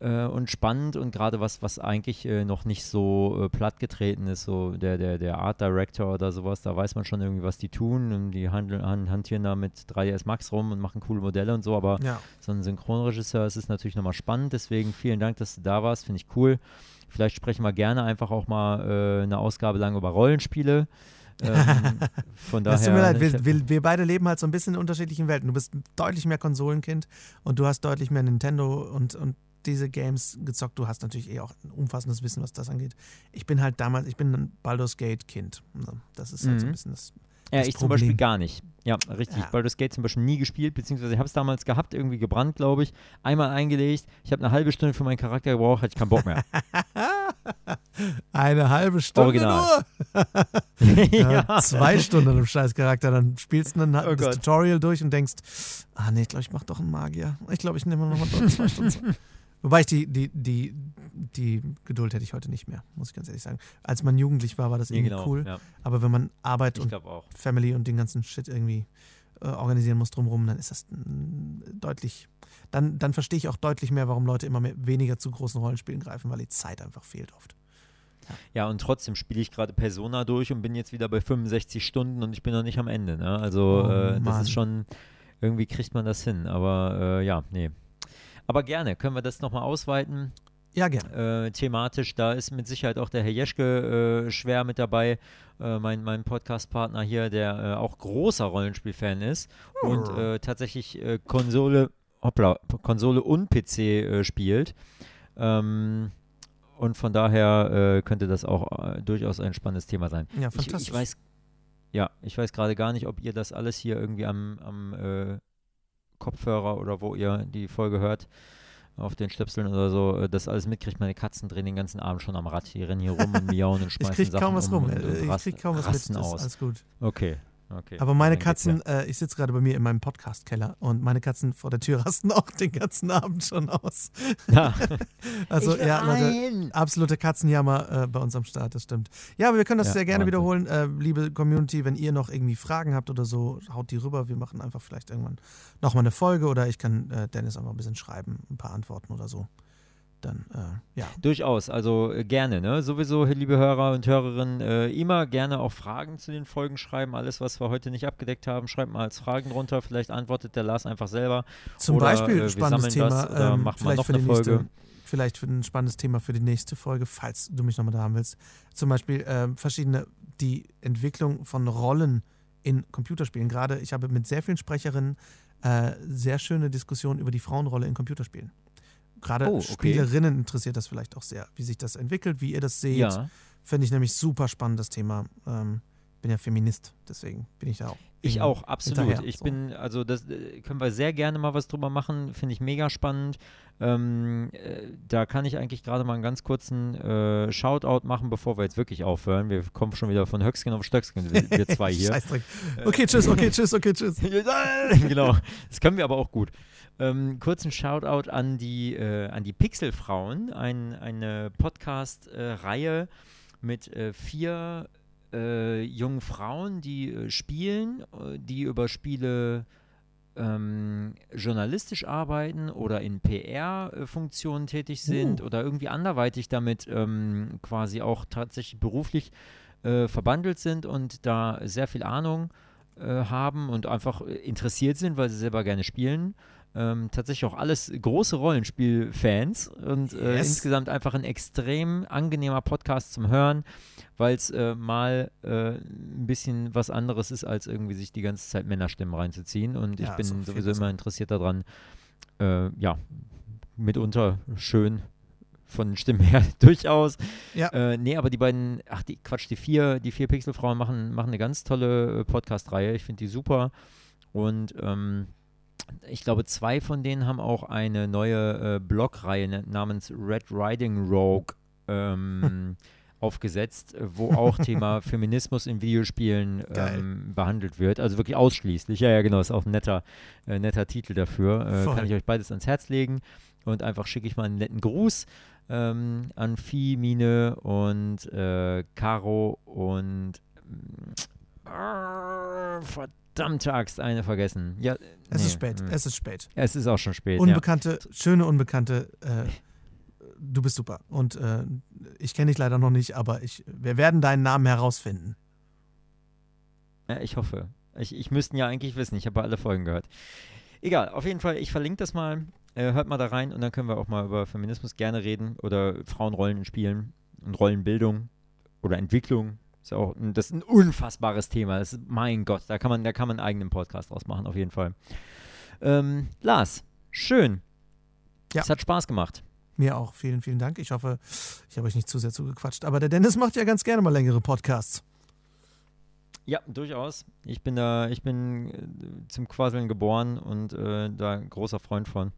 äh, und spannend und gerade was, was eigentlich äh, noch nicht so äh, plattgetreten ist, so der, der, der Art Director oder sowas, da weiß man schon irgendwie, was die tun und die handeln, hantieren da mit 3ds Max rum und machen coole Modelle und so, aber ja. so ein Synchronregisseur, es ist natürlich nochmal spannend, deswegen vielen Dank, dass du da warst, finde ich cool. Vielleicht sprechen wir gerne einfach auch mal äh, eine Ausgabe lang über Rollenspiele. ähm, von daher. Es tut mir leid, wir, wir, wir, beide leben halt so ein bisschen in unterschiedlichen Welten. Du bist deutlich mehr Konsolenkind und du hast deutlich mehr Nintendo und, und diese Games gezockt. Du hast natürlich eh auch ein umfassendes Wissen, was das angeht. Ich bin halt damals, ich bin ein Baldur's Gate Kind. Das ist halt mhm. so ein mhm. bisschen das. Ja, ich Problem. zum Beispiel gar nicht. Ja, richtig. Ja. Baldur's Gate zum Beispiel nie gespielt, beziehungsweise ich habe es damals gehabt, irgendwie gebrannt, glaube ich. Einmal eingelegt. Ich habe eine halbe Stunde für meinen Charakter gebraucht, hatte ich keinen Bock mehr. eine halbe Stunde Original. nur? ja, zwei Stunden im Scheißcharakter. Dann spielst du dann oh das Gott. Tutorial durch und denkst, ah nee, ich glaube, ich mache doch einen Magier. Ich glaube, ich nehme nochmal zwei Stunden. Wobei ich die, die, die, die Geduld hätte ich heute nicht mehr, muss ich ganz ehrlich sagen. Als man jugendlich war, war das irgendwie genau, cool. Ja. Aber wenn man Arbeit ich und Family und den ganzen Shit irgendwie äh, organisieren muss drumherum, dann ist das deutlich, dann, dann verstehe ich auch deutlich mehr, warum Leute immer mehr, weniger zu großen Rollenspielen greifen, weil die Zeit einfach fehlt oft. Ja, ja und trotzdem spiele ich gerade Persona durch und bin jetzt wieder bei 65 Stunden und ich bin noch nicht am Ende. Ne? Also oh, äh, das ist schon, irgendwie kriegt man das hin. Aber äh, ja, nee, aber gerne, können wir das nochmal ausweiten? Ja, gerne. Äh, thematisch, da ist mit Sicherheit auch der Herr Jeschke äh, schwer mit dabei, äh, mein, mein Podcast-Partner hier, der äh, auch großer Rollenspiel-Fan ist oh. und äh, tatsächlich äh, Konsole, hoppla, Konsole und PC spielt. Ähm, und von daher könnte das auch durchaus ein spannendes Thema sein. Ja, fantastisch. Ich, ich weiß, ja, ich weiß gerade gar nicht, ob ihr das alles hier irgendwie am, am Kopfhörer oder wo ihr die Folge hört, auf den Stöpseln oder so, äh, das alles mitkriegt. Meine Katzen drehen den ganzen Abend schon am Rad. Die rennen hier rum und miauen und schmeißen ich krieg kaum was rum. Und, und, und ich krieg kaum was mit. Aus. Alles gut. Okay. Okay, Aber meine Katzen, äh, ich sitze gerade bei mir in meinem Podcast-Keller und meine Katzen vor der Tür rasten auch den ganzen Abend schon aus. Ja. also ja, Leute, absolute Katzenjammer äh, bei uns am Start, das stimmt. Ja, aber wir können das ja, sehr gerne Wahnsinn. wiederholen. Äh, liebe Community, wenn ihr noch irgendwie Fragen habt oder so, haut die rüber. Wir machen einfach vielleicht irgendwann nochmal eine Folge oder ich kann äh, Dennis einfach ein bisschen schreiben, ein paar Antworten oder so dann äh, ja. Durchaus, also äh, gerne, ne? Sowieso, liebe Hörer und Hörerinnen, äh, immer gerne auch Fragen zu den Folgen schreiben. Alles, was wir heute nicht abgedeckt haben, schreibt mal als Fragen drunter. Vielleicht antwortet der Lars einfach selber. Zum oder, Beispiel äh, spannendes Thema. ähm, machen wir noch eine Folge. Nächste, vielleicht für ein spannendes Thema für die nächste Folge, falls du mich nochmal da haben willst. Zum Beispiel äh, verschiedene, die Entwicklung von Rollen in Computerspielen. Gerade ich habe mit sehr vielen Sprecherinnen äh, sehr schöne Diskussionen über die Frauenrolle in Computerspielen. Gerade oh, okay. Spielerinnen interessiert das vielleicht auch sehr, wie sich das entwickelt, wie ihr das seht. Ja. Finde ich nämlich super spannendes Thema. Ähm, bin ja Feminist, deswegen bin ich da auch. Ich auch, absolut. Ich so. bin, also das äh, können wir sehr gerne mal was drüber machen, finde ich mega spannend. Ähm, äh, da kann ich eigentlich gerade mal einen ganz kurzen äh, Shoutout machen, bevor wir jetzt wirklich aufhören. Wir kommen schon wieder von Höcksken auf Stöcksken, wir, wir zwei hier. okay, tschüss, okay, tschüss, okay, tschüss. genau, das können wir aber auch gut. Ähm, kurzen Shoutout an die, äh, an die Pixelfrauen, ein, eine Podcast-Reihe mit äh, vier äh, jungen Frauen, die äh, spielen, die über Spiele ähm, journalistisch arbeiten oder in PR-Funktionen tätig sind uh. oder irgendwie anderweitig damit ähm, quasi auch tatsächlich beruflich äh, verbandelt sind und da sehr viel Ahnung äh, haben und einfach interessiert sind, weil sie selber gerne spielen. Ähm, tatsächlich auch alles große Rollenspiel-Fans und äh, yes. insgesamt einfach ein extrem angenehmer Podcast zum Hören, weil es äh, mal äh, ein bisschen was anderes ist, als irgendwie sich die ganze Zeit Männerstimmen reinzuziehen. Und ja, ich bin sowieso immer interessiert daran, äh, ja, mitunter schön von Stimmen her durchaus. Ja. Äh, nee, aber die beiden, ach die Quatsch, die vier, die vier Pixelfrauen machen, machen eine ganz tolle äh, Podcast-Reihe. Ich finde die super. Und ähm, ich glaube, zwei von denen haben auch eine neue äh, Blogreihe namens Red Riding Rogue ähm, aufgesetzt, wo auch Thema Feminismus in Videospielen ähm, behandelt wird. Also wirklich ausschließlich. Ja, ja, genau, ist auch ein netter, äh, netter Titel dafür. Äh, kann ich euch beides ans Herz legen. Und einfach schicke ich mal einen netten Gruß ähm, an Vieh, Mine und äh, Caro und äh, verdammte Axt, eine vergessen. Ja, es nee, ist spät, mh. es ist spät. Es ist auch schon spät. Unbekannte, ja. schöne Unbekannte, äh, du bist super. Und äh, ich kenne dich leider noch nicht, aber ich, wir werden deinen Namen herausfinden. Ja, ich hoffe. Ich, ich müsste ja eigentlich wissen, ich habe alle Folgen gehört. Egal, auf jeden Fall, ich verlinke das mal. Äh, hört mal da rein und dann können wir auch mal über Feminismus gerne reden oder Frauenrollen in Spielen und Rollenbildung oder Entwicklung. Ist auch, das ist ein unfassbares Thema. Das ist, mein Gott, da kann man, da kann man einen eigenen Podcast draus machen, auf jeden Fall. Ähm, Lars, schön. Ja. Es hat Spaß gemacht. Mir auch. Vielen, vielen Dank. Ich hoffe, ich habe euch nicht zu sehr zugequatscht. Aber der Dennis macht ja ganz gerne mal längere Podcasts. Ja, durchaus. Ich bin da, ich bin äh, zum Quasseln geboren und äh, da großer Freund von.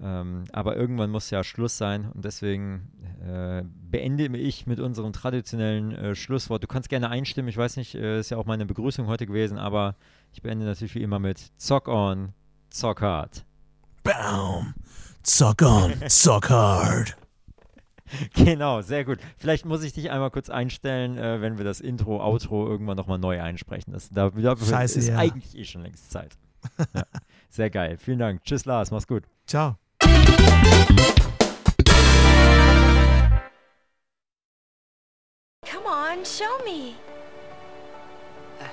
Ähm, aber irgendwann muss ja Schluss sein und deswegen äh, beende ich mit unserem traditionellen äh, Schlusswort. Du kannst gerne einstimmen, ich weiß nicht, äh, ist ja auch meine Begrüßung heute gewesen, aber ich beende natürlich wie immer mit Zock on, Zock hard. Bam! Zock on, Zock hard. Genau, sehr gut. Vielleicht muss ich dich einmal kurz einstellen, äh, wenn wir das Intro, Outro irgendwann nochmal neu einsprechen. Das, da, dafür Scheiße, ist ja. eigentlich eh schon längst Zeit. Ja. Sehr geil. Vielen Dank. Tschüss, Lars. Mach's gut. Ciao. Come on, show me. Uh,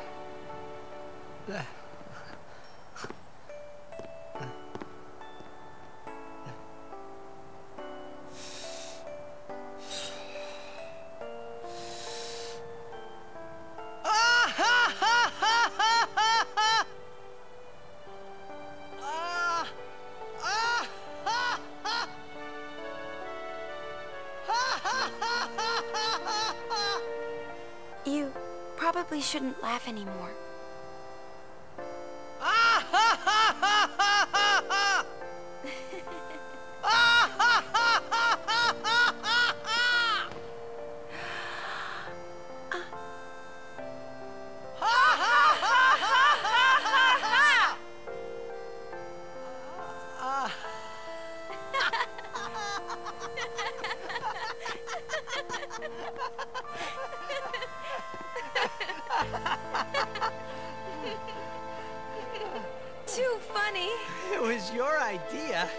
uh, probably shouldn't laugh anymore. Too funny. It was your idea.